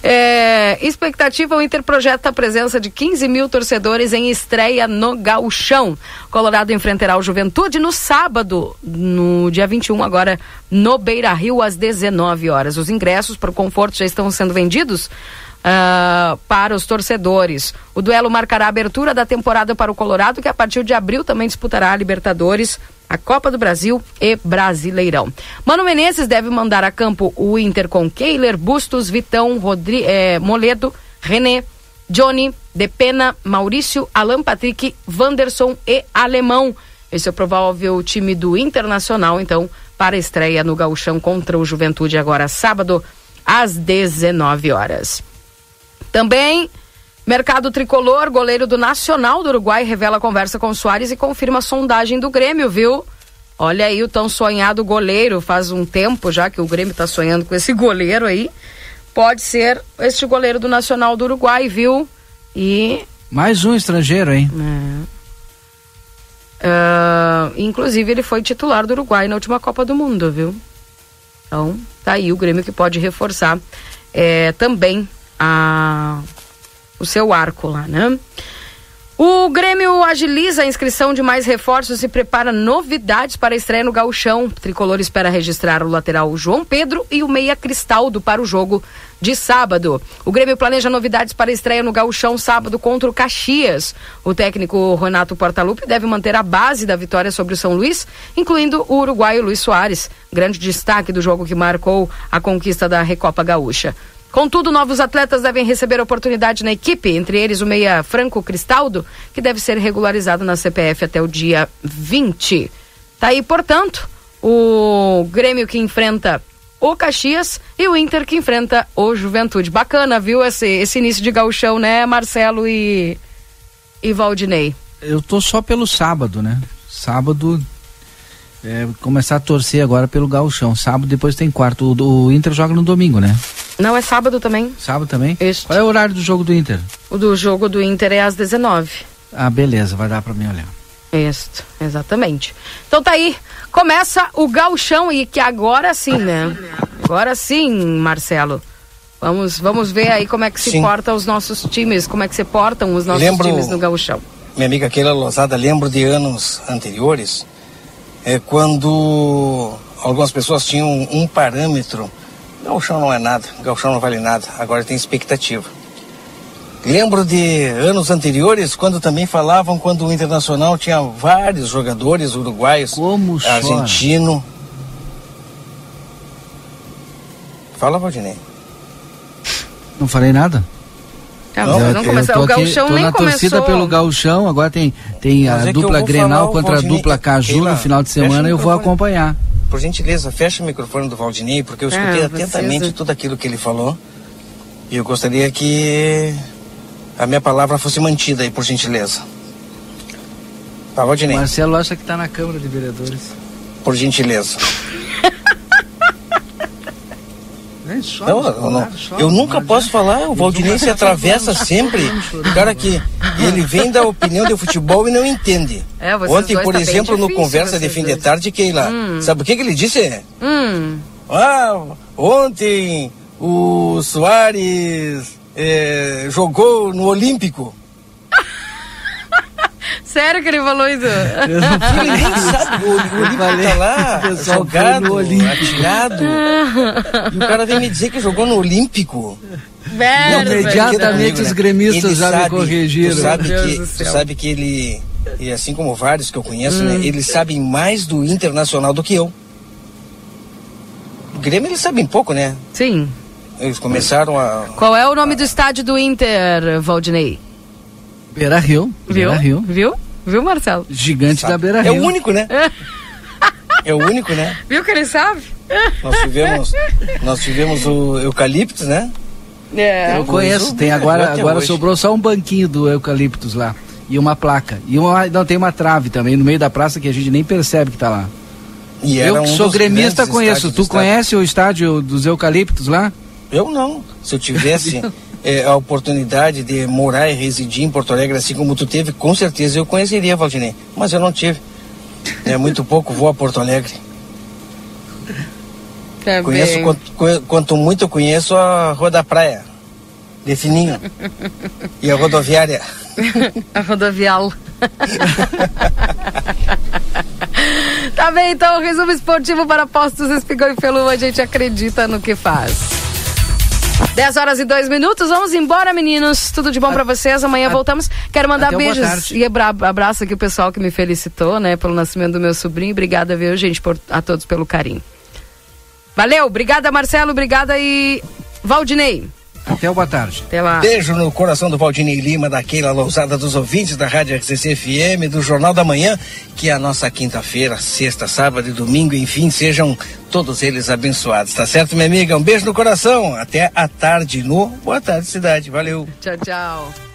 É, expectativa, o Inter projeta a presença de 15 mil torcedores em estreia no Gauchão. Colorado enfrentará o Juventude no sábado, no dia 21, agora no Beira Rio, às 19 horas. Os ingressos para o conforto já estão sendo vendidos uh, para os torcedores. O duelo marcará a abertura da temporada para o Colorado, que a partir de abril também disputará a Libertadores, a Copa do Brasil e Brasileirão. Mano Menezes deve mandar a campo o Inter com Keiler, Bustos, Vitão, Rodri eh, Moledo, René, Johnny, Depena, Maurício, Alan Patrick, Wanderson e Alemão. Esse é o provável time do Internacional, então, para a estreia no Gauchão contra o Juventude agora sábado às 19 horas. Também, mercado tricolor, goleiro do Nacional do Uruguai revela conversa com Soares e confirma a sondagem do Grêmio, viu? Olha aí o tão sonhado goleiro, faz um tempo já que o Grêmio está sonhando com esse goleiro aí. Pode ser este goleiro do Nacional do Uruguai, viu? E. Mais um estrangeiro, hein? É. Uh, inclusive, ele foi titular do Uruguai na última Copa do Mundo, viu? Então, tá aí o Grêmio que pode reforçar é, também a, o seu arco lá, né? O Grêmio agiliza a inscrição de mais reforços e prepara novidades para a estreia no Gauchão. O tricolor espera registrar o lateral João Pedro e o meia Cristaldo para o jogo de sábado. O Grêmio planeja novidades para a estreia no Gauchão sábado contra o Caxias. O técnico Renato Portaluppi deve manter a base da vitória sobre o São Luís, incluindo o uruguaio Luiz Soares, grande destaque do jogo que marcou a conquista da Recopa Gaúcha. Contudo, novos atletas devem receber oportunidade na equipe, entre eles o meia Franco Cristaldo, que deve ser regularizado na CPF até o dia 20. Tá aí, portanto, o Grêmio que enfrenta o Caxias e o Inter que enfrenta o Juventude. Bacana, viu, esse, esse início de gauchão, né, Marcelo e, e Valdinei? Eu tô só pelo sábado, né? Sábado é, começar a torcer agora pelo gauchão. Sábado depois tem quarto. O, o, Inter joga no domingo, né? Não, é sábado também. Sábado também? Isso. Qual é o horário do jogo do Inter? O do jogo do Inter é às 19. Ah, beleza, vai dar para mim olhar. Isso, exatamente. Então tá aí, começa o gauchão e que agora sim, né? Agora sim, Marcelo. Vamos, vamos ver aí como é que se sim. portam os nossos times, como é que se portam os nossos lembro, times no gauchão. Minha amiga Keila Lozada, lembro de anos anteriores é quando algumas pessoas tinham um parâmetro. Galchão não é nada, galchão não vale nada, agora tem expectativa. Lembro de anos anteriores, quando também falavam quando o Internacional tinha vários jogadores uruguaios, Como argentino. Fala, Valdinei. Não falei nada? não, não começou. o Gauchão nem na torcida começou. pelo Gauchão, agora tem, tem a é dupla Grenal contra a dupla Caju no final de semana, eu vou acompanhar. Por gentileza, fecha o microfone do Valdinei, porque eu escutei é, atentamente precisa. tudo aquilo que ele falou. E eu gostaria que a minha palavra fosse mantida aí, por gentileza. Tá, Valdinei? Marcelo acha que está na Câmara de Vereadores. Por gentileza. Não, eu, não, eu nunca posso falar, o Valdinei se atravessa sempre. O cara que ele vem da opinião de futebol e não entende. É, Ontem, por tá exemplo, no Conversa de Fim dois. de Tarde, Keila, hum. sabe o que, que ele disse? Hum. Ah, ontem o Soares é, jogou no Olímpico. Sério que ele falou isso? Ele nem sabe. O, o Olímpico tá lá, jogado, atirado. e o cara vem me dizer que jogou no Olímpico. Velho, imediatamente os gremistas já sabe, me corrigiram. Tu sabe, que, tu sabe que ele, e assim como vários que eu conheço, né, hum. né, eles sabem mais do Internacional do que eu. O Grêmio eles sabem pouco, né? Sim. Eles começaram a. Qual é o nome do estádio do Inter, Valdinei? Beira Rio. Viu? Beira Rio. Viu? Viu, Marcelo? Gigante da Beira É Rio. o único, né? É o único, né? Viu que ele sabe? Nós tivemos, nós tivemos o eucalipto, né? É. Eu conheço, tem É, agora, agora sobrou só um banquinho do eucaliptus lá. E uma placa. E uma, não tem uma trave também no meio da praça que a gente nem percebe que tá lá. E eu um que sou dos gremista conheço. Tu conhece o estádio dos eucaliptos lá? Eu não. Se eu tivesse eh, a oportunidade de morar e residir em Porto Alegre, assim como tu teve, com certeza eu conheceria, Valdinei. Mas eu não tive. É muito pouco, vou a Porto Alegre. Tá Conheço quanto, quanto muito eu conheço a Rua da Praia, de Fininho. e a rodoviária. A rodovial. tá bem, então, resumo esportivo para postos Espigão e Feluma, a gente acredita no que faz. 10 horas e 2 minutos, vamos embora, meninos. Tudo de bom pra vocês. Amanhã voltamos. Quero mandar beijos e abra- abraço aqui o pessoal que me felicitou, né, pelo nascimento do meu sobrinho. Obrigada, viu, gente, por, a todos pelo carinho. Valeu, obrigada, Marcelo, obrigada e Valdinei. Até o boa tarde. Até lá. Beijo no coração do Valdinei Lima, daquela lousada dos ouvintes da Rádio RCC FM, do Jornal da Manhã, que é a nossa quinta-feira, sexta, sábado e domingo, enfim, sejam todos eles abençoados, tá certo, minha amiga? Um beijo no coração, até a tarde no Boa Tarde Cidade, valeu. Tchau, tchau.